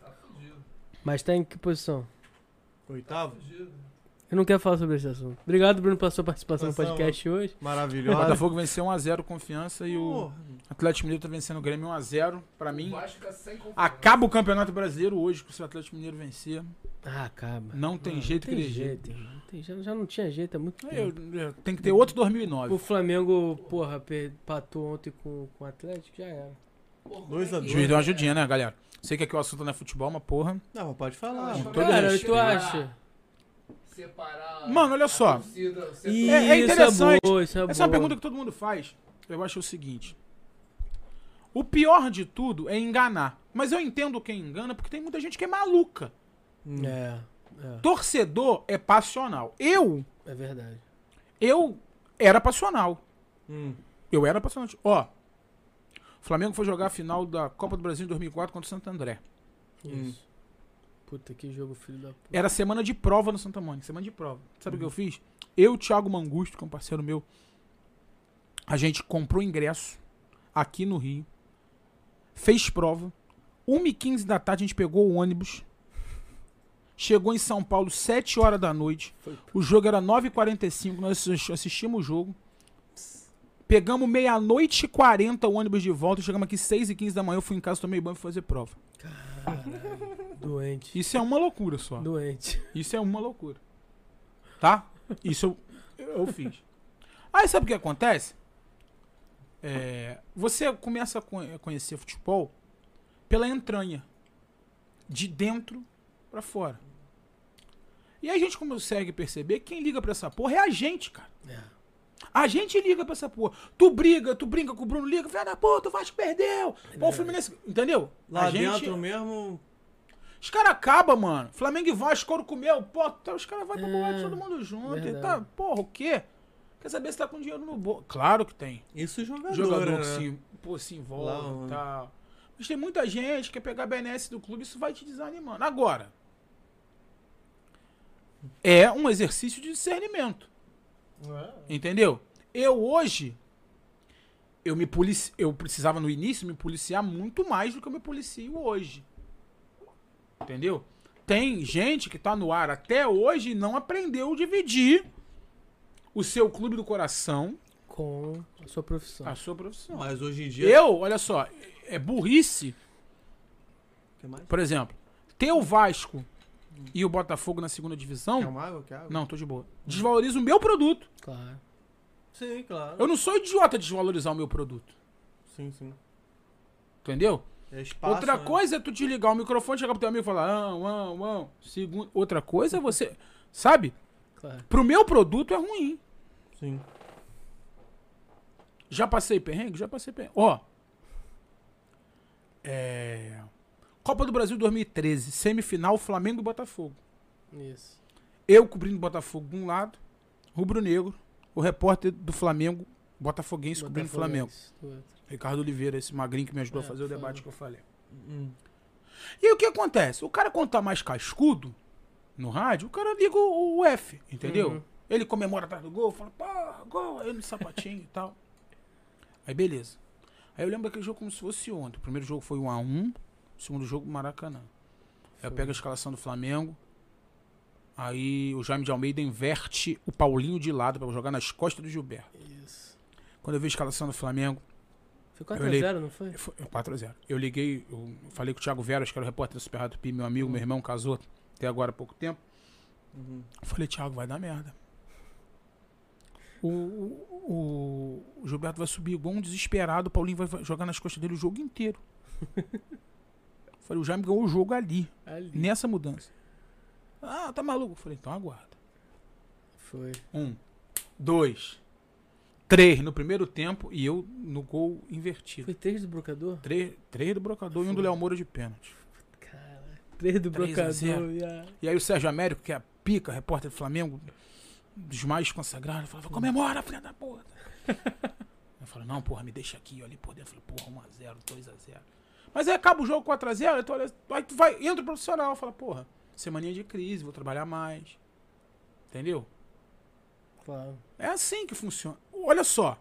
Tá fudido. Mas tá em que posição? Oitavo? Eu não quero falar sobre esse assunto. Obrigado, Bruno, pela sua participação no Participação, podcast hoje. O Maravilhosa. Botafogo venceu 1x0 confiança e o. Atlético Mineiro tá vencendo o Grêmio 1x0. Pra O mim, tá acaba o Campeonato Brasileiro hoje com se o Atlético Mineiro vencer. Ah, acaba. Não tem Não, jeito não tem que ele jeito. Não tem jeito, já não tinha jeito há muito Eu, tempo. eu- tem que ter outro 2009. O Flamengo, porra, empatou ontem com, com o Atlético, já era. Porra, como Dois é a O que- juiz deu uma ajudinha, né, galera? Sei que aqui o assunto não é futebol, mas porra. Não, mas pode falar. Não, mano. Cara, respeito. tu acha? Separar. Mano, olha só. torcida, É- é isso interessante. boa, isso é Essa é uma boa. pergunta que todo mundo faz. Eu acho o seguinte. O pior de tudo é enganar. Mas eu entendo quem engana porque tem muita gente que é maluca. É, é, Torcedor é passional. Eu, é verdade. eu era passional. Hum. Eu era passional. Ó, o Flamengo foi jogar a final da Copa do Brasil em 2004 contra o Santo André. Hum. Puta, que jogo filho da puta. Era semana de prova no Santa Mônica, semana de prova. Sabe o que eu fiz? Eu, Thiago Mangusto, que é um parceiro meu, a gente comprou ingresso aqui no Rio, fez prova, 1h15 da tarde a gente pegou o ônibus, chegou em São Paulo 7 horas da noite, o jogo era 9h45, nós assis- assistimos o jogo, pegamos meia-noite e 40 o ônibus de volta, chegamos aqui 6h15 da manhã, eu fui em casa, tomei banho e fui fazer prova. Doente. Isso é uma loucura só. Doente. Isso é uma loucura. Tá? Isso eu, eu fiz. Aí sabe o que acontece? É, você começa a co- a conhecer futebol pela entranha. De dentro pra fora. E aí a gente consegue perceber que quem liga pra essa porra é a gente, cara. É. A gente liga pra essa porra. Tu briga, tu brinca com o Bruno, liga, filha da puta, o Vasco perdeu. Pô, o Fluminense. Entendeu? Lá a gente, dentro mesmo. os caras acabam, mano. Flamengo e Vasco, couro comeu. Pô, tá, os caras vão pra É, todo mundo junto. Tá, porra, o quê? Quer saber se tá com dinheiro no bolso? Claro que tem. Isso jogador, Jogador né? que se, pô, se envolve e mano. tal. Mas tem muita gente que quer pegar a BNS do clube, isso vai te desanimando. Agora, é um exercício de discernimento. Entendeu? Eu hoje, eu me polici... eu precisava no início me policiar muito mais do que eu me policio hoje. Entendeu? Tem gente que tá no ar até hoje e não aprendeu a dividir o seu clube do coração, Com a sua profissão. a sua profissão. Mas hoje em dia. Eu, olha só, é burrice, por exemplo, ter o Vasco e o Botafogo na segunda Quer divisão. uma água? Quer água? Não, tô de boa. Desvaloriza o meu produto. Claro. Sim, claro. Eu não sou idiota de desvalorizar o meu produto. Sim, sim. Entendeu? É espaço, Outra né? coisa é tu desligar o microfone, chegar pro teu amigo e falar, ah, ah, ah. Segundo... Outra coisa é você. Sabe? Claro. Pro meu produto é ruim. Sim. Já passei perrengue? Já passei perrengue. Ó. É. Copa do Brasil 2013, semifinal Flamengo e Botafogo. Isso. Eu cobrindo o Botafogo de um lado, rubro-negro, o repórter do Flamengo, botafoguense cobrindo o Flamengo. Ricardo Oliveira, esse magrinho que me ajudou É, a fazer o debate que eu falei. Hum. E aí o que acontece? O cara, quando tá mais cascudo no rádio, o cara liga o, o F, entendeu? Uhum. Ele comemora atrás do gol, fala, pá, gol, aí no sapatinho e tal. Aí beleza. Aí eu lembro daquele jogo como se fosse ontem. O primeiro jogo foi 1x1, o segundo jogo Maracanã. Aí eu pego a escalação do Flamengo. Aí o Jaime de Almeida inverte o Paulinho de lado pra jogar nas costas do Gilberto. Isso. Quando eu vi a escalação do Flamengo, Foi Eu olhei- 4x0, não foi? foi 4x0. Eu liguei, eu falei com o Thiago Veras, que era o repórter do Super Rádio Pi, meu amigo, meu irmão, casou até agora há pouco tempo. Uhum. Falei, Thiago, vai dar merda. O, o- o Gilberto vai subir igual um desesperado, o Paulinho vai jogar nas costas dele o jogo inteiro. Falei, o Jaime ganhou o jogo ali, Ali. nessa mudança. Ah, tá maluco? Falei, então aguarda. Foi. Um, dois, três no primeiro tempo e eu no gol invertido. Foi 3 do brocador? Três, três do Brocador e um do Léo Moura de pênalti. Cara. 3 do 3 a brocador. 0. já. E aí o Sérgio Américo, que é a pica, repórter do Flamengo, dos mais consagrados, falava, comemora, filha da puta. eu falei, não, porra, me deixa aqui, eu ali por dentro. Eu falei, porra, 1x0, 2x0. Mas aí acaba o jogo 4x0, aí tu olha, aí tu vai, entra o profissional, fala, porra, semaninha de crise, vou trabalhar mais. Entendeu? Claro. É assim que funciona. Olha só.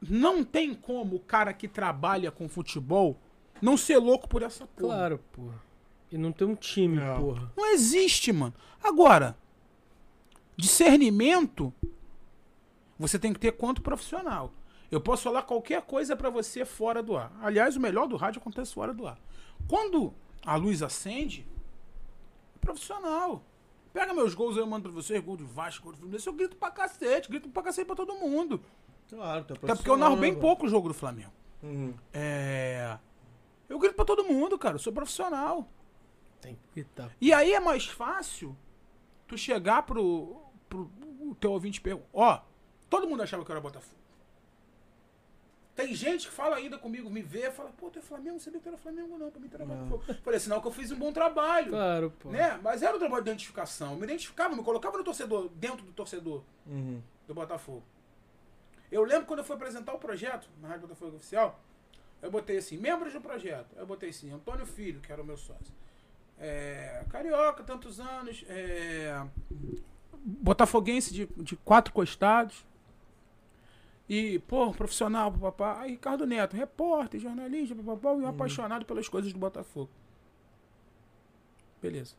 Não tem como o cara que trabalha com futebol não ser louco por essa porra. Claro, porra. E não tem um time, Não. porra. Não existe, mano. Agora, discernimento você tem que ter quanto profissional. Eu posso falar qualquer coisa pra você fora do ar. Aliás, o melhor do rádio acontece fora do ar. Quando a luz acende, é profissional. Pega meus gols aí, eu mando pra vocês, gol de Vasco, gol de Fluminense, eu grito pra cacete, grito pra cacete pra todo mundo. Claro, é Até porque eu narro bem pouco o jogo do Flamengo. Uhum. É. Eu grito pra todo mundo, cara. Eu sou profissional. Tem que gritar. E aí é mais fácil tu chegar pro, pro o teu ouvinte e perguntar. Ó, todo mundo achava que eu era Botafogo. Tem gente que fala ainda comigo, me vê, fala, pô, tu é Flamengo, não que tu era Flamengo, não, pra mim tu era Botafogo. Falei, sinal que eu fiz um bom trabalho. Claro, pô. Né? Mas era um trabalho de identificação. Eu me identificava, me colocava no torcedor, dentro do torcedor Uhum. do Botafogo. Eu lembro quando eu fui apresentar o projeto na Rádio Botafogo Oficial, eu botei assim, membros do projeto. Eu botei assim, Antônio Filho, que era o meu sócio. É, carioca, tantos anos. É, botafoguense de, de quatro costados. E, pô, profissional, papapá. Aí, Ricardo Neto, repórter, jornalista, papapá, e um apaixonado pelas coisas do Botafogo. Beleza.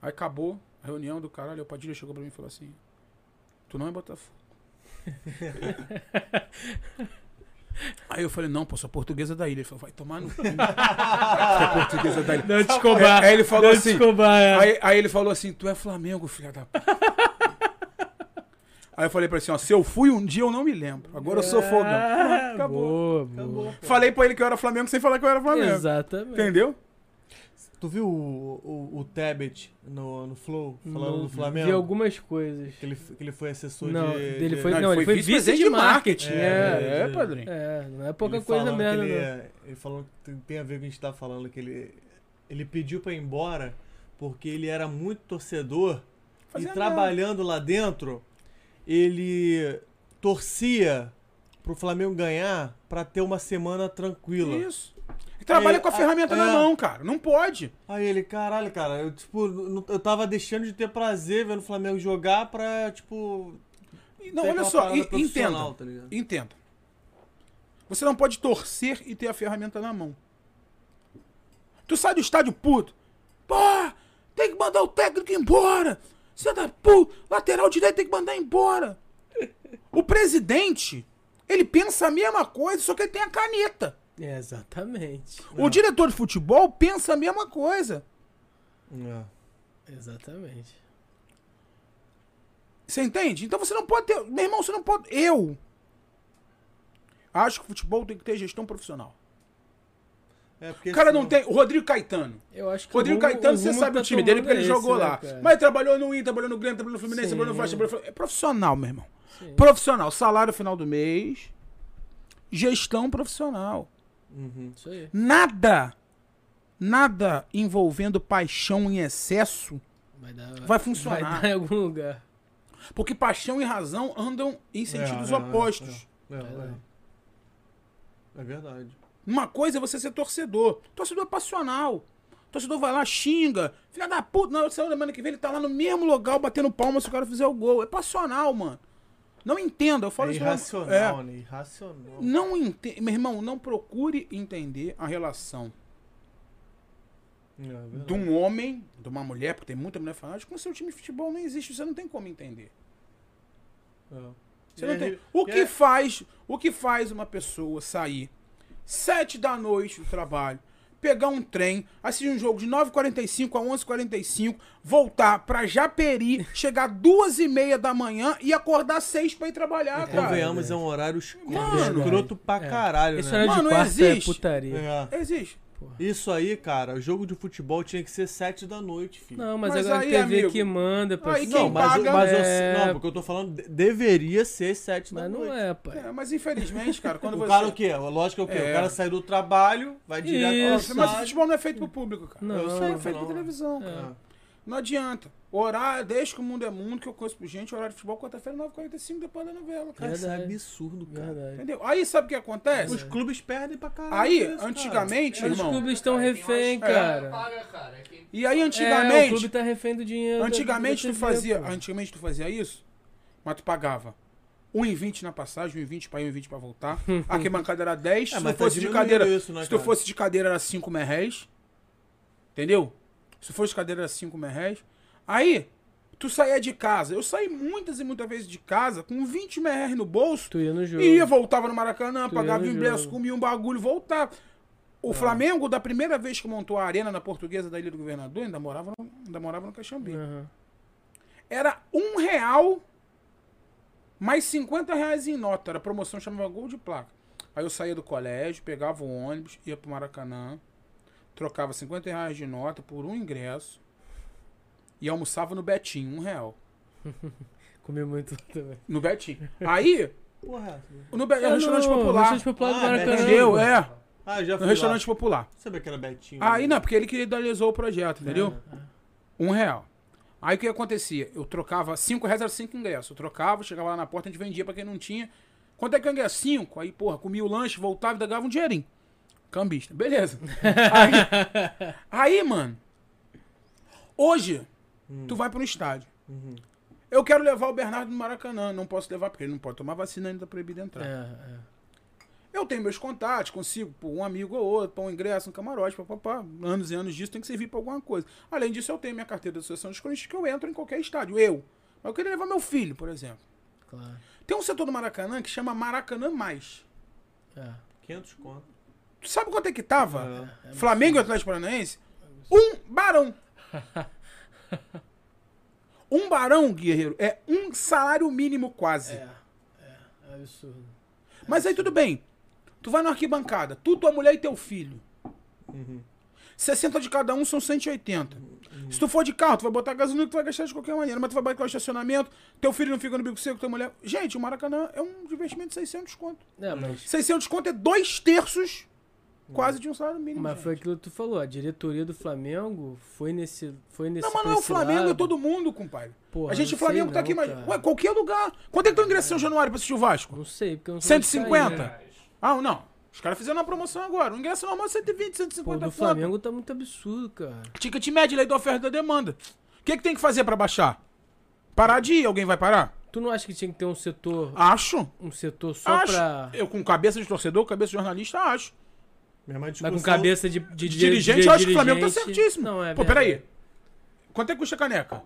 Aí acabou a reunião do caralho. O Padilha chegou pra mim e falou assim: Tu não é Botafogo. Aí eu falei, não, pô, sou portuguesa da ilha. Ele falou, vai tomar no cu. sou portuguesa da ilha. Não te Escobar. Aí ele falou Não assim. Escobar, é. Aí, aí ele falou assim, tu é Flamengo, filha da puta. Aí eu falei pra ele assim, ó, se eu fui um dia eu não me lembro. Agora eu sou fogão. Ah, Acabou. Boa, boa. Falei pra ele que eu era Flamengo sem falar que eu era Flamengo. Exatamente. Entendeu? Tu viu o, o, o Tebet no, no Flow, falando Não do. Flamengo? Vi algumas coisas. Que ele, que ele foi assessor Não, de... dele de- foi- Não, não, ele foi vice vice-presidente de marketing, É, é. é, padrinho. É, não é pouca ele coisa mesmo, ele, não. é- ele falou que tem- tem a ver com o que a gente tá falando, que ele, ele pediu pra ir embora porque ele era muito torcedor Fazia e trabalhando lá dentro, ele torcia pro Flamengo ganhar pra ter uma semana tranquila. Isso. Ele trabalha É, com a a- ferramenta na é. mão, cara. Não pode. Aí ele, caralho, cara, eu, tipo, não- eu tava deixando de ter prazer vendo o Flamengo jogar pra, tipo. Não, olha só, e- entenda. tá? Entenda. Você não pode torcer e ter a ferramenta na mão. Tu sai do estádio puto. Pô, tem que mandar o técnico embora. Você da puta. Lateral direito tem que mandar embora. O presidente, ele pensa a mesma coisa, só que ele tem a caneta. É, exatamente. O diretor de futebol pensa a mesma coisa. É. Exatamente. Você entende? Então você não pode ter. Meu irmão, você não pode. Eu acho que o futebol tem que ter gestão profissional. É porque O cara não senão- tem. O Rodrigo Caetano. Eu acho que Rodrigo o Caetano, o você sabe tá o time dele porque ele tomando jogou esse, lá. né, cara? Mas trabalhou no Inter, trabalhou no Grêmio, trabalhou no Fluminense, Sim. trabalhou no Vasco, trabalhou. É profissional, meu irmão. Sim. Profissional. Salário final do mês. Gestão profissional. Uhum. Isso aí. Nada, nada envolvendo paixão em excesso Vai, dar, vai funcionar. Vai dar em algum lugar. Porque paixão e razão andam em sentidos É, é, opostos. É, é, Verdade. É. Uma coisa é você ser torcedor. Torcedor é passional. Torcedor vai lá, xinga. Filha da puta, na semana que vem ele tá lá no mesmo lugar batendo palma se o cara fizer o gol. É passional, mano. Não entenda, eu falo É isso. irracional, É, né? Irracional. não entende. Meu irmão, não procure entender a relação É, é de um homem, de uma mulher, porque tem muita mulher fanática, com seu time de futebol não existe. Você não tem como entender. É. Você não é tem. O que é- faz, o que faz uma pessoa sair sete da noite do trabalho, pegar um trem, assistir um jogo de 9h45 a 11h45, voltar pra Japeri, chegar duas e meia da manhã e acordar seis pra ir trabalhar, cara? Convenhamos, é um horário escroto, Mano. escroto pra É. caralho, Esse né? horário de Mano, quarta existe. é putaria. É. Existe. Isso aí, cara, o jogo de futebol tinha que ser sete da noite, filho. Não, mas, Mas agora aí, a TV amigo, que manda. aí não, mas, paga- mas eu- É. não, porque eu tô falando, de- deveria ser sete da Mas não noite. é, pai. É, mas infelizmente, cara, quando O você. cara o quê? Lógico que é o quê? É. O cara sai do trabalho, vai direto Isso. mas o futebol não é feito pro público, cara. Não, Eu sei, é feito não. pra televisão, cara. É. Não adianta. Horário, desde que o mundo é mundo, que eu conheço gente, horário de futebol, quarta-feira, 9h45, depois da novela, cara. Cara, isso é absurdo, cara. Verdade. Entendeu? Aí sabe o que acontece? Os clubes perdem pra caralho. Aí, por isso, antigamente, Os irmão. clubes estão Cara, refém, cara. Paga, cara. É quem- E aí, É, o antigamente, clube tá refém do dinheiro. antigamente tu fazia, pô. antigamente tu fazia isso, mas tu pagava 1,20 na passagem, 1,20 pra ir, 1,20 pra voltar. A arquibancada era 10, É, se mas tu tá fosse de diminuindo cadeira, isso, né, se tu cara? fosse de cadeira era 5 merréis. Entendeu? Se fosse cadeira era 5 mil reais. Aí, tu saía de casa. Eu saí muitas e muitas vezes de casa com 20 mil reais no bolso. Tu ia no jogo. E ia, voltava no Maracanã, Tu pagava no ingresso, comia um bagulho, voltava. O Flamengo, da primeira vez que montou a arena na portuguesa da Ilha do Governador, ainda morava no, ainda morava no Caxambi. Aham. Era um real mais 50 reais em nota. Era a promoção, chamava gol de placa. Aí eu saía do colégio, pegava o ônibus, ia pro Maracanã, trocava 50 reais de nota por um ingresso e almoçava no Betinho, um real. Comi muito também. No Betinho. Aí, Porra. no Be- é É restaurante no popular. Restaurante popular do Ah, Maracanã. Entendeu? É. Ah, já No fui restaurante lá. popular. Sabia que era Betinho. Aí né? não, porque ele que idealizou o projeto, entendeu? É, Um real. Aí o que acontecia? Eu trocava, cinco reais era cinco ingressos. Eu trocava, chegava lá na porta, a gente vendia pra quem não tinha. Quanto é que eu ingresso? Cinco. Aí, porra, comia o lanche, voltava e ganhava um dinheirinho. Cambista. Beleza. aí, aí, mano. Hoje, tu vai pra um estádio. Eu quero levar o Bernardo no Maracanã. Não posso levar porque ele não pode tomar vacina ainda tá proibido entrar. É, é. Eu tenho meus contatos, consigo por um amigo ou outro, para um ingresso, um camarote, papapá. Anos e anos disso tem que servir para alguma coisa. Além disso, eu tenho minha carteira de associação de cronistas que eu entro em qualquer estádio. Eu. Mas eu queria levar meu filho, por exemplo. Claro. Tem um setor do Maracanã que chama Maracanã Mais. É. 500 conto. Tu sabe quanto é que tava? É Flamengo e Atlético Paranaense? Um barão. um barão, guerreiro, é um salário mínimo quase. É, é, é absurdo. Mas aí tudo bem. Tu vai na arquibancada, tu, tua mulher e teu filho. 60 de cada um são 180. Se tu for de carro, tu vai botar gasolina que tu vai gastar de qualquer maneira, mas tu vai botar o estacionamento, teu filho não fica no bico seco, tua mulher. Gente, o Maracanã é um investimento de 600 conto. É, mas, 600 conto é dois terços quase de um salário mínimo. mas gente. foi aquilo que tu falou. A diretoria do Flamengo foi nesse. Foi nesse Não, mas não é o Flamengo, é todo mundo, compadre. Porra, a gente, não o Flamengo sei tá aqui, não, mas. Ué, qualquer lugar. Quanto é que tu ingressa em São Januário pra assistir o Vasco? Não sei, porque eu não de 150? sair, né? Ah, não. Os caras fizeram uma promoção agora. O ingresso normal é 120, 150 Pô, do conto. Flamengo tá muito absurdo, cara. Ticket médio, lei da oferta e da demanda. O que, que tem que fazer pra baixar? Parar de ir, alguém vai parar? Tu não acha que tinha que ter um setor, Acho. um setor só acho. pra. Eu com cabeça de torcedor, cabeça de jornalista, acho. Mesma Mas discussão. com cabeça de, de, de dirigente, de eu acho que o Flamengo tá certíssimo. Não, é Pô, verdade. peraí. Quanto é que custa a caneca?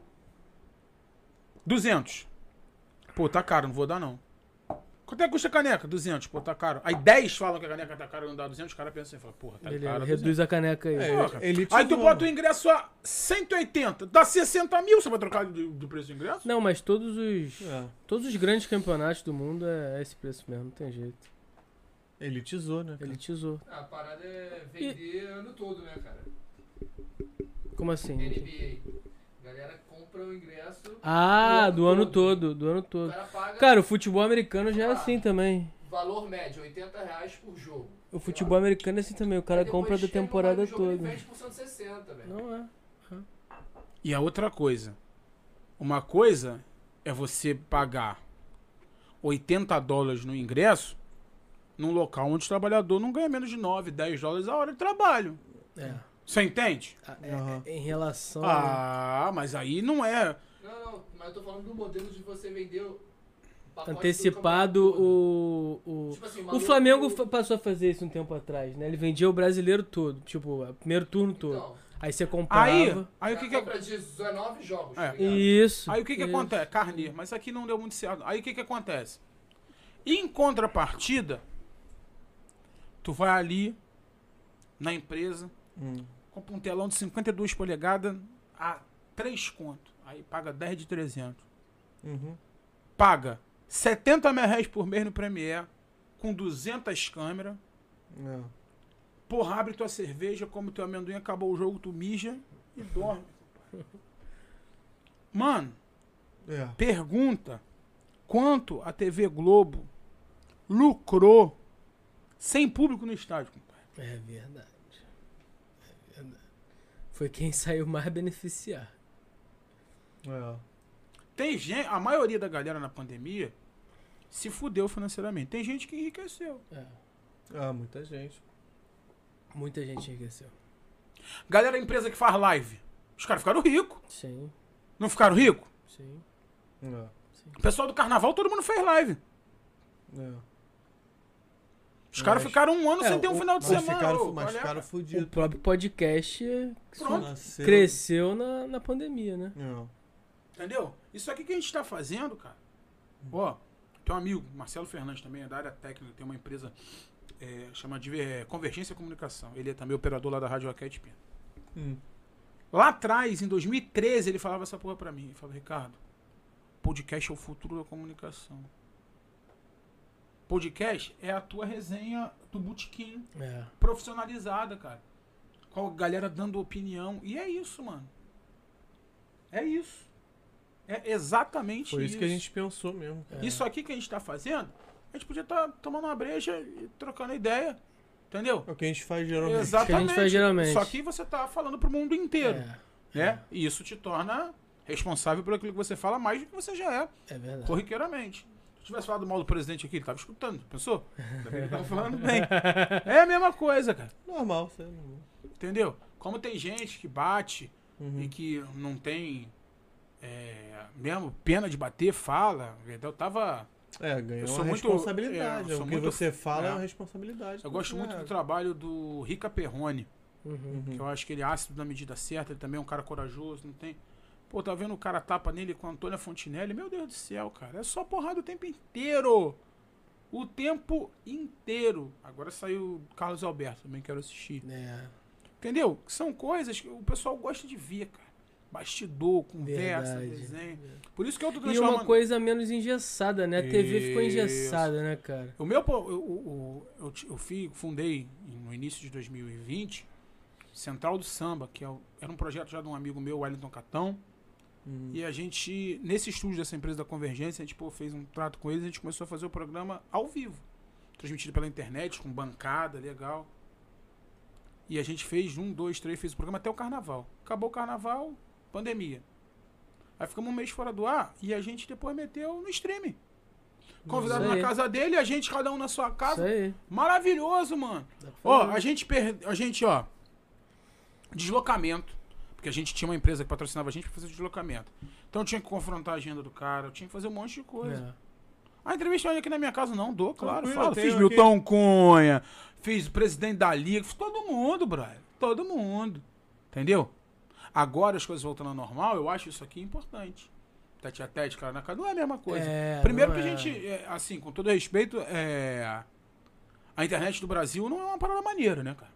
200. Pô, tá caro, não vou dar não. Quanto é que custa a caneca? 200. Pô, tá caro. Aí 10 falam que a caneca tá cara, não dá 200, os caras pensam assim, falam, porra, tá Beleza, caro. reduz a caneca aí. É, Porra. elitizou, Aí tu bota o ingresso a 180, dá 60 mil, você vai trocar de, de preço do ingresso? Não, mas todos os. É, Todos os grandes campeonatos do mundo é esse preço mesmo, não tem jeito. Elitizou, né? cara? Elitizou. A parada é vender ano todo, né, cara? Como assim? NBA. Galera compra o ingresso. Ah, do do ano todo, do ano O todo. cara paga Cara, o futebol americano já é assim também. valor médio, 80 reais por jogo. O futebol americano é assim também, o cara compra da temporada toda. Vende por 160, velho. Não é. E a outra coisa. Uma coisa é você pagar 80 dólares no ingresso num local onde o trabalhador não ganha menos de 9, 10 dólares a hora de trabalho. É. Você entende? É, Aham. é, em relação. Ah, mas aí não é. Não, não, mas eu tô falando do modelo de você vender antecipado o. O, Tipo assim, o Flamengo passou a fazer isso um tempo atrás, né? Ele vendia o brasileiro todo, tipo, o primeiro turno todo. Então, Aí você comprava. Aí, aí o que que, compra 19 jogos, É. tá? Isso. aí o que, que isso. acontece? Carneiro, mas aqui não deu muito certo. Aí o que, que acontece? Em contrapartida, tu vai ali na empresa, Hum. compra um telão de 52 polegadas a 3 conto. Aí paga 10 de 300. Uhum. Paga 70 mil reais por mês no Premiere, com 200 câmeras. É. Porra, abre tua cerveja, come teu amendoim, acabou o jogo, tu mija e dorme. Mano, É. pergunta quanto a TV Globo lucrou sem público no estádio, compadre. É verdade. É verdade. Foi quem saiu mais beneficiar. É. Tem gente, a maioria da galera na pandemia se fudeu financeiramente. Tem gente que enriqueceu. É. Ah, muita gente. Muita gente enriqueceu. Galera, empresa que faz live. Os caras ficaram ricos. Sim, Não ficaram ricos? sim. É. O pessoal do carnaval, todo mundo fez live. É. Os caras ficaram um ano É, sem ter um o- final de Mas semana. ficaram, ô, mas é, ficaram cara? O próprio podcast cresceu na, na pandemia, né? Não. Entendeu? Isso aqui que a gente tá fazendo, cara. Ó, tem um amigo, Marcelo Fernandes também, é da área técnica, tem uma empresa é, chama de é, Convergência Comunicação. Ele é também operador lá da Rádio Raquete Pinto. Hum. Lá atrás, em 2013, ele falava essa porra pra mim. Ele falava, Ricardo, podcast é o futuro da comunicação. Podcast é a tua resenha do botequim É. profissionalizada, cara. Com a galera dando opinião. E é isso, mano. É isso. É exatamente Foi isso. isso que a gente pensou mesmo. É. Isso aqui que a gente tá fazendo, a gente podia estar tomando uma breja e trocando ideia. Entendeu? É o que a gente faz geralmente. Exatamente. faz geralmente. Só que você tá falando pro mundo inteiro. É, Né? E isso te torna responsável por aquilo que você fala mais do que você já é, é verdade. corriqueiramente. Tivesse falado mal do presidente aqui, ele tava escutando, pensou? Ele tava falando bem. É a mesma coisa, cara. Normal, é normal. Entendeu? Como tem gente que bate Uhum. e que não tem é, mesmo pena de bater, fala. Eu tava. É, ganhou Eu sou uma muito- responsabilidade. é, o que muito- você fala é, é. uma responsabilidade. Eu gosto muito É. do trabalho do Rica Perrone. Uhum. Que eu acho que ele é ácido na medida certa, ele também é um cara corajoso, não tem. Pô, tá vendo o cara tapa nele com a Antônia Fontinelli? Meu Deus do céu, cara. É só porrada o tempo inteiro. O tempo inteiro. Agora saiu o Carlos Alberto, também quero assistir. É, Entendeu? São coisas que o pessoal gosta de ver, cara. Bastidor, conversa, Verdade. desenho. Por isso que eu tô E transformando. uma coisa menos engessada, né? A TV ficou Isso. engessada, né, cara? O meu, eu, eu, eu, eu fi- fundei no início de 2020 Central do Samba, que é era um projeto já de um amigo meu, Wellington Catão. Uhum. E a gente, nesse estúdio dessa empresa da Convergência, a gente pô, fez um trato com eles e a gente começou a fazer o programa ao vivo. Transmitido pela internet, com bancada, legal. E a gente fez um, dois, três, fez o programa até o carnaval. Acabou o carnaval, pandemia. Aí ficamos um mês fora do ar e a gente depois meteu no streaming. Convidado na casa dele, a gente, cada um na sua Isso casa. aí. Maravilhoso, mano. Ó, a gente per... a gente, ó, deslocamento, porque a gente tinha uma empresa que patrocinava a gente pra fazer deslocamento. Então eu tinha que confrontar a agenda do cara, eu tinha que fazer um monte de coisa. É. A entrevista aqui na minha casa não, dou, claro, Tranquilo, falo. Fiz aqui. Milton Cunha, fiz o presidente da Liga, fiz todo mundo, brother. Todo mundo. Entendeu? Agora as coisas voltando ao normal, eu acho isso aqui importante. Tete a tete, cara na cara, não é a mesma coisa. É, Primeiro que a é. gente, é, assim, com todo respeito, é, a internet do Brasil não é uma parada maneira, né, cara?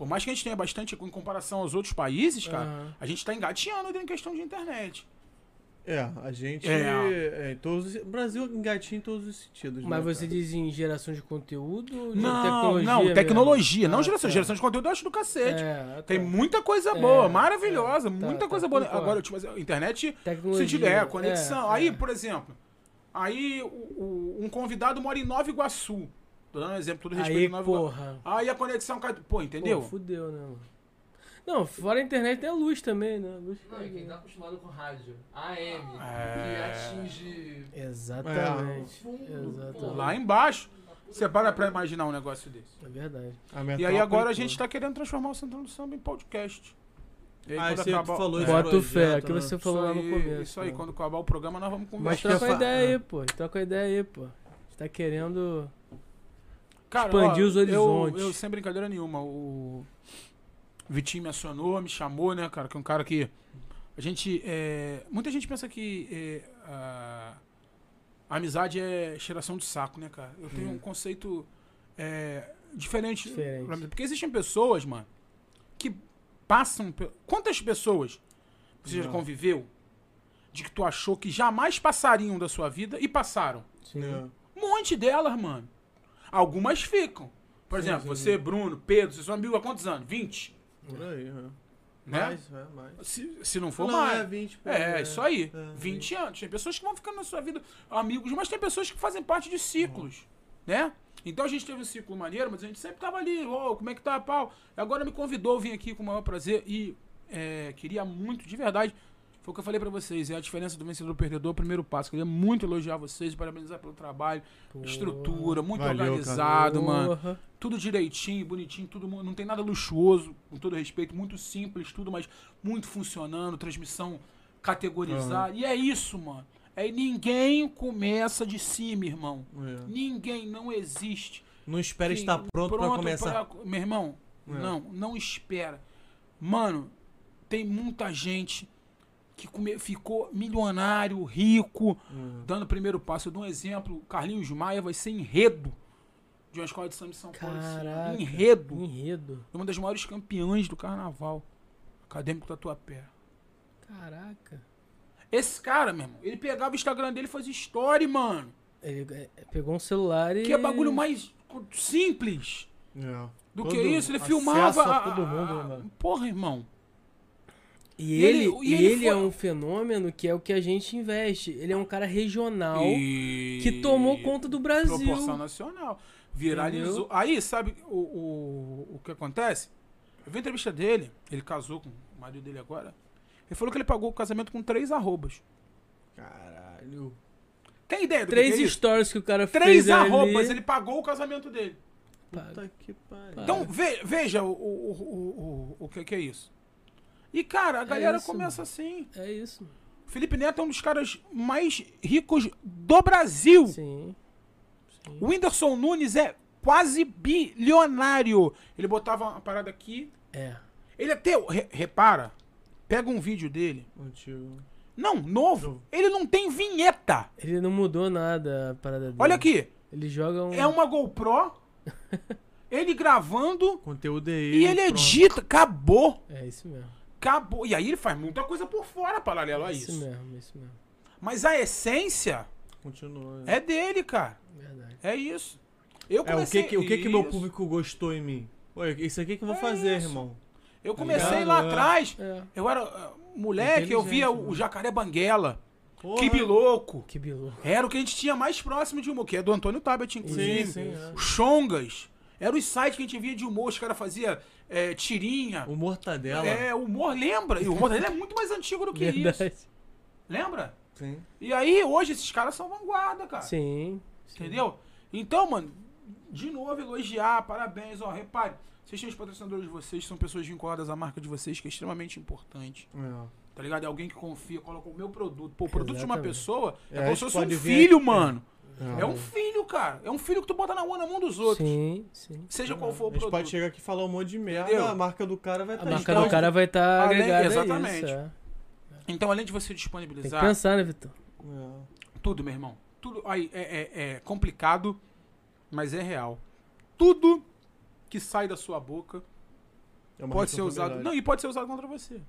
Por mais que a gente tenha bastante em comparação aos outros países, cara, Aham. a gente tá engateando em questão de internet. É, a gente. É. É. em todos, os- o Brasil engatinha em todos os sentidos. Mas né, você cara? diz em geração de conteúdo de Não, tecnologia? não, mesmo? tecnologia, não Ah, geração. tá. Geração de conteúdo eu acho do cacete. É, Tem tá. muita coisa É, boa, maravilhosa, é, tá, muita tá, coisa boa. Agora, tipo, assim, internet, Tecnologia. sentido é, conexão. é, aí, é. por exemplo, aí o- o- um convidado mora em Nova Iguaçu. Tô dando um exemplo, todo respeito Aí, Nova porra. Aí a conexão cai. Pô, entendeu? Pô, fudeu, né, mano? Não, fora a internet tem a luz também, né? A luz Não, e quem tá acostumado com rádio, AM, É. que atinge Exatamente. fundo, Exatamente. Lá embaixo. Você para pra imaginar um negócio desse. É verdade. A E aí agora a toda. gente tá querendo transformar o Central do Samba em podcast. E aí, Ah, quando aí tu acabar- falou É, Bota o fé, projeto, que né? você falou lá no aí, começo. Isso aí, né? quando acabar o programa nós vamos Mas conversar. quer troca fa- ideia aí, pô. Troca ideia aí, pô. A gente tá querendo. Cara, expandir ó, os horizontes. Eu, eu, sem brincadeira nenhuma, o Vitinho me acionou, me chamou, né, cara? Que é um cara que. A gente. é, muita gente pensa que é, a, a amizade é cheiração de saco, né, cara? Eu tenho um conceito é, diferente. Diferente. Porque existem pessoas, mano, que passam. pe- Quantas pessoas você já Não. conviveu de que tu achou que jamais passariam da sua vida e passaram? Sim. Um monte delas, mano. Algumas ficam. Por Sim, exemplo, sim, você. Bruno, Pedro, vocês são amigos há quantos anos? 20? Por aí, é. Né? Mais, é, mais. Se, se não for não, mais. é 20. pô, É, isso aí. É, 20 anos. Tem pessoas que vão ficando na sua vida amigos, mas tem pessoas que fazem parte de ciclos, né? Então a gente teve um ciclo maneiro, mas a gente sempre tava ali, ô, como é que tá, pau? Agora me convidou, vim aqui com o maior prazer e é, queria muito, de verdade, foi o que eu falei pra vocês, é a diferença do vencedor e do perdedor, o primeiro passo. Queria muito elogiar vocês, parabenizar pelo trabalho, estrutura, muito Valeu, cara. organizado, mano Porra. tudo direitinho, bonitinho, tudo não tem nada luxuoso, com todo respeito, muito simples, tudo, mas muito funcionando, transmissão categorizada. E é isso, mano. É ninguém começa de cima, irmão. É. Ninguém não existe. Não espera estar pronto, pra começar. pra- Meu irmão, É. não, não espera. Mano, tem muita gente que come- ficou milionário, rico, Hum. dando o primeiro passo. Eu dou um exemplo, Carlinhos Maia vai ser enredo de uma escola de samba de São Paulo. ano. Caraca. Enredo. Enredo. Uma das maiores campeãs do carnaval. Acadêmico Tatuapé. Caraca. Esse cara, meu irmão, ele pegava o Instagram dele e fazia story, mano. Ele é, pegou um celular e. Que é bagulho mais simples É. do Todo que isso. Ele filmava. a a- todo mundo, né, a- mano? Porra, irmão. E ele, ele- e ele, é foi- um fenômeno que é o que a gente investe. Ele é um cara regional E- que tomou conta do Brasil. Proporção nacional. Viralizou. Entendeu? Aí, sabe o, o, o que acontece? Eu vi a entrevista dele, ele casou com o marido dele agora. Ele falou que ele pagou o casamento com três arrobas. Caralho. Tem ideia do Três que é isso? stories que o cara Três fez arrobas, ali. ele pagou o casamento dele. Puta que pariu. Então, ve- veja o, o, o, o, o que, que é isso. E, cara, a galera isso, começa assim. É isso. Felipe Neto é um dos caras mais ricos do Brasil. Sim. O Whindersson Nunes é quase bilionário. Ele botava uma parada aqui. É. Ele até. re- repara, pega um vídeo dele. Antigo. Não, novo. Ele não tem vinheta. Ele não mudou nada a parada dele. Olha aqui. Ele joga um. É uma GoPro. ele gravando. Conteúdo é E ele pronto. edita. Acabou. É isso mesmo. Acabou. E aí ele faz muita coisa por fora paralelo a isso isso. mesmo, isso mesmo. Mas a essência Continua. é dele, cara. Verdade. É isso. Eu É, o que comecei... que, o que que meu público gostou em mim? Oi, isso aqui que eu vou É fazer, isso. irmão. Eu comecei lá É. atrás. É. Eu era uh, moleque, eu via Inteligente, o, né? Jacaré Banguela. Porra. Que biloco. Que bilu. Era o que a gente tinha mais próximo de humor, que é do Antônio Tabet, inclusive. Sim, sim. é. Chongas. Era os sites que a gente via de humor, os caras faziam é, tirinha. O Mortadela. É, o humor lembra. E o dele é muito mais antigo do que isso. Verdade. Lembra? Sim. E aí, hoje, esses caras são vanguarda, cara. Sim. Entendeu? Então, mano, de novo, elogiar, parabéns, ó, repare. Vocês têm os patrocinadores de vocês, são pessoas vinculadas à marca de vocês, que é extremamente importante. É. Tá ligado? É alguém que confia, coloca o meu produto. Pô, o produto de uma Exatamente. pessoa é, É, como se fosse um ver- filho, mano. É. É um filho, cara. É um filho que tu bota na rua na mão dos outros. Sim, sim. Seja qual for o A gente produto. pode chegar aqui e falar um monte de merda, Entendeu? a marca do cara vai A estar marca então, do cara vai estar além- agregada exatamente. isso. É. Então, além de você Tem que disponibilizar pensar, né, Vitor? tudo, meu irmão. Tudo aí é, é- é complicado, mas é real. Tudo que sai da sua boca É pode ser usado. Não, e pode ser usado contra você.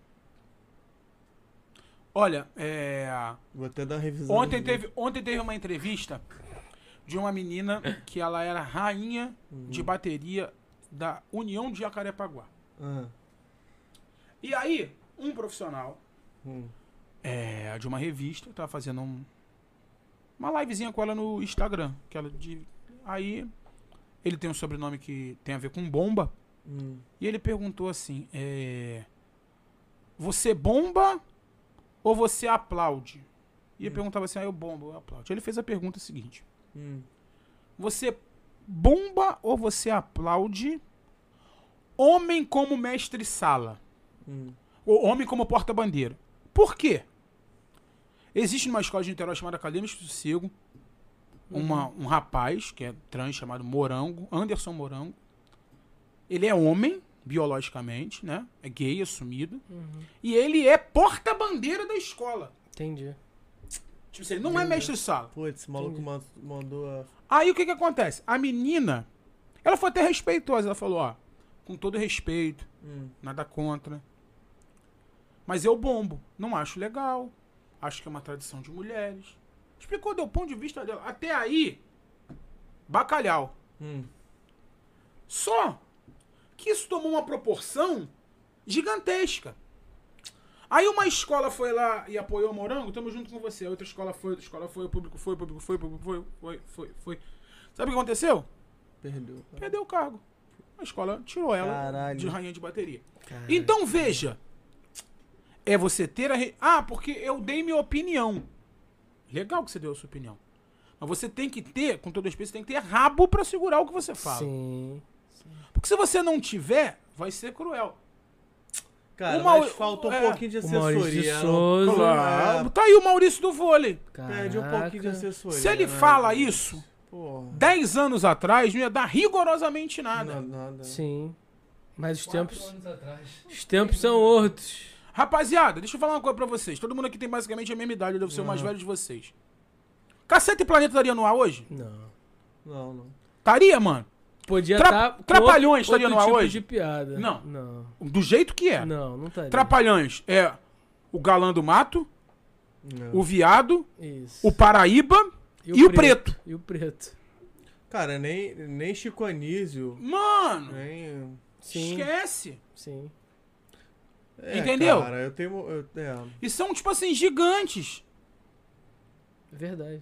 Olha, é. Vou até dar uma revisão. Ontem teve, ontem teve uma entrevista de uma menina que ela era rainha de bateria da União de Jacarepaguá. Ah, E aí, um profissional hum. é, de uma revista tava fazendo um- uma livezinha com ela no Instagram. Que ela de, aí, ele tem um sobrenome que tem a ver com bomba. Hum. E ele perguntou assim: é, Você bomba ou você aplaude? E ele perguntava assim: Ah, eu bombo, eu aplaudo. Ele fez a pergunta seguinte: Hum. Você bomba ou você aplaude homem como mestre-sala? Hum. Ou homem como porta-bandeira? Por quê? Existe numa escola de Niterói chamada Acadêmica do Sossego uma, um rapaz que é trans chamado Morango, Anderson Morango. Ele é homem, biologicamente, né? É gay, assumido. E ele é porta-bandeira da escola. Entendi. Tipo assim, ele não é mestre-sala. Putz, esse maluco Entendi. man- mandou a. Aí o que que acontece? A menina, ela foi até respeitosa. Ela falou, ó, com todo respeito, Hum. nada contra. Mas eu bombo. Não acho legal. Acho que é uma tradição de mulheres. Explicou do ponto de vista dela. Até aí, bacalhau. Hum. Só que isso tomou uma proporção gigantesca. Aí uma escola foi lá e apoiou o Morango, tamo junto com você. A outra escola foi, outra escola foi, o público foi, o público foi, o público foi, foi, foi, foi. Sabe o que aconteceu? Perdeu. cara. Perdeu o cargo. A escola tirou ela Caralho. de rainha de bateria. Cara, Então veja, é você ter a. Re... Ah, porque eu dei minha opinião. Legal que você deu a sua opinião. Mas você tem que ter, com todo respeito, você tem que ter rabo pra segurar o que você fala. Sim. Porque se você não tiver, vai ser cruel. Cara, Uma- mas falta um é, pouquinho de o Maurício de assessoria. Souza. Claro. Tá aí o Maurício do vôlei. Pede um pouquinho de Caraca. assessoria. Se ele né? fala isso, Porra. 10 anos atrás não ia dar rigorosamente nada. Não, nada. Sim. Mas os tempos, anos atrás. os tempos são outros. Rapaziada, deixa eu falar uma coisa pra vocês. Todo mundo aqui tem basicamente a mesma idade, eu devo ser o mais velho de vocês. Caceta e Planeta estaria no ar hoje? Não. Não, não. Estaria, mano. Podia Tra- estar. com Trapalhões outro estaria no ar tipo hoje? de piada. Não. Não. Do jeito que é. Não, não estaria. Trapalhões é o galã do mato, não. o viado, Isso. o Paraíba e, o preto. E o preto. Cara, nem, nem Chico Anísio, Mano, nem... Sim. esquece. Sim. É, Entendeu? Cara, eu tenho... Eu, é. E são, tipo assim, gigantes. Verdade.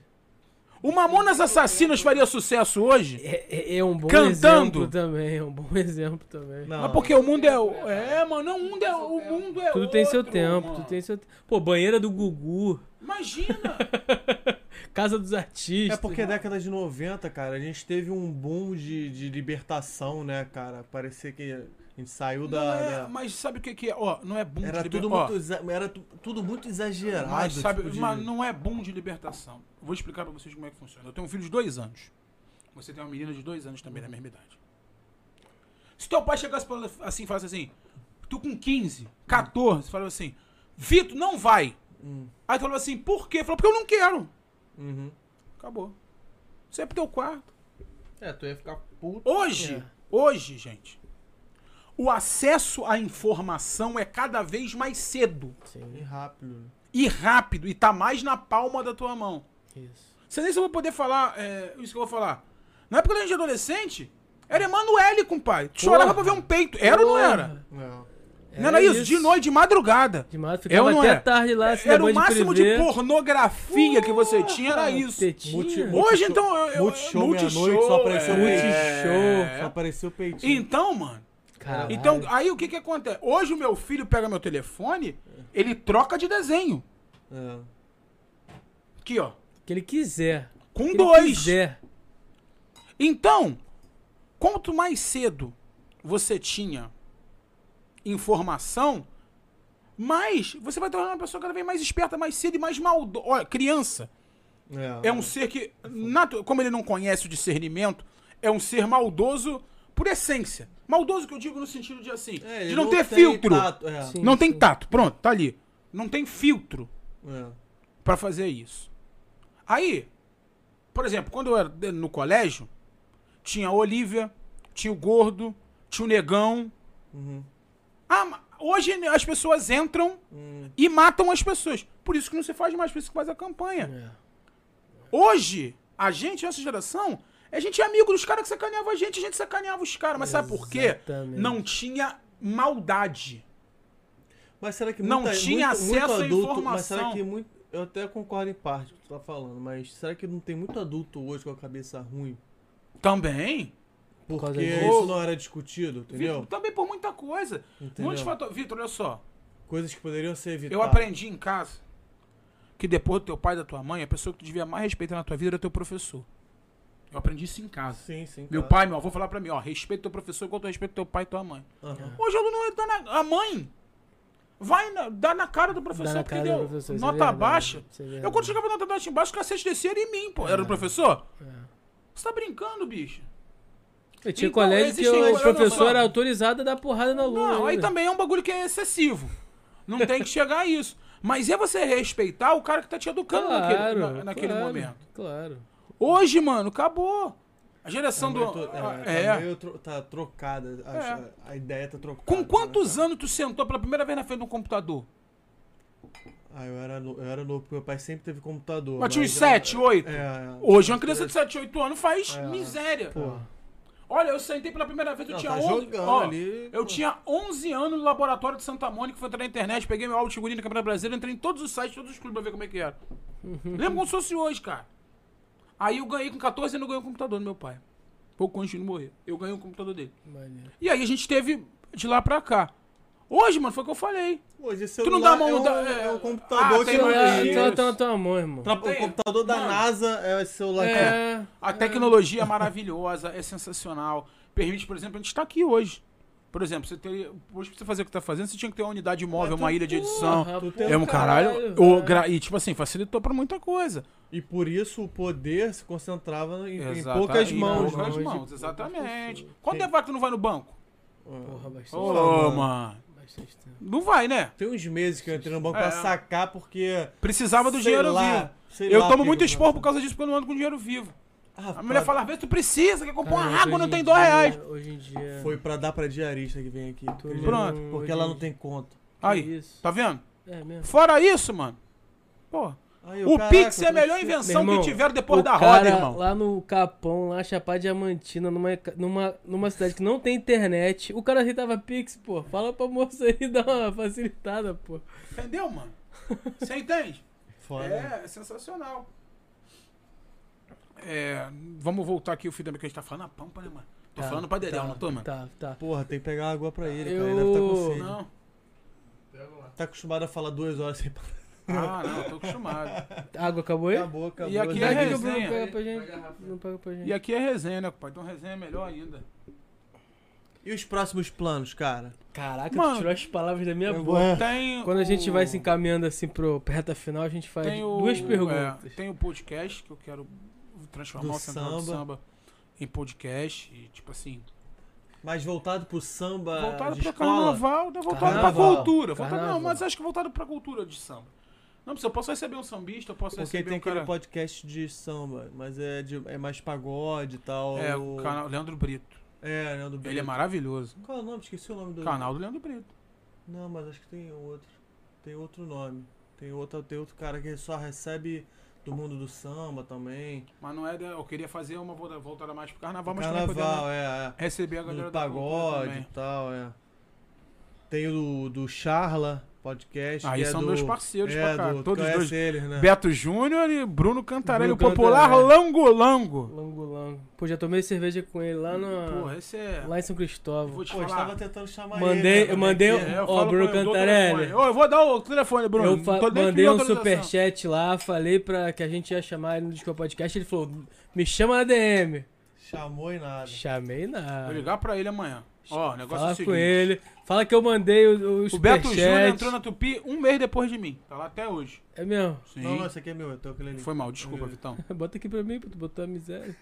O Mamonas Assassinas faria sucesso hoje? É, é- é um bom Cantando. exemplo também. É um bom exemplo também. Não, Mas porque o mundo é. o- É, mano, não, o mundo é. O mundo é Tudo tem seu outro, tempo, mano. tudo tem seu tempo. Pô, banheira do Gugu, Imagina! casa dos artistas. É porque década de 90, cara, a gente teve um boom de, de libertação, né, cara? Parecia que a gente saiu da... é, da- mas sabe o que, que é? Ó, não é boom Era, de tudo libertação. muito, exa- era tu- tudo muito exagerado. Mas, sabe, tipo de- mas não é boom de libertação. Vou explicar pra vocês como é que funciona. Eu tenho um filho de dois anos. Você tem uma menina de dois anos também, da mesma idade. Se teu pai chegasse pra ela assim e falasse assim, tu com 15, 14, falou assim, Vitor, não vai. Hum. Aí tu falou assim, por quê? Falou, porque eu não quero. Uhum. Acabou. Você é pro teu quarto. É, tu ia ficar puto. Hoje, É. hoje, gente, o acesso à informação é cada vez mais cedo E Sim, rápido. né? e rápido e tá mais na palma da tua mão. isso. Você nem se eu vou poder falar é, isso que eu vou falar. Na época da gente adolescente, era Emanuele, compadre. Tu chorava pra ver um peito. Era ou não era? Não. Não era isso? De noite, de madrugada. De madrugada, Eu ficava até é. tarde lá, se Era o de máximo de privê. pornografia que você tinha, era isso. Multi- Hoje, então, eu... Multishow, Multishow, meia-noite, só apareceu é. Multishow. Só apareceu o peitinho. Então, mano, Caralho. Então, aí o que que acontece? Hoje o meu filho pega meu telefone, ele troca de desenho. É. Aqui, ó. que ele quiser. Com Que ele dois. quiser. Então, quanto mais cedo você tinha informação, mais você vai tornar uma pessoa cada vez mais esperta, mais cedo e mais maldosa. Olha, criança é um ser que, como ele não conhece o discernimento, é um ser maldoso por essência. Maldoso que eu digo no sentido de assim, É, de não, ter tem filtro. tato, é. Sim. não tem tato. Pronto, tá ali. Não tem filtro. É. Pra fazer isso. Aí, por exemplo, quando eu era de- no colégio, tinha a Olivia, tinha o Gordo, tinha o Negão. Uhum. Ah, hoje as pessoas entram Hum. e matam as pessoas. Por isso que não se faz mais, por isso que faz a campanha. É. Hoje, a gente, nossa geração, a gente é amigo dos caras que sacaneavam a gente, a gente sacaneava os caras. Mas sabe por quê? Não tinha maldade. Mas será que Não muita- tinha muito, acesso muito à adulto, Mas será informação. que muito. Eu até concordo em parte com o que tu tá falando, mas será que não tem muito adulto hoje com a cabeça ruim? Também. Porque causa disso. isso não era discutido, entendeu? também por muita coisa. Entendeu? Muitos fatores. Vitor, olha só. Coisas que poderiam ser evitadas. Eu aprendi em casa que depois do teu pai e da tua mãe, a pessoa que tu devia mais respeitar na tua vida era teu professor. Eu aprendi isso em casa. Sim, sim. Meu claro. pai, meu avô falar pra mim, ó, respeita teu professor igual tu respeita teu pai e tua mãe. Aham. Hoje o aluno dá na, a mãe vai na, dá na cara do professor, Dá na porque deu professor, é nota verdade, baixa. é eu quando chegava nota baixa embaixo, o cacete descia era em mim, pô. Era do professor? É. Você tá brincando, bicho? Eu tinha Então, colégio que o professor era autorizado a dar porrada no aluno. Não, aí ainda. também é um bagulho que é excessivo. Não tem que chegar a isso. Mas é você respeitar o cara que tá te educando naquele, Claro, na- naquele claro, momento. Claro. Hoje, mano, acabou. A geração do. é, é. tá meio tro- tá trocada. A, É. a ideia tá trocada. Com quantos né, cara? anos tu sentou pela primeira vez na frente de um computador? Ah, eu era, no- eu era novo, porque meu pai sempre teve computador. Mas tinha uns eu- 7, 8. É, é. Hoje, uma criança de 7, 8 anos faz É. miséria. Porra. Olha, eu sentei pela primeira vez, eu Não, tinha tá 11. jogando ó, ali, eu pô. tinha 11 anos no laboratório de Santa Mônica, fui entrar na internet, peguei meu áudio de figurinha da Câmara Brasileira, entrei em todos os sites, todos os clubes pra ver como é que era. Lembro como se fosse hoje, cara. Aí eu ganhei com 14 anos, eu ganhei um computador do meu pai. Pouco antes de ele morrer. Eu ganhei um computador dele. Maneiro. E aí a gente teve de lá pra cá. Hoje, mano, foi o que eu falei. Hoje Tu não dá a mão é um, da- é um ah, computador que Ah, então tá na tua mão, irmão. Tra- O computador da Mano. NASA é esse celular. É. A tecnologia é maravilhosa, é sensacional. Permite, por exemplo, a gente estar aqui hoje. Por exemplo, você teria, hoje pra você fazer o que tá fazendo, você tinha que ter uma unidade móvel, uma ilha de edição. É um caralho. caralho, é. gra- E, tipo assim, facilitou pra muita coisa. E por isso o poder se concentrava em, em poucas em mãos. poucas né? mãos, Hoje, exatamente. poucas Quanto Quem- tempo vai que tu não vai no banco? Porra, bastante. Ô, mano. mano. Bastante tempo. Não vai, né? Tem uns meses que eu entrei no banco É. pra sacar porque. Precisava do dinheiro lá, vivo. Eu lá tomo muito esporro não- por causa disso, porque eu não ando com dinheiro vivo. Ah, A mulher pra- fala, às vezes tu precisa, quer comprar uma água, não em tem dia- dois reais. Hoje em dia. Foi pra dar pra diarista que vem aqui. Pronto. mundo- Porque ela não dia- tem conta. Aí, Isso. tá vendo? É mesmo. Fora isso, mano. Pô, Aí, o caraca, Pix é a tô melhor invenção irmão, que tiveram depois o da cara roda, irmão. Lá no Capão, lá Chapada Diamantina, numa, numa, numa cidade que não tem internet, o cara aceitava Pix, pô. Fala pra moça aí dar uma facilitada, pô. Entendeu, mano? Você entende? Foda. É, é sensacional. É, vamos voltar aqui o fio também que a gente tá falando a pampa, né, mano? Tô Tá, falando pra Dedéu, tá, não tô, mano? Tá, tá. Porra, tem que pegar água pra ele, Eu- cara. Ele deve estar com sede. Não. Pega lá. Tá acostumado a falar duas horas sem parar. Ah, não, tô acostumado. A água acabou aí? Acabou, acabou. E aqui é Daqui que vi. o Bruno resenha. pega pra gente. Não pega pra gente. E aqui é resenha, né, pai? Então resenha é melhor ainda. E os próximos planos, cara? Caraca, Mano, tu tirou as palavras da minha boca. Tem Quando a gente o- vai se encaminhando assim pro reta final, a gente faz tem o- duas é, perguntas. tem o podcast que eu quero transformar Do o Central do samba. Samba em podcast. E, tipo assim, Mais voltado pro samba voltado de pra escola? carnaval, né? voltado Carnaval. pra cultura. Voltado, não, mas acho que voltado pra cultura de samba. Não, eu posso receber um sambista, eu posso Porque receber tem um aquele cara... podcast de samba, mas é, de, é mais pagode e tal. É, o canal Leandro Brito. É, Leandro Brito. Ele é maravilhoso. Qual é o nome? Esqueci o nome do... Canal do Leandro Brito. Não, mas acho que tem outro. Tem outro nome. Tem outro, tem outro cara que só recebe do mundo do samba também. Mas não é. Eu queria fazer uma volta- voltada mais pro carnaval, mas também Carnaval, podendo é, é. receber a galera Do pagode e tal, é. Tem o do, do Charla podcast. Aí é são do, meus parceiros é, pra cá. do, Todos os conhece dois. eles, né? Beto Júnior e Bruno Cantarelli, Bruno o popular Cantarelli. Lango Lango. Lango Lango. Pô, já tomei cerveja com ele lá no. Porra, esse é. Lá em São Cristóvão. Vou te Pô, falar. estava tentando chamar Mandei- ele. né, eu mandei É, eu Ó, Bruno eu Cantarelli. Ô, eu vou dar o telefone, Bruno. Eu mandei um superchat lá, falei pra que a gente ia chamar ele no Disco Podcast. Ele falou: me chama na DM. Chamou e nada. Chamei Vou nada. ligar pra ele amanhã. Ó, o negócio é Fala o seguinte. com ele. Fala que eu mandei o, o, O Beto Júnior entrou na Tupi um mês depois de mim. Tá lá até hoje. É mesmo? Sim. Não, não, esse aqui é meu, eu tô aquele ali. Foi mal, desculpa, Vitão. Bota aqui pra mim, pô, tu botou a miséria.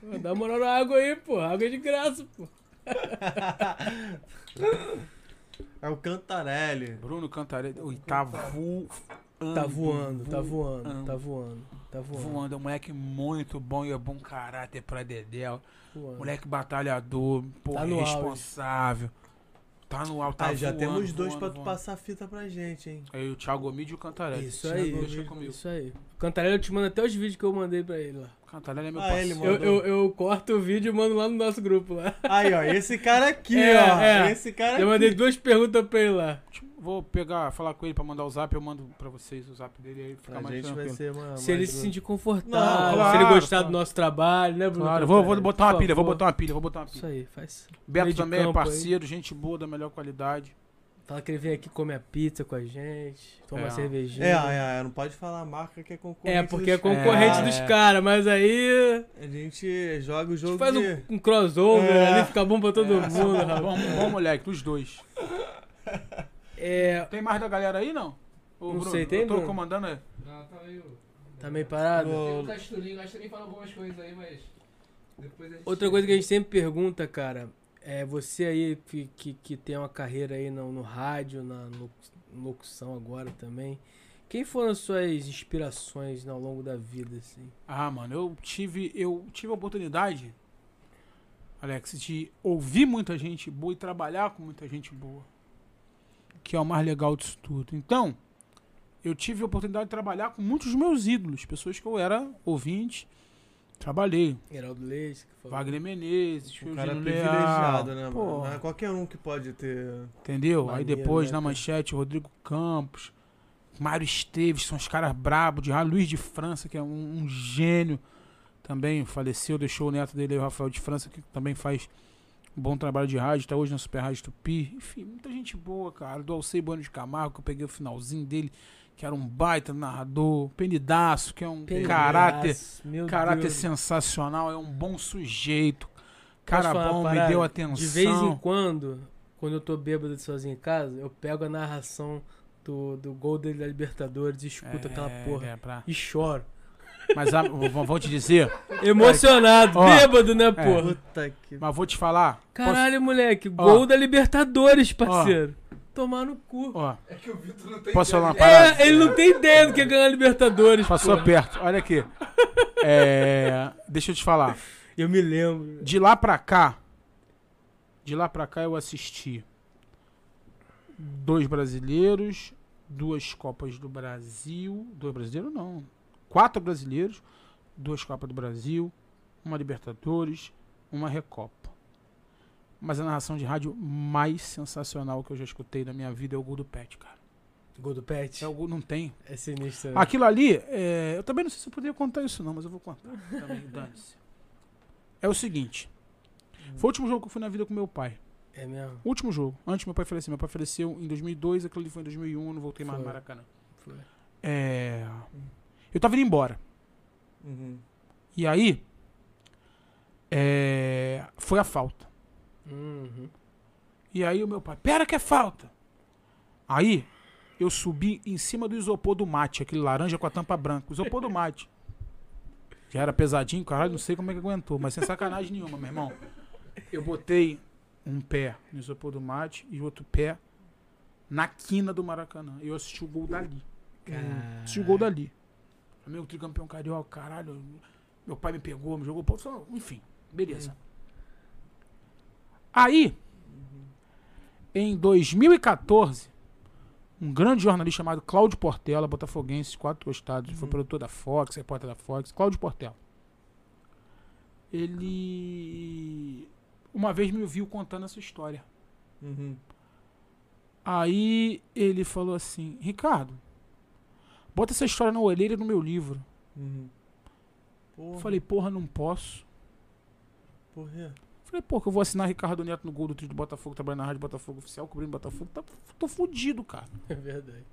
Pô, Dá moral na água aí, pô. Água é de graça, pô. É o Cantarelli. Bruno Cantarelli. Ui, tá voando. Tá voando, tá voando, tá voando, tá voando. Voando, é um moleque muito bom e é bom caráter pra Dedéu. voando. Moleque batalhador, porra, Tá responsável. Tá no alto, tá ah, já voando, temos dois voando, pra tu voando. passar a fita pra gente, hein? Aí o Thiago Omid e o Cantarelli. Isso aí, deixa comigo. isso aí. O Cantarelli eu te mando até os vídeos que eu mandei pra ele lá. Cantarelli é meu Ah, parceiro. Eu, eu, eu corto o vídeo e mando lá no nosso grupo lá. Aí, ó, esse cara aqui, É, ó. é. Esse cara Eu aqui. mandei duas perguntas pra ele lá. Vou pegar, falar com ele pra mandar o zap, eu mando pra vocês o zap dele aí fica Pra mais gente vai tranquilo. ser uma. Se ele se sentir confortável, Não, se ele claro, gostar claro. do nosso trabalho, né, Bruno? Claro, vou, vou botar uma pilha, vou botar uma pilha, vou botar uma Isso pilha. aí, faz. Beto também é campo aí. parceiro, gente boa da melhor qualidade. Fala que ele vem aqui comer a pizza com a gente, toma É. uma cervejinha. É, é, é, não pode falar a marca que é concorrente. É, porque é dos- concorrente É. dos caras, mas aí. A gente joga o A jogo gente faz de... um, um crossover É. ali, fica bom pra todo mundo, rapaz. Bom, bom moleque, dos dois. É. Tem mais da galera aí, não? Ô, Não Bruno, sei, tem, Eu tô Bruno? comandando aí. Não, tá meio. Tá meio parado? Tem o Casturinho, o Casturinho fala algumas coisas aí, mas. Depois a gente. Outra coisa que a gente sempre pergunta, cara, é você aí que, que, que tem uma carreira aí no, no rádio, na locu- locução agora também. Quem foram as suas inspirações ao longo da vida, assim? Ah, mano, eu tive, eu tive a oportunidade, Alex, de ouvir muita gente boa e trabalhar com muita gente boa. Que é o mais legal disso tudo. Então, eu tive a oportunidade de trabalhar com muitos dos meus ídolos, pessoas que eu era ouvinte, trabalhei. Heraldo Leite. Wagner Menezes, Um cara Eugênio privilegiado, Leal, né, pô, mano? Qualquer um que pode ter... Entendeu? Aí Maneiro, depois né, na manchete, Rodrigo Campos, Mário Esteves, são os caras brabos de rádio. Luiz de França, que é um, um gênio, também faleceu, deixou o neto dele, aí, o Rafael de França, que também faz bom trabalho de rádio, tá hoje na Super Rádio Tupi. Enfim, muita gente boa, cara. Do Alcei Bueno de Camargo, que eu peguei o finalzinho dele, que era um baita narrador. Penidaço, que é um Pedaço, caráter, meu caráter Deus. sensacional, é um bom sujeito. Cara bom, me deu atenção. De vez em quando, quando eu tô bêbado sozinho em casa, eu pego a narração do, do gol dele da Libertadores e escuto aquela porra. É, pra... E choro. Mas a- vou, vou te dizer, Emocionado, Ó, bêbado, né, porra? Puta que. mas vou te falar. Caralho, moleque, gol da Libertadores, parceiro. Tomar no cu. Ó, É que o Vitor não tem posso falar uma ideia. parada? É, ele não tem ideia do que é ganhar a Libertadores. Passou porra. perto. Olha aqui. É, deixa eu te falar. Eu me lembro. De lá pra cá, de lá pra cá eu assisti dois brasileiros, duas Copas do Brasil, dois brasileiros não, quatro brasileiros, duas Copas do Brasil, uma Libertadores, uma Recopa. Mas a narração de rádio mais sensacional que eu já escutei na minha vida é o gol do Pet, cara. Gol do Pet. É o gol, não tem. É sinistro. né? Aquilo ali, é, eu também não sei se eu poderia contar isso não, mas eu vou contar. Também, dane-se. É o seguinte. Foi o último jogo que eu fui na vida com meu pai. É mesmo? Último jogo. Antes meu pai falecer. Meu pai faleceu em 2002, aquilo ali foi em 2001, eu não voltei mais no. Maracanã. Foi. É... Eu tava indo embora. Uhum. E aí, é, foi a falta. Uhum. E aí o meu pai, pera que é falta. Aí, eu subi em cima do isopor do mate, aquele laranja com a tampa branca. Isopor do mate. Já era pesadinho, caralho, não sei como é que aguentou, mas sem sacanagem nenhuma, meu irmão. Eu botei um pé no isopor do mate e outro pé na quina do Maracanã. Eu assisti o gol dali. Assisti o gol dali. Flamengo tricampeão carioca, caralho. Meu pai me pegou, me jogou. só- Enfim, beleza. Aí, em 2014, um grande jornalista chamado Cláudio Portela, botafoguense, quatro estados, foi produtor da Fox, repórter da Fox, Cláudio Portela. Ele uma vez me ouviu contando essa história. Uhum. Aí ele falou assim: Ricardo, bota essa história na orelha no meu livro. Uhum. Eu Porra, falei, porra, não posso. por quê? Falei, pô, que eu vou assinar Ricardo Neto no gol do trio do Botafogo, trabalhando na Rádio Botafogo Oficial, cobrindo Botafogo. Tá, tô fudido, cara. É verdade.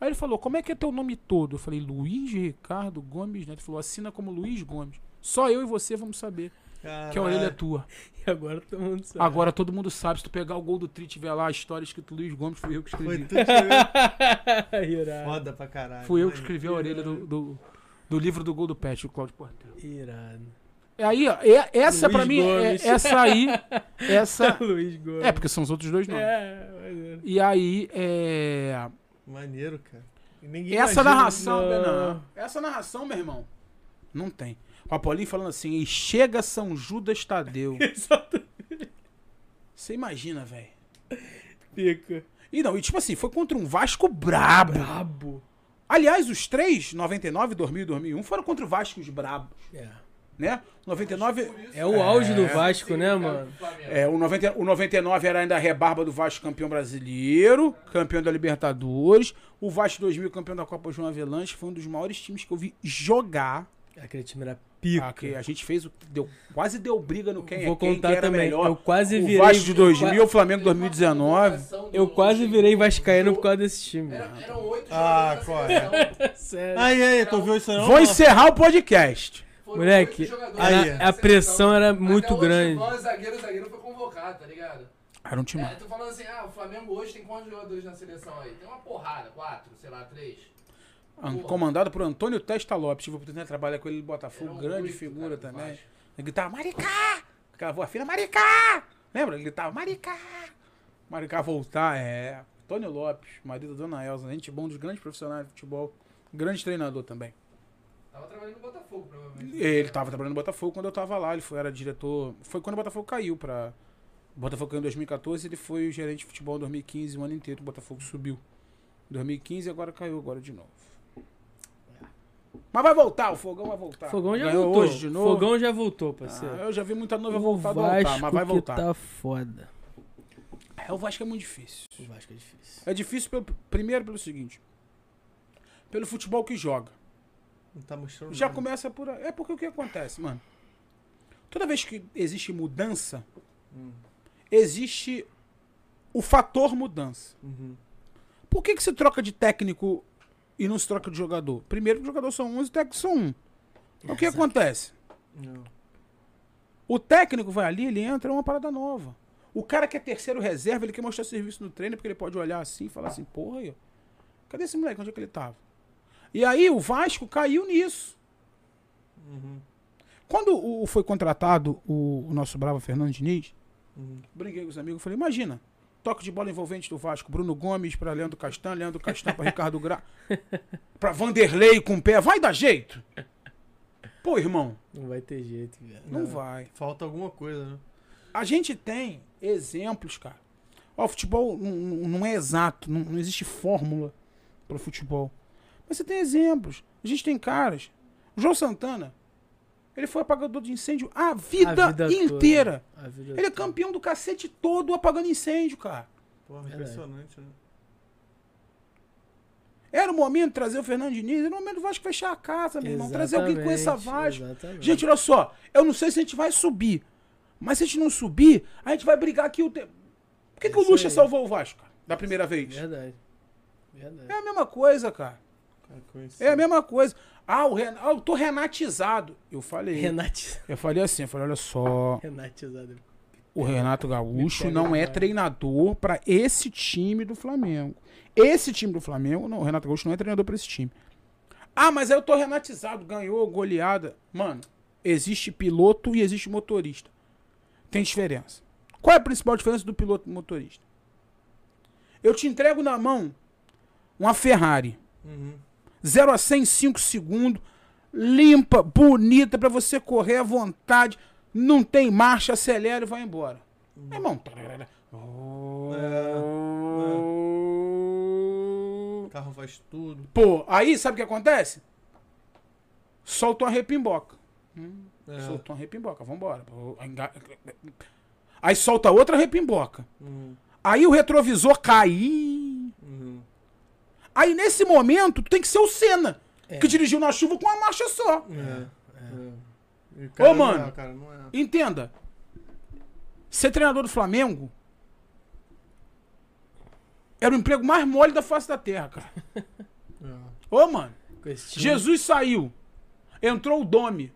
Aí ele falou, como é que é teu nome todo? Eu falei, Luiz Ricardo Gomes Neto. Ele falou, assina como Luiz Gomes. Só eu e você vamos saber que a orelha é tua. E agora todo mundo sabe. Agora todo mundo sabe. Se tu pegar o gol do Tri e tiver lá a história escrito Luiz Gomes, fui eu que Foi escrevi. tu que escreveu. Irado. Foda pra caralho. Fui eu que escrevi a orelha do, do, do livro do gol do Pet, o Cláudio Portela. Irado. E aí, ó, é- essa Luiz pra mim, é- Gomes. essa aí, essa... Luiz Gomes. É, porque são os outros dois nomes. É, maneiro. E aí, é... Maneiro, cara. Ninguém Essa imagina- narração, não. não. Essa narração, meu irmão, não tem. O Apolinho falando assim, e chega São Judas Tadeu. Você imagina, velho. Pica. E não, e tipo assim, foi contra um Vasco brabo. Brabo. Aliás, os três, 99, 2000 e 2001, foram contra o Vasco os brabos, É. né? 99... É o auge do Vasco, né, mano? É, o, 90, o 99 era ainda a rebarba do Vasco campeão brasileiro, campeão da Libertadores. O Vasco 2000 campeão da Copa João Avelanche. Foi um dos maiores times que eu vi jogar. Aquele time era Ah, pica. que a gente fez o deu quase deu briga no quem Vou é quem, contar quem era também. melhor. Eu quase o virei- Vasco de eu 2000 qua- e o Flamengo 2019. Eu quase virei vascaíno por causa desse time. Era, eram oito Ah, é? seleção. Sério. Aí, aí, tu viu isso não? Vou encerrar o podcast. Moleque, aí, a seleção. pressão era muito o grande. Givan, zagueiro, zagueiro foi convocado, tá ligado? Era um time. É, tô falando assim, ah, o Flamengo hoje tem quantos jogadores na seleção aí? Tem uma porrada, quatro, sei lá, três. An- Comandado por Antônio Testa Lopes. Tive a oportunidade de trabalhar com ele no Botafogo. Um grande oito, figura cara, também. Ele gritava Maricá! Aquela voz fina, Maricá! Lembra? Ele gritava Maricá! Maricá voltar, é. Antônio Lopes, marido da Dona Elza. Gente bom, um dos grandes profissionais de futebol. Grande treinador também. Tava trabalhando no Botafogo, provavelmente. Ele tava trabalhando no Botafogo quando eu tava lá. Ele foi, era diretor. Foi quando o Botafogo caiu pra. O Botafogo caiu em 2014 ele foi o gerente de futebol em 2015, o ano inteiro. O Botafogo subiu. Em 2015 e agora caiu agora de novo. Mas vai voltar, o Fogão vai voltar. Fogão já Ganhou voltou. hoje de novo. Fogão já voltou, Ah, parceiro. eu já vi muita noiva voltar, mas vai que voltar. tá foda. É, o Vasco é muito difícil. O Vasco é difícil. É difícil pelo, primeiro pelo seguinte. Pelo futebol que joga. Não tá mostrando Já nada. começa por. aí. É porque o que acontece, mano? Toda vez que existe mudança, Hum. existe o fator mudança. Uhum. Por que, que se troca de técnico e não se troca de jogador? Primeiro, que os jogadores são 11 e os técnicos são um. O que acontece? Não. O técnico vai ali, ele entra, é uma parada nova. O cara que é terceiro reserva, ele quer mostrar serviço no treino, porque ele pode olhar assim e falar assim, porra aí, cadê esse moleque? Onde é que ele tava? E aí o Vasco caiu nisso. Quando o, foi contratado o, o nosso bravo Fernando Diniz, brinquei com os amigos, falei, imagina, toque de bola envolvente do Vasco, Bruno Gomes pra Leandro Castan, Leandro Castan pra Ricardo Gra... pra Vanderlei com o pé, vai dar jeito? Pô, irmão, Não vai ter jeito, velho. não vai. Falta alguma coisa, né? A gente tem exemplos, cara. Ó, o futebol não, não- não é exato, não, não existe fórmula para o futebol. Mas você tem exemplos. A gente tem caras. O João Santana, ele foi apagador de incêndio a vida, A vida inteira. A vida Ele é campeão do cacete todo apagando incêndio, cara. Porra, Verdade. impressionante, né? Era o momento de trazer o Fernando Diniz, era o momento do Vasco fechar a casa, meu irmão. Trazer alguém com essa Exatamente, Vasco. exatamente. Gente, olha só, eu não sei se a gente vai subir. Mas se a gente não subir, a gente vai brigar aqui o tempo. Por que, que o Lucha aí. salvou o Vasco, cara, da primeira vez? Verdade. Verdade. É a mesma coisa, cara. É a mesma coisa. Ah, o Ren... ah, eu tô renatizado. Eu falei. Renate... Eu falei assim, eu falei, olha só, Renatizado. o Renato Gaúcho não é treinador pra esse time do Flamengo. Esse time do Flamengo, não, o Renato Gaúcho não é treinador pra esse time. Ah, mas aí eu tô renatizado, ganhou, goleada. Mano, existe piloto e existe motorista. Tem diferença. Qual é a principal diferença do piloto e do motorista? Eu te entrego na mão uma Ferrari. Uhum. 0 a 100 em 5 segundos. Limpa, bonita, pra você correr à vontade. Não tem marcha, acelera e vai embora. Meu irmão. O carro faz tudo. Pô, aí sabe o que acontece? Solta uma repimboca. É. Solta uma repimboca, vambora. Aí solta outra repimboca. Uhum. Aí o retrovisor cai. Uhum. Aí nesse momento, tu tem que ser o Senna. É. Que dirigiu na chuva com uma marcha só. É. é. O cara Ô, não mano. é, cara, não é. Entenda. Ser treinador do Flamengo era o emprego mais mole da face da terra, cara. É. Ô, mano. Jesus saiu. Entrou o Domi.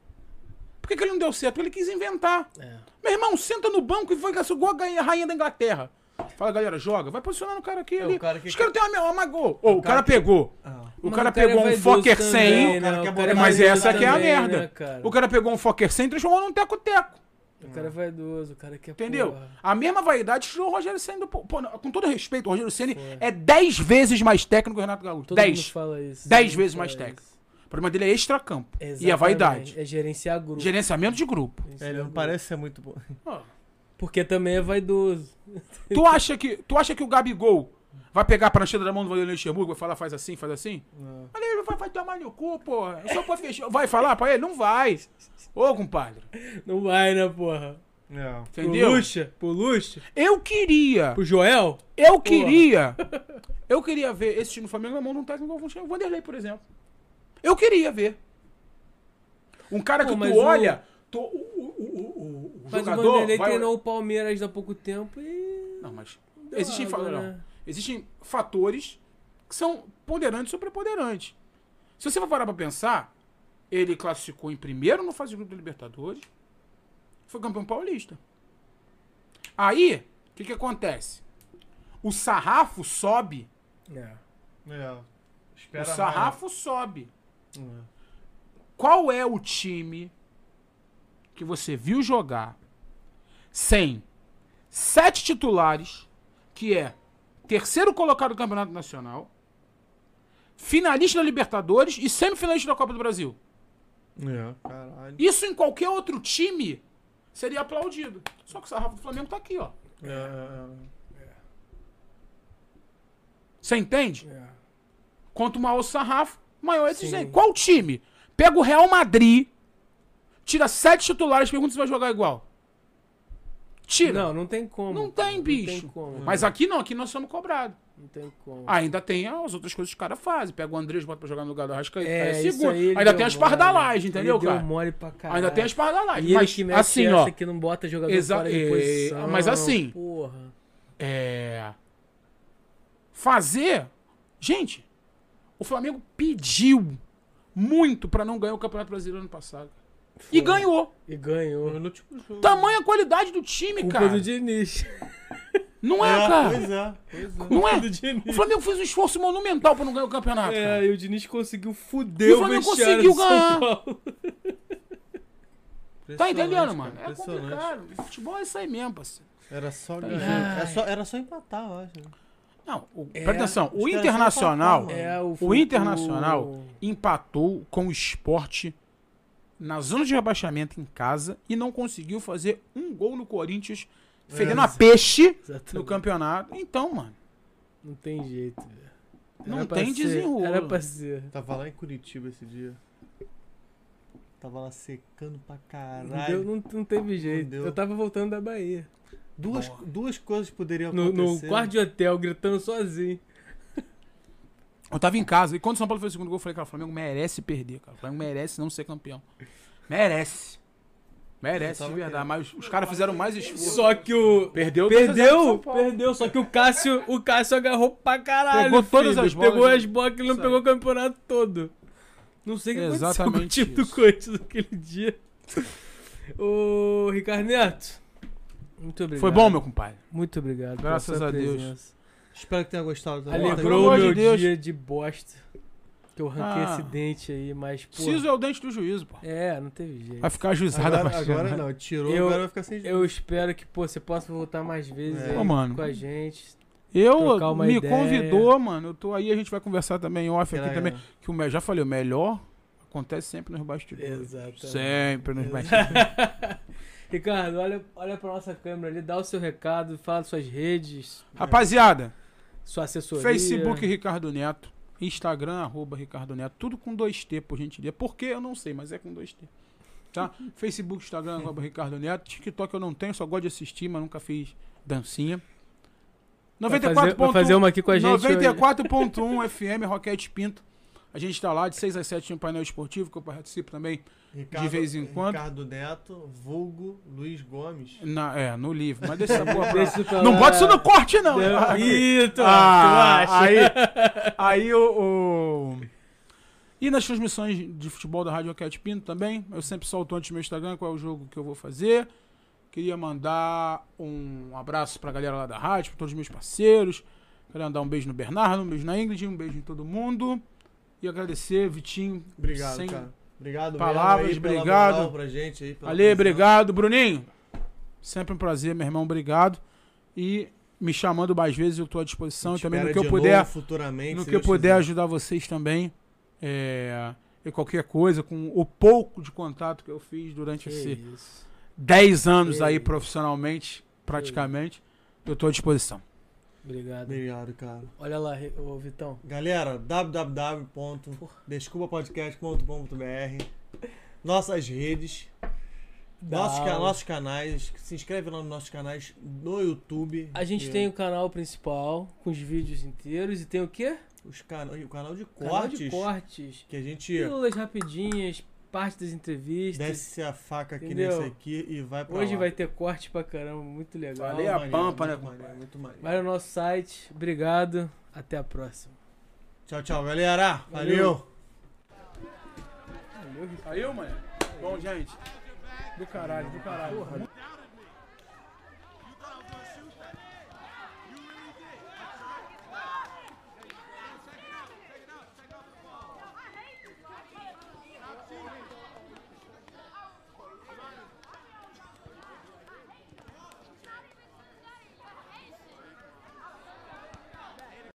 Por que, que ele não deu certo? Porque ele quis inventar. É. Meu irmão, senta no banco e foi igual a rainha da Inglaterra. Fala, galera, joga. Vai posicionando o cara aqui É, ali. o cara que- Os caras têm uma, uma gol. O, cara cara, que- pegou. Ah. O cara o cara pegou é um Fokker também, 100. né? é Mas essa que é a merda. né, cara? O cara pegou um Fokker 100 e transformou num teco-teco. O cara é vaidoso, o cara quer Entendeu? porra. A mesma vaidade tirou o Rogério Senna do. Pô, com todo respeito, o Rogério Senna é 10 vezes mais técnico que o Renato Gaúcho. Todo mundo 10. fala isso. 10 todo mundo vezes mais isso. técnico. O problema dele é extracampo. E a vaidade. É gerenciar grupo. Gerenciamento de grupo. Gerenciar Ele não grupo. parece ser muito bom. Porque também é vaidoso. Tu acha que, tu acha que o Gabigol vai pegar a prancheta da mão do Vanderlei Luxemburgo e vai falar, faz assim, faz assim? Não. Ele vai, vai tomar no cu, porra. Só pra fechar. Vai falar pra ele? Não vai. Ô, compadre. Não vai, né, porra? Não. Entendeu? Pro Lucha? Pro Lucha? Eu queria. Pro Joel? Eu queria. Eu queria ver esse time do Flamengo na mão de um técnico como o Vanderlei, por exemplo. Eu queria ver. Um cara Pô, que tu olha. tu- Mas jogador. o Vanderlei vai- treinou o Palmeiras há pouco tempo e... Não, mas. deu Existem, água, fa- né? existem fatores que são ponderantes ou preponderantes. Se você for parar pra pensar, ele classificou em primeiro no fase de grupo da Libertadores, foi campeão paulista. Aí, o que, que acontece? O sarrafo sobe. É. É. Espera o mais. sarrafo sobe. É. Qual é o time que você viu jogar sem sete titulares, que é terceiro colocado do Campeonato Nacional, finalista da Libertadores e semifinalista da Copa do Brasil? É, caralho. Isso em qualquer outro time seria aplaudido. Só que o sarrafo do Flamengo tá aqui, ó. É, é, Você entende? É. Quanto maior o sarrafo, maior é dizer. Qual time? Pega o Real Madrid, tira sete titulares, pergunta se vai jogar igual. Tira. Não, não tem como. Não tem, bicho. Não tem como. Mas aqui não, aqui nós somos cobrados. Não tem como. Ainda tem as outras coisas que os caras fazem. Pega o Andrés, bota pra jogar no lugar do Arrascaeta. é, É, seguro. Ainda tem as pardalagens, entendeu, ele cara? Deu mole pra caralho. Ainda tem as pardalagens. E Mas que assim, ó. que não bota jogador Exa- fora de é, posição. mas assim- Porra. É. Fazer. Gente, o Flamengo pediu muito pra não ganhar o Campeonato Brasileiro ano passado. E Foi. ganhou. E ganhou. No último jogo. Tamanha qualidade do time, Culpa cara. do Diniz. Não é, cara. Pois é, pois é. Não é. Do Diniz. O Flamengo fez um esforço monumental pra não ganhar o campeonato. É, cara. e o Diniz conseguiu E fuder o o Flamengo conseguiu ganhar. Tá entendendo, mano? É impressionante. complicado. Futebol é isso aí mesmo, parceiro. Era só, Tá ganhar. era só, era só empatar, eu acho. né? Não, o, É, presta atenção. O Internacional, empatar, É, o, o Internacional empatou com o esporte na zona de rebaixamento em casa e não conseguiu fazer um gol no Corinthians, fedendo a peixe no Exatamente. campeonato. Então, mano, Não tem jeito, velho. Não tem ser, desenrolo. Era pra ser. Tava lá em Curitiba esse dia. Tava lá secando pra Não, deu- caralho. não, não teve jeito. deu. Eu tava voltando da Bahia. Duas, duas coisas poderiam No, no acontecer. quarto de hotel, gritando sozinho. Eu tava em casa e quando o São Paulo fez o segundo gol, eu falei, cara, o Flamengo merece perder, cara. O Flamengo merece não ser campeão. Merece. Merece, de verdade. Mas os caras fizeram mais esforço. Só que o. Perdeu 2 a 0 pro Perdeu, perdeu. Só que o Cássio, o Cássio agarrou pra caralho. Pegou todas filho. as bolas, Pegou né? as bolas que ele não pegou o campeonato todo. Não sei o que aconteceu com o Exatamente time do. Corinthians naquele dia. Ô, Ricardo Neto. Muito obrigado. Foi bom, meu compadre. Muito obrigado. Graças a Deus. Espero que tenha gostado. também. Alegrou o meu Deus. dia de bosta. Que eu arranquei Ah. esse dente aí, mas, pô. Preciso é o dente do juízo, pô. É, não teve jeito. Vai ficar ajuizado Agora, agora não, tirou, Eu- agora vai ficar sem Eu espero que, pô, você possa voltar mais vezes É. aí Ô, mano. com a gente. Eu me ideia. convidou, mano. Eu tô aí, a gente vai conversar também off aqui também. Que o já falei, o melhor acontece sempre nos bastidores. Exato. Sempre nos bastidores. Ricardo, olha, olha pra nossa câmera ali, dá o seu recado, fala suas redes, Rapaziada, sua assessoria. Facebook Ricardo Neto, Instagram arroba Ricardo Neto, tudo com 2T, por gentileza. Por quê? Eu não sei, mas é com 2T. Tá? Facebook, Instagram, arroba Ricardo Neto. TikTok eu não tenho, só gosto de assistir, mas nunca fiz dancinha. Vai 94.1 fazer, fazer uma aqui com a gente. hoje. 94.1 FM, Roquete Pinto. A gente tá lá de 6 às 7 no painel esportivo, que eu participo também. Ricardo- de vez em quando. Ricardo Neto, vulgo Luiz Gomes. Na, é, no livro. Mas deixa essa porra pra Não bota isso no corte, não. Ah, Ih, tu, Ah, tu acha? aí, aí o, o- E nas transmissões de futebol da Rádio Roquete Pinto também, eu sempre solto antes no meu Instagram qual é o jogo que eu vou fazer. Queria mandar um abraço pra galera lá da rádio, pra todos os meus parceiros. Queria mandar um beijo no Bernardo, um beijo na Ingrid, um beijo em todo mundo. E agradecer, Vitinho. Obrigado, sem- cara. Obrigado palavras, mesmo aí obrigado. pra gente aí. Ale, atenção. obrigado. Bruninho, sempre um prazer, meu irmão, obrigado. E me chamando mais vezes, eu tô à disposição. E também no que eu de puder, futuramente. no que eu puder quiser. ajudar vocês também. É, e qualquer coisa, com o pouco de contato que eu fiz durante Que esses isso. 10 anos Que aí isso. profissionalmente, praticamente, eu tô à disposição. Obrigado. Obrigado, cara. Olha lá, ô Vitão. Galera, www.desculpapodcast.com.br Nossas redes, nossos, Dá. nossos canais. Se inscreve lá nos nossos canais no YouTube. A gente tem o canal principal com os vídeos inteiros e tem o quê? os cana o canal de Canal cortes. de cortes. Que a gente Pílulas rapidinhas, parte das entrevistas. desce a faca aqui Entendeu? nesse aqui e vai pra Hoje lá. vai ter corte pra caramba, muito legal. Valeu. a Maneiro, pampa, né, maneiro, Muito maneiro. Vai no nosso site. Obrigado. Até a próxima. Tchau, tchau, galera. Valeu. Valeu. Saiu, mano? Bom, gente. Do caralho, do caralho.